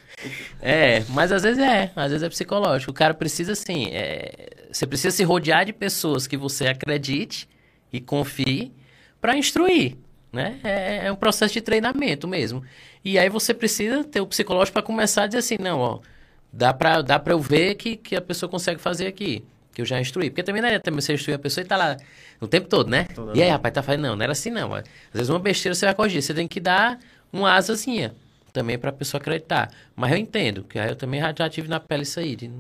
É, mas às vezes é, às vezes é psicológico. O cara precisa, assim, é, você precisa se rodear de pessoas que você acredite e confie para instruir, né? É, é, um processo de treinamento mesmo. E aí você precisa ter o psicológico para começar a dizer assim, não, ó, dá para dá pra eu ver que, que a pessoa consegue fazer aqui, que eu já instruí. Porque também não é também você instruir a pessoa e tá lá o tempo todo, né? Toda e aí, rapaz, tá fazendo, não, não era assim não. Às vezes uma besteira você vai corrigir, você tem que dar uma asazinha também para a pessoa acreditar. Mas eu entendo, que eu também já, já tive na pele isso aí. De,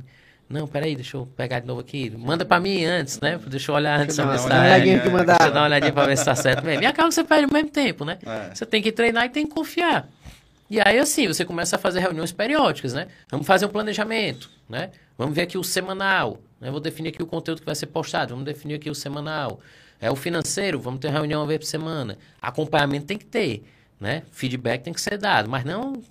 não, peraí, deixa eu pegar de novo aqui. Manda para mim antes, né? Deixa eu olhar antes a mensagem. Deixa eu dar uma olhadinha para ver se tá certo mesmo. E acaba que você perde ao mesmo tempo, né? É. Você tem que treinar e tem que confiar. E aí, assim, você começa a fazer reuniões periódicas, né? Vamos fazer um planejamento, né? Vamos ver aqui o semanal. Né? Vou definir aqui o conteúdo que vai ser postado. Vamos definir aqui o semanal. É o financeiro, vamos ter reunião uma vez por semana. Acompanhamento tem que ter né? Feedback tem que ser dado, mas não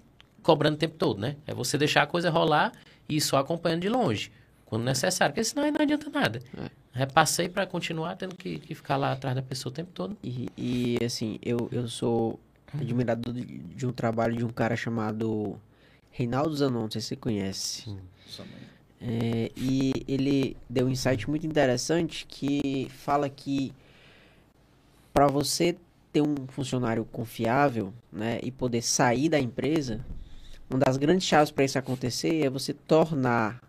cobrando o tempo todo, né? É você deixar a coisa rolar e só acompanhando de longe, quando necessário, porque senão aí não adianta nada. É. Repassei para continuar tendo que, que, ficar lá atrás da pessoa o tempo todo. E, e assim, eu, eu sou admirador de, de, um trabalho de um cara chamado Reinaldo Zanon, não sei se você conhece. Sim. É, e ele deu um insight muito interessante que fala que para você ter um funcionário confiável, né, e poder sair da empresa, uma das grandes chaves para isso acontecer é você tornar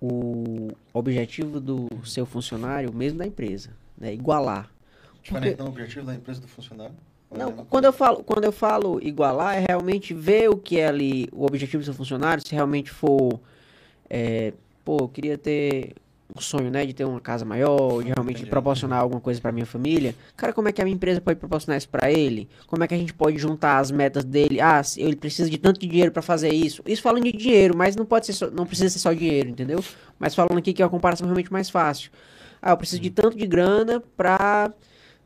o objetivo do seu funcionário o mesmo da empresa, né, igualar. Diferente Porque... do objetivo da empresa do funcionário? Não, quando eu falo, quando eu falo igualar é realmente ver o que é ali o objetivo do seu funcionário, se realmente for é, pô, eu queria ter um sonho, né, de ter uma casa maior, de realmente Entendi. proporcionar alguma coisa para minha família. Cara, como é que a minha empresa pode proporcionar isso para ele? Como é que a gente pode juntar as metas dele? Ah, ele precisa de tanto dinheiro para fazer isso. Isso falando de dinheiro, mas não pode ser só, não precisa ser só dinheiro, entendeu? Mas falando aqui que é uma comparação realmente mais fácil. Ah, eu preciso de tanto de grana para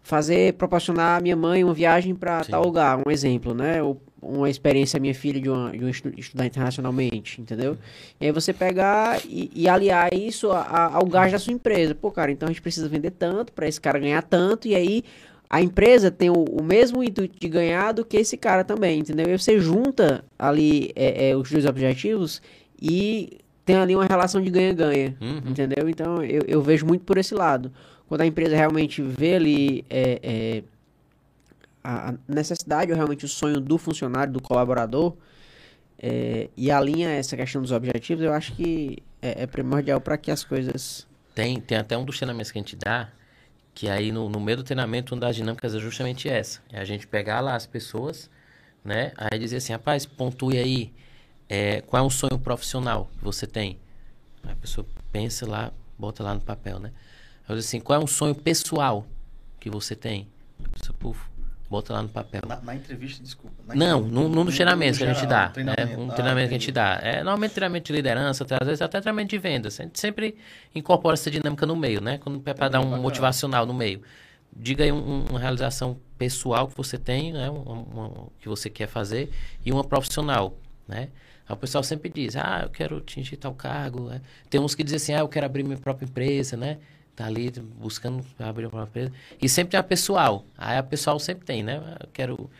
fazer proporcionar a minha mãe uma viagem para tal lugar, um exemplo, né? Ou uma experiência minha filha de, uma, de um estudar internacionalmente, entendeu? E aí você pegar e, e aliar isso a, a, ao gasto da sua empresa. Pô, cara, então a gente precisa vender tanto para esse cara ganhar tanto e aí a empresa tem o, o, mesmo intuito de ganhar do que esse cara também, entendeu? E você junta ali é, é, os dois objetivos e tem ali uma relação de ganha-ganha, uhum. entendeu? Então eu, eu vejo muito por esse lado. Quando a empresa realmente vê ali é, é a necessidade ou realmente o sonho do funcionário, do colaborador, é, e alinha essa questão dos objetivos, eu acho que é, é primordial para que as coisas. Tem, tem até um dos treinamentos que a gente dá, que aí no, no meio do treinamento, uma das dinâmicas é justamente essa: é a gente pegar lá as pessoas, né? Aí dizer assim, rapaz, pontue aí é, qual é um sonho profissional que você tem. Aí a pessoa pensa lá, bota lá no papel, né? Eu digo assim, qual é um sonho pessoal que você tem? A pessoa, puf, Bota lá no papel. Na, na entrevista, desculpa. Na não, entrevista, no, no, treinamento que a gente dá. Treinamento. É, um ah, treinamento que a gente dá. É, normalmente treinamento de liderança, às vezes até treinamento de vendas. A gente sempre incorpora essa dinâmica no meio, né? Quando é para dar um bacana. motivacional no meio. Diga aí um, uma realização pessoal que você tem, né? Uma, uma, que você quer fazer, e uma profissional, né? Aí o pessoal sempre diz, ah, eu quero atingir tal cargo. Né? Tem uns que dizem assim, ah, eu quero abrir minha própria empresa, né? Tá ali buscando abrir uma empresa. E sempre tem a pessoal. Aí a pessoal sempre tem, né? Eu quero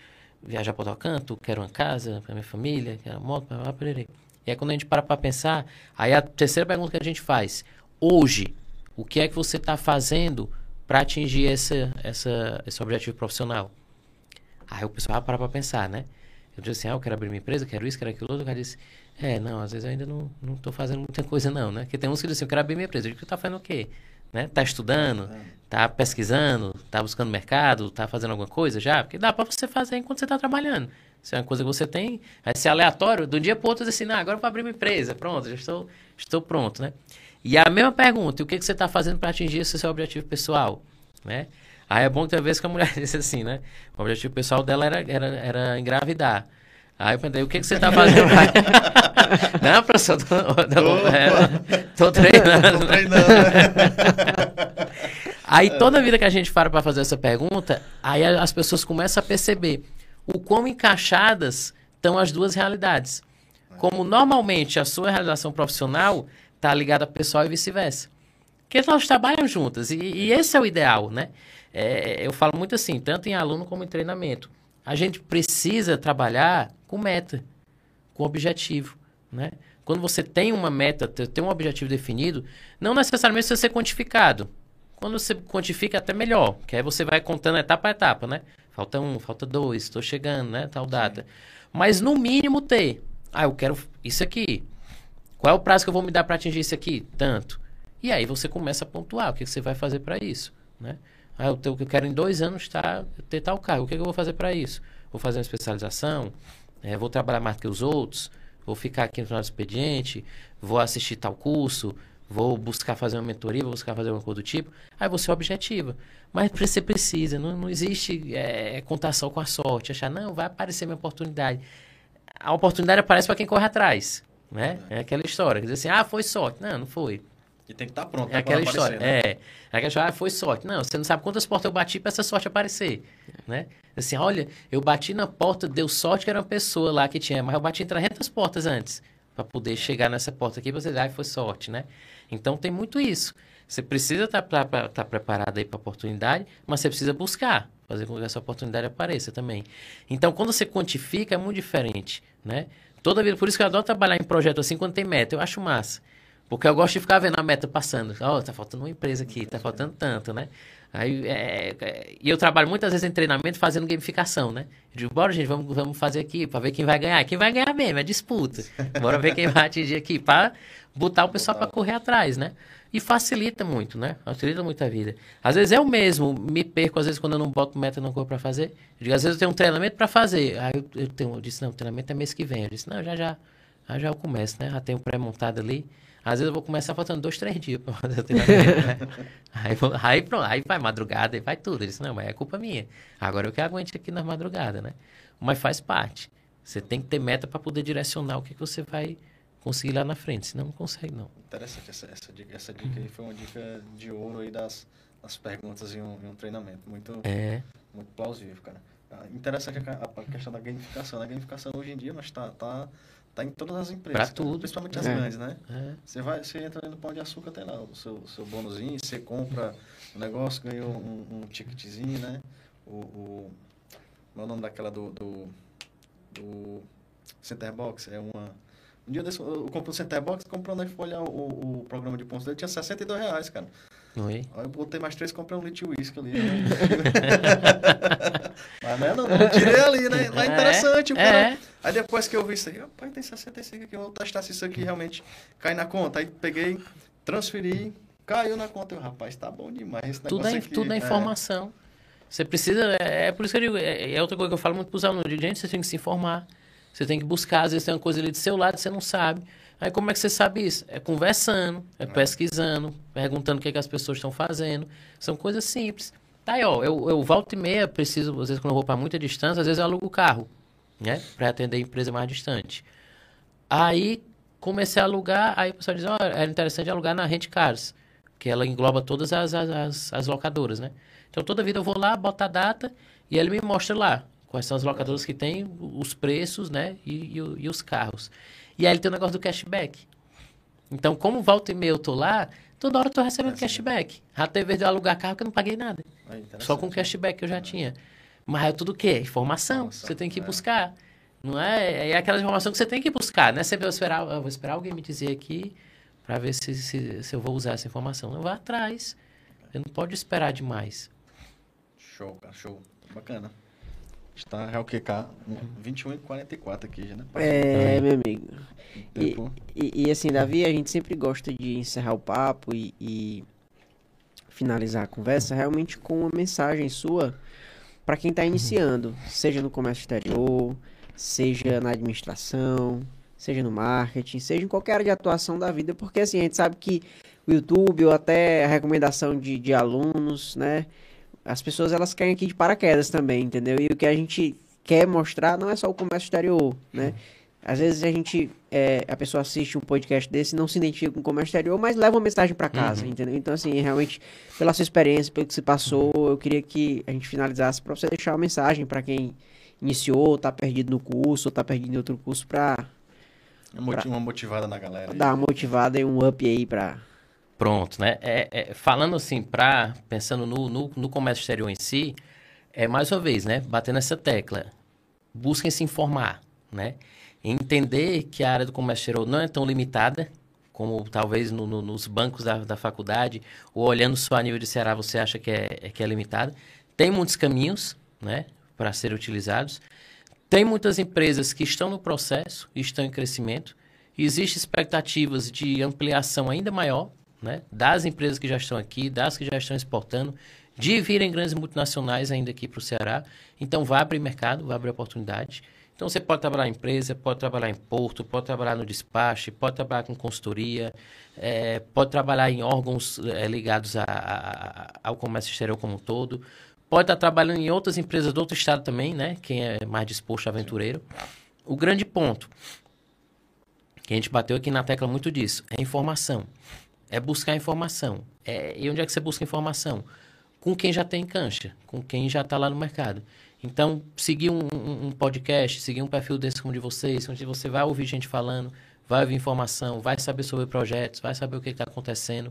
viajar para outro canto, quero uma casa para minha família, quero uma moto, para perere. E aí quando a gente para para pensar, aí a terceira pergunta que a gente faz, hoje, o que é que você está fazendo para atingir esse, essa, esse objetivo profissional? Aí o pessoal para para pensar, né? Eu disse assim, ah, eu quero abrir minha empresa, quero isso, quero aquilo outro. O cara disse, é, não, às vezes eu ainda não, tô fazendo muita coisa não, né? Porque tem uns que dizem assim, eu quero abrir minha empresa. Eu digo, tá fazendo o quê? Né? Tá estudando, tá pesquisando, tá buscando mercado, tá fazendo alguma coisa já? Porque dá para você fazer enquanto você tá trabalhando. Se é uma coisa que você tem, vai ser aleatório, de um dia para outro, assim, não, agora eu vou abrir uma empresa, pronto, já estou, estou pronto, né? E a mesma pergunta, o que, que você está fazendo para atingir esse seu objetivo pessoal, né? Aí é bom que talvez que a mulher disse assim, né? O objetivo pessoal dela era, era, era engravidar. Aí eu perguntei, o que, que você está fazendo? Não, professor, tô, tô, é, tô treinando. Tô treinando. aí toda vida que a gente para para fazer essa pergunta, aí as pessoas começam a perceber o quão encaixadas estão as duas realidades. Como normalmente a sua realização profissional está ligada a pessoal e vice-versa. Porque elas trabalham juntas e, e, esse é o ideal, né? É, eu falo muito assim, tanto em aluno como em treinamento. A gente precisa trabalhar com meta. com objetivo, né? Quando você tem uma meta, te- tem um objetivo definido, não necessariamente precisa ser quantificado. Quando você quantifica, é até melhor, que aí você vai contando etapa a etapa, né? Falta um, falta dois, estou chegando, né? Tal data. Mas no mínimo ter. Ah, eu quero isso aqui. Qual é o prazo que eu vou me dar para atingir isso aqui? Tanto. E aí você começa a pontuar o que, que você vai fazer para isso, né? Ah, eu, eu quero em dois anos tá, ter tal cargo. O que, que eu vou fazer para isso? Vou fazer uma especialização? Eh, vou trabalhar mais que os outros? Vou ficar aqui no final do expediente? Vou assistir tal curso? Vou buscar fazer uma mentoria? Vou buscar fazer uma coisa do tipo? Aí você objetiva. Mas você precisa. Não, não existe eh, contar só com a sorte. Achar, não, vai aparecer minha oportunidade. A oportunidade aparece para quem corre atrás. Né? É aquela história. Quer dizer assim, ah, foi sorte. Não, não foi. E tem que estar pronto. É né, aquela história. né? É. É aquela história, ah, foi sorte. Não, você não sabe quantas portas eu bati para essa sorte aparecer. Né? Assim, olha, eu bati na porta, deu sorte que era uma pessoa lá que tinha, mas eu bati em 300 portas antes para poder chegar nessa porta aqui. Você ah, foi sorte, né? Então tem muito isso. Você precisa estar preparado aí para a oportunidade, mas você precisa buscar, fazer com que essa oportunidade apareça também. Então, quando você quantifica, é muito diferente, né? Toda vida, por isso que eu adoro trabalhar em projeto assim quando tem meta, eu acho massa. Porque eu gosto de ficar vendo a meta passando. Ó, tá faltando uma empresa aqui, tá faltando tanto, né? Aí, é, é, e eu trabalho muitas vezes em treinamento fazendo gamificação, né? Eu digo, bora, gente, vamos, vamos fazer aqui para ver quem vai ganhar. Quem vai ganhar mesmo, é disputa. Bora ver quem vai atingir aqui, para botar o pessoal para correr atrás, né? E facilita muito, né? Facilita muito a vida. Às vezes eu mesmo me perco, às vezes, quando eu não boto meta no corpo para fazer. Eu digo, às vezes eu tenho um treinamento para fazer. Aí eu, eu, tenho, eu disse, não, o treinamento é mês que vem. Eu disse, não, já já. Já já eu começo, né? Já tenho pré-montado ali. Às vezes eu vou começar faltando dois, três dias para fazer o treinamento, né? aí, aí pronto, aí vai madrugada, aí vai tudo. Eu disse, não, mas é culpa minha. Agora eu que aguente aqui na madrugada, né? Mas faz parte. Você tem que ter meta para poder direcionar o que, que você vai conseguir lá na frente. Senão não consegue, não. Interessante essa, essa dica. Essa dica aí foi uma dica de ouro aí das, das perguntas em um, em um treinamento. Muito, É. muito plausível, cara. Ah, Interessante a, a questão da gamificação. A gamificação hoje em dia, mas tá, tá, tá em todas as empresas. Pra cara. tudo. Principalmente as É. grandes, né? é. Você vai, você entra no Pão de Açúcar, tem lá o seu, seu bônusinho, você compra um negócio, ganhou um, um ticketzinho, né? O, o, é o nome daquela do, do, do Center Box? É uma... Um dia desse, eu comprei o Center Box, comprando aí, foi olhar o, o programa de pontos dele, tinha 62 reais, cara. Oi. Aí eu botei mais três, comprei um litro de uísque ali. Né? Mas não, é não, não tirei ali, né? Lá é interessante, o cara... É. Aí depois que eu vi isso aí, rapaz, tem 65 aqui, eu vou testar se isso aqui realmente cai na conta. Aí peguei, transferi, caiu na conta. Eu, rapaz, tá bom demais esse Tudo negócio é, aqui. tudo é informação. Você precisa. É, é por isso que eu digo. É, é outra coisa que eu falo muito para os alunos. Gente, você tem que se informar. Você tem que buscar. Às vezes tem uma coisa ali do seu lado que você não sabe. Aí como é que você sabe isso? É conversando, é pesquisando, perguntando o que, é que as pessoas estão fazendo. São coisas simples. Tá aí, ó. Eu, eu volto e meia, preciso, às vezes, quando eu vou para muita distância, às vezes eu alugo o carro, né? Para atender a empresa mais distante. Aí comecei a alugar, aí o pessoal diz, ó, era interessante alugar na Rent Cars, que ela engloba todas as, as, as, as locadoras, né? Então toda vida eu vou lá, boto a data e ele me mostra lá quais são as locadoras que tem, os preços, né? E, e, e os carros. E aí ele tem o negócio do cashback. Então, como volta e meia eu tô lá, toda hora eu tô recebendo cashback. Já teve vez de eu alugar carro que eu não paguei nada. Interessante. Só com o cashback que eu já tinha. Mas é tudo o quê? Informação. Informação, Você tem que é. buscar. Não é? É aquela informação que você tem que buscar, né? Você vai esperar, eu vou esperar alguém me dizer aqui para ver se, se, se eu vou usar essa informação. Não vá atrás. Você não pode esperar demais. Show, cara, show. Bacana. Está é o que, cá? 21 e 44 aqui já, né? É, meu amigo. E, e, e assim, Davi, a gente sempre gosta de encerrar o papo e, e finalizar a conversa realmente com uma mensagem sua para quem está iniciando, seja no comércio exterior, seja na administração, seja no marketing, seja em qualquer área de atuação da vida, porque assim, a gente sabe que o YouTube ou até a recomendação de, de alunos, né? As pessoas elas caem aqui de paraquedas também, entendeu? E o que a gente quer mostrar não é só o comércio exterior, né? Às vezes a gente, é, a pessoa assiste um podcast desse não se identifica com o comércio exterior, mas leva uma mensagem para casa, entendeu? Então, assim, realmente, pela sua experiência, pelo que se passou, eu queria que a gente finalizasse para você deixar uma mensagem para quem iniciou, tá perdido no curso, ou tá perdido em outro curso, para Uma moti- uma motivada na galera. dar uma motivada e um up aí para Pronto, né? É, é, falando assim, pra, pensando no, no, no comércio exterior em si, é mais uma vez, né? Batendo essa tecla. Busquem se informar, né? entender que a área do comércio exterior não é tão limitada, como talvez no, no, nos bancos da, da, faculdade, ou olhando só a nível de Ceará você acha que é, é que é limitado. Tem muitos caminhos né, para serem utilizados. Tem muitas empresas que estão no processo, estão em crescimento. Existem expectativas de ampliação ainda maior né, das empresas que já estão aqui, das que já estão exportando, de virem grandes multinacionais ainda aqui para o Ceará. Então, vai abrir mercado, vai abrir oportunidade. Então, você pode trabalhar em empresa, pode trabalhar em porto, pode trabalhar no despacho, pode trabalhar com consultoria, é, pode trabalhar em órgãos é, ligados a, a, ao comércio exterior como um todo, pode estar trabalhando em outras empresas do outro estado também, né? Quem é mais disposto aventureiro. O grande ponto que a gente bateu aqui na tecla muito disso é informação. É buscar informação. É, e onde é que você busca informação? Com quem já tem cancha, com quem já está lá no mercado. Então, seguir um, um, podcast, seguir um perfil desse como de vocês, onde você vai ouvir gente falando, vai ouvir informação, vai saber sobre projetos, vai saber o que está acontecendo.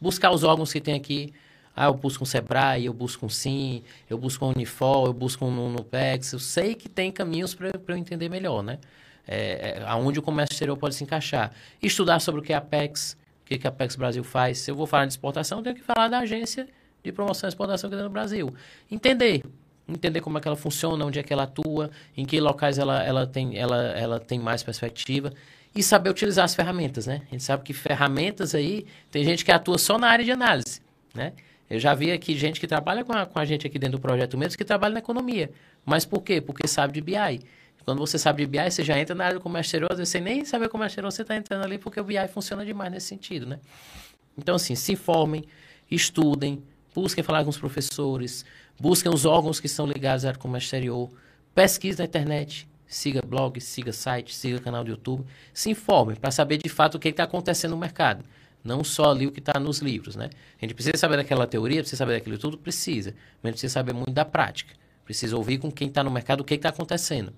Buscar os órgãos que tem aqui. Ah, eu busco um Sebrae, eu busco um Sim, eu busco um Unifol, eu busco um Nupex. Eu sei que tem caminhos para eu entender melhor, né? É, é, aonde o comércio exterior pode se encaixar. Estudar sobre o que é a Apex, o que, que a Apex Brasil faz. Se eu vou falar de exportação, eu tenho que falar da agência de promoção e exportação aqui no Brasil. Entender entender como é que ela funciona, onde é que ela atua, em que locais ela, ela, tem, ela, ela tem mais perspectiva e saber utilizar as ferramentas, né? A gente sabe que ferramentas aí, tem gente que atua só na área de análise, né? Eu já vi aqui gente que trabalha com a, com a gente aqui dentro do projeto mesmo, que trabalha na economia. Mas por quê? Porque sabe de BI. Quando você sabe de BI, você já entra na área do comércio exterior, você nem sabe comércio exterior, você está entrando ali porque o BI funciona demais nesse sentido, né? Então, assim, se informem, estudem, busquem falar com os professores, busquem os órgãos que são ligados à área comércio exterior, pesquise na internet, siga blog, siga site, siga canal do YouTube, se informem para saber de fato o que está acontecendo no mercado. Não só ali o que está nos livros, né? A gente precisa saber daquela teoria, precisa saber daquilo tudo, precisa. Mas precisa saber muito da prática. Precisa ouvir com quem está no mercado o que está acontecendo.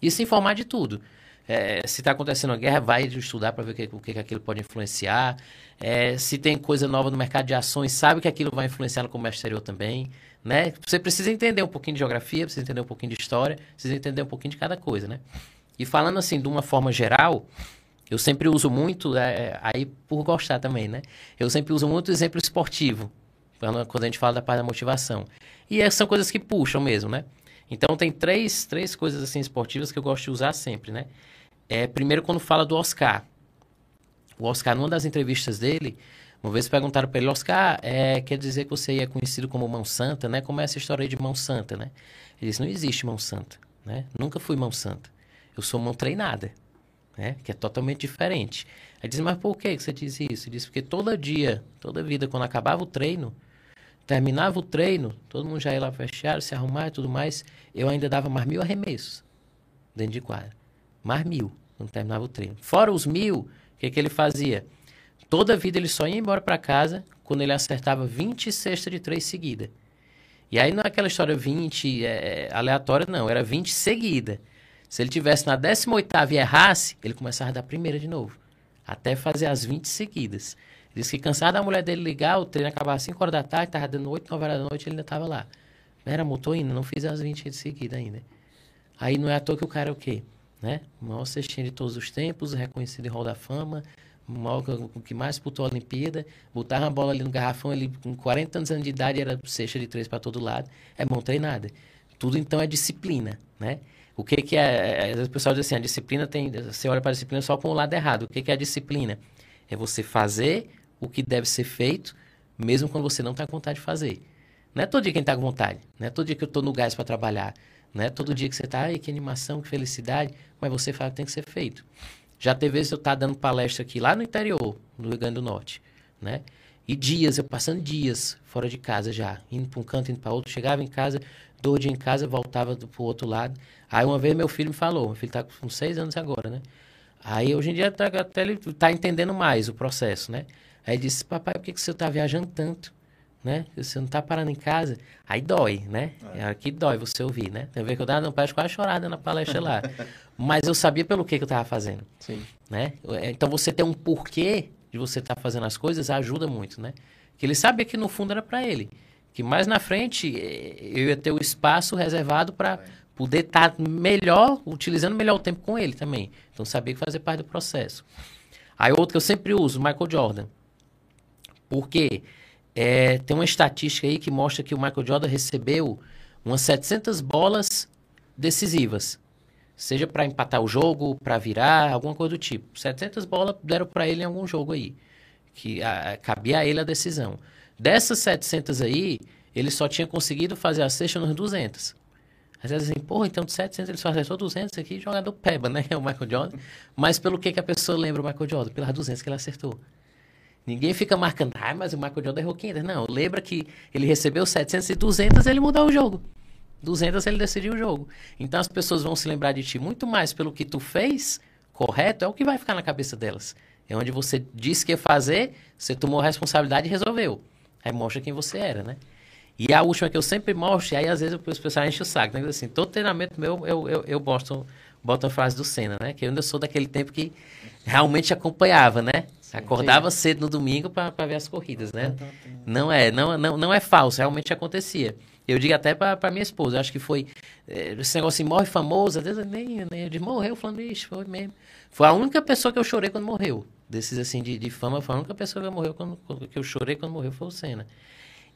E se informar de tudo. É, se está acontecendo uma guerra, vai estudar para ver o que, que aquilo pode influenciar. É, se tem coisa nova no mercado de ações, sabe que aquilo vai influenciar no comércio exterior também. Né? Você precisa entender um pouquinho de geografia, precisa entender um pouquinho de história, precisa entender um pouquinho de cada coisa. Né? E falando assim, de uma forma geral, eu sempre uso muito, é, aí por gostar também, né? Eu sempre uso muito exemplo esportivo, quando a gente fala da parte da motivação. E é, são coisas que puxam mesmo, né? Então tem três, três coisas assim esportivas que eu gosto de usar sempre, né? É, primeiro, quando fala do Oscar. O Oscar, numa das entrevistas dele, uma vez perguntaram para ele, Oscar, é, quer dizer que você é conhecido como Mão Santa, né? Como é essa história de Mão Santa, né? Ele disse, não existe Mão Santa, né? Nunca fui Mão Santa. Eu sou mão treinada, né? Que é totalmente diferente. Aí disse, mas por que você diz isso? Ele disse, porque todo dia, toda vida, quando acabava o treino, terminava o treino, todo mundo já ia lá fechar, se arrumar e tudo mais, eu ainda dava mais mil arremessos dentro de quadra. Mais mil, quando terminava o treino. Fora os mil, o que, que ele fazia? Toda a vida ele só ia embora para casa quando ele acertava 20 cestas de três seguida. E aí não é aquela história 20 é, aleatória, não. Era 20 seguida. Se ele tivesse na 18 e errasse, ele começava a dar primeira de novo. Até fazer as 20 seguidas. Disse que cansado da mulher dele ligar, o treino acabava às 5 horas da tarde, estava dando 8, 9 horas da noite, ele ainda estava lá. Era motor ainda, não fiz as 20 de seguida ainda. Aí não é à toa que o cara é o quê? né? O maior cestinha de todos os tempos, reconhecido em Hall da Fama, o, maior, o que mais disputou a Olimpíada, botava a bola ali no garrafão, ele com 40 anos de idade era cesta de três para todo lado, é mão treinada. Tudo então é disciplina, né? O que que é, é o pessoal diz assim, a disciplina tem, você olha para a disciplina só com o lado errado. O que que é a disciplina? É você fazer o que deve ser feito, mesmo quando você não está com vontade de fazer. Não é todo dia que a gente está com vontade, não é todo dia que eu estou no gás para trabalhar, né? Todo dia que você está, ai, que animação, que felicidade, mas você fala que tem que ser feito. Já teve vezes eu estar tá dando palestra aqui lá no interior, no Rio Grande do Norte, né? E dias, eu passando dias fora de casa já, indo para um canto, indo para outro, chegava em casa, dois dias em casa, voltava para o outro lado. Aí uma vez meu filho me falou, meu filho está com seis anos agora, né? Aí hoje em dia tá, até ele está entendendo mais o processo, né? Aí disse, papai, por que, que você está viajando tanto? né? Você não tá parando em casa, aí dói, né? É, é que dói você ouvir, né? Tem a ver que eu dava, não, parece quase chorada na palestra lá. Mas eu sabia pelo que, que eu estava fazendo, Sim. né? É, então você ter um porquê de você estar tá fazendo as coisas ajuda muito, né? Que ele sabia que no fundo era para ele, que mais na frente eh, eu ia ter o espaço reservado para poder estar melhor, utilizando melhor o tempo com ele também. Então sabia que fazia parte do processo. Aí outro que eu sempre uso, Michael Jordan. Porque é, tem uma estatística aí que mostra que o Michael Jordan recebeu umas 700 bolas decisivas. Seja para empatar o jogo, para virar, alguma coisa do tipo. 700 bolas deram para ele em algum jogo aí. Que a, cabia a ele a decisão. Dessas 700 aí, ele só tinha conseguido fazer a sexta nos 200. Às vezes assim, porra, então de 700 ele só acertou 200 aqui, jogador peba, né? O Michael Jordan. Mas pelo que, que a pessoa lembra o Michael Jordan? Pelas 200 que ele acertou. Ninguém fica marcando, ah, mas o Michael Jordan errou 500. Não, lembra que ele recebeu 700 e 200 ele mudou o jogo. 200 ele decidiu o jogo. Então as pessoas vão se lembrar de ti muito mais pelo que tu fez, correto, é o que vai ficar na cabeça delas. É onde você disse que ia fazer, você tomou a responsabilidade e resolveu. Aí mostra quem você era, né? E a última que eu sempre mostro, e aí às vezes o pessoal enche o saco, né? Assim, todo treinamento meu, eu, eu, eu boto, boto a frase do Senna, né? Que eu ainda sou daquele tempo que realmente acompanhava, né? Acordava cedo no domingo para ver as corridas, né? Não é, não, não, não é falso, realmente acontecia. Eu digo até para minha esposa, acho que foi é, esse negócio assim, morre famoso, às vezes nem, nem eu disse, morreu, falando, isso foi mesmo. Foi a única pessoa que eu chorei quando morreu. Desses assim de, de fama, foi a única pessoa que morreu quando, que eu chorei quando morreu foi o Senna.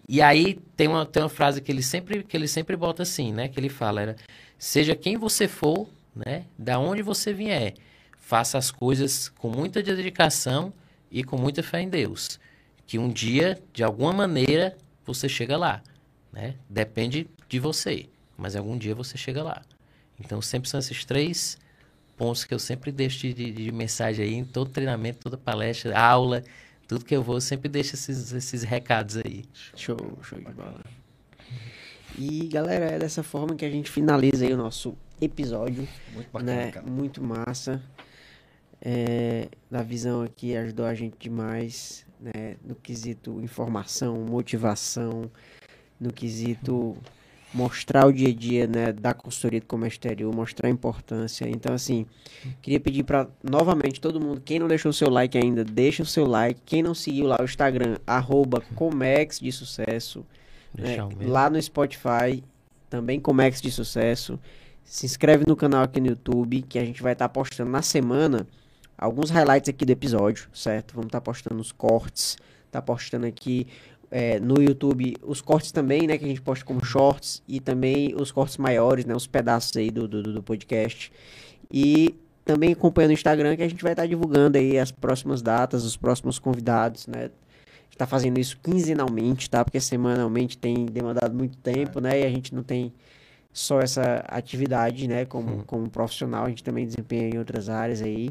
E aí tem uma, tem uma frase que ele sempre que ele sempre bota assim, né? Que ele fala era seja quem você for, né? Da onde você vier, faça as coisas com muita dedicação e com muita fé em Deus, que um dia, de alguma maneira, você chega lá, né? Depende de você, mas algum dia você chega lá. Então sempre são esses três pontos que eu sempre deixo de, de, de mensagem aí em todo treinamento, toda palestra, aula tudo que eu vou, eu sempre deixo esses, esses recados aí. Show, show de bola. E galera, é dessa forma que a gente finaliza aí o nosso episódio. Muito bacana, né? cara. Muito massa. É, da visão aqui ajudou a gente demais, né? No quesito informação, motivação, no quesito mostrar o dia a dia, né, da consultoria do comércio exterior, mostrar a importância. Então, assim, queria pedir para novamente todo mundo, quem não deixou o seu like ainda, deixa o seu like. Quem não seguiu lá o Instagram, arroba Comex de Sucesso. Né, lá no Spotify, também Comex de Sucesso. Se inscreve no canal aqui no YouTube, que a gente vai estar postando na semana alguns highlights aqui do episódio, certo? Vamos estar postando os cortes, tá postando aqui é, no YouTube os cortes também, né? Que a gente posta como shorts e também os cortes maiores, né? Os pedaços aí do, do, do podcast. E também acompanhando o Instagram que a gente vai estar divulgando aí as próximas datas, os próximos convidados, né? A gente tá fazendo isso quinzenalmente, tá? Porque semanalmente tem demandado muito tempo, né? E a gente não tem só essa atividade, né? Como, como profissional, a gente também desempenha em outras áreas aí.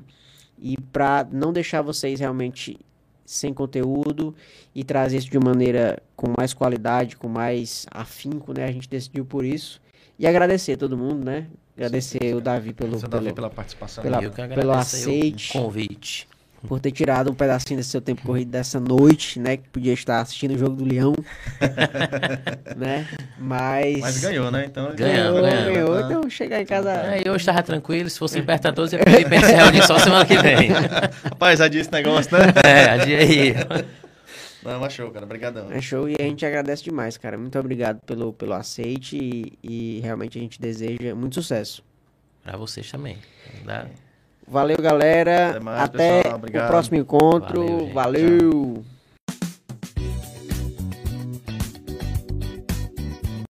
E para não deixar vocês realmente sem conteúdo e trazer isso de maneira com mais qualidade, com mais afinco, né? A gente decidiu por isso. E agradecer a todo mundo, né? Agradecer o Davi pelo, Você, Davi, pelo, pela participação. pela- eu que pelo aceite. o convite. Por ter tirado um pedacinho desse seu tempo corrido dessa noite, né? Que podia estar assistindo o jogo do Leão, né? Mas... Mas ganhou, né? Então, Ganhamos, Ganhou, ganhamos. ganhou. Então chegar em casa... Aí hoje estava tranquilo, se fosse Libertadores, eu ia pedir pra gente se reunir só semana que vem. Rapaz, disse esse negócio, né? É, adia aí. Não, mas show, cara. Obrigadão. É show e a gente agradece demais, cara. Muito obrigado pelo, pelo aceite e, e realmente a gente deseja muito sucesso. Pra vocês também. Dá- Valeu, galera. Até mais, Até o próximo encontro. Valeu, gente. Valeu.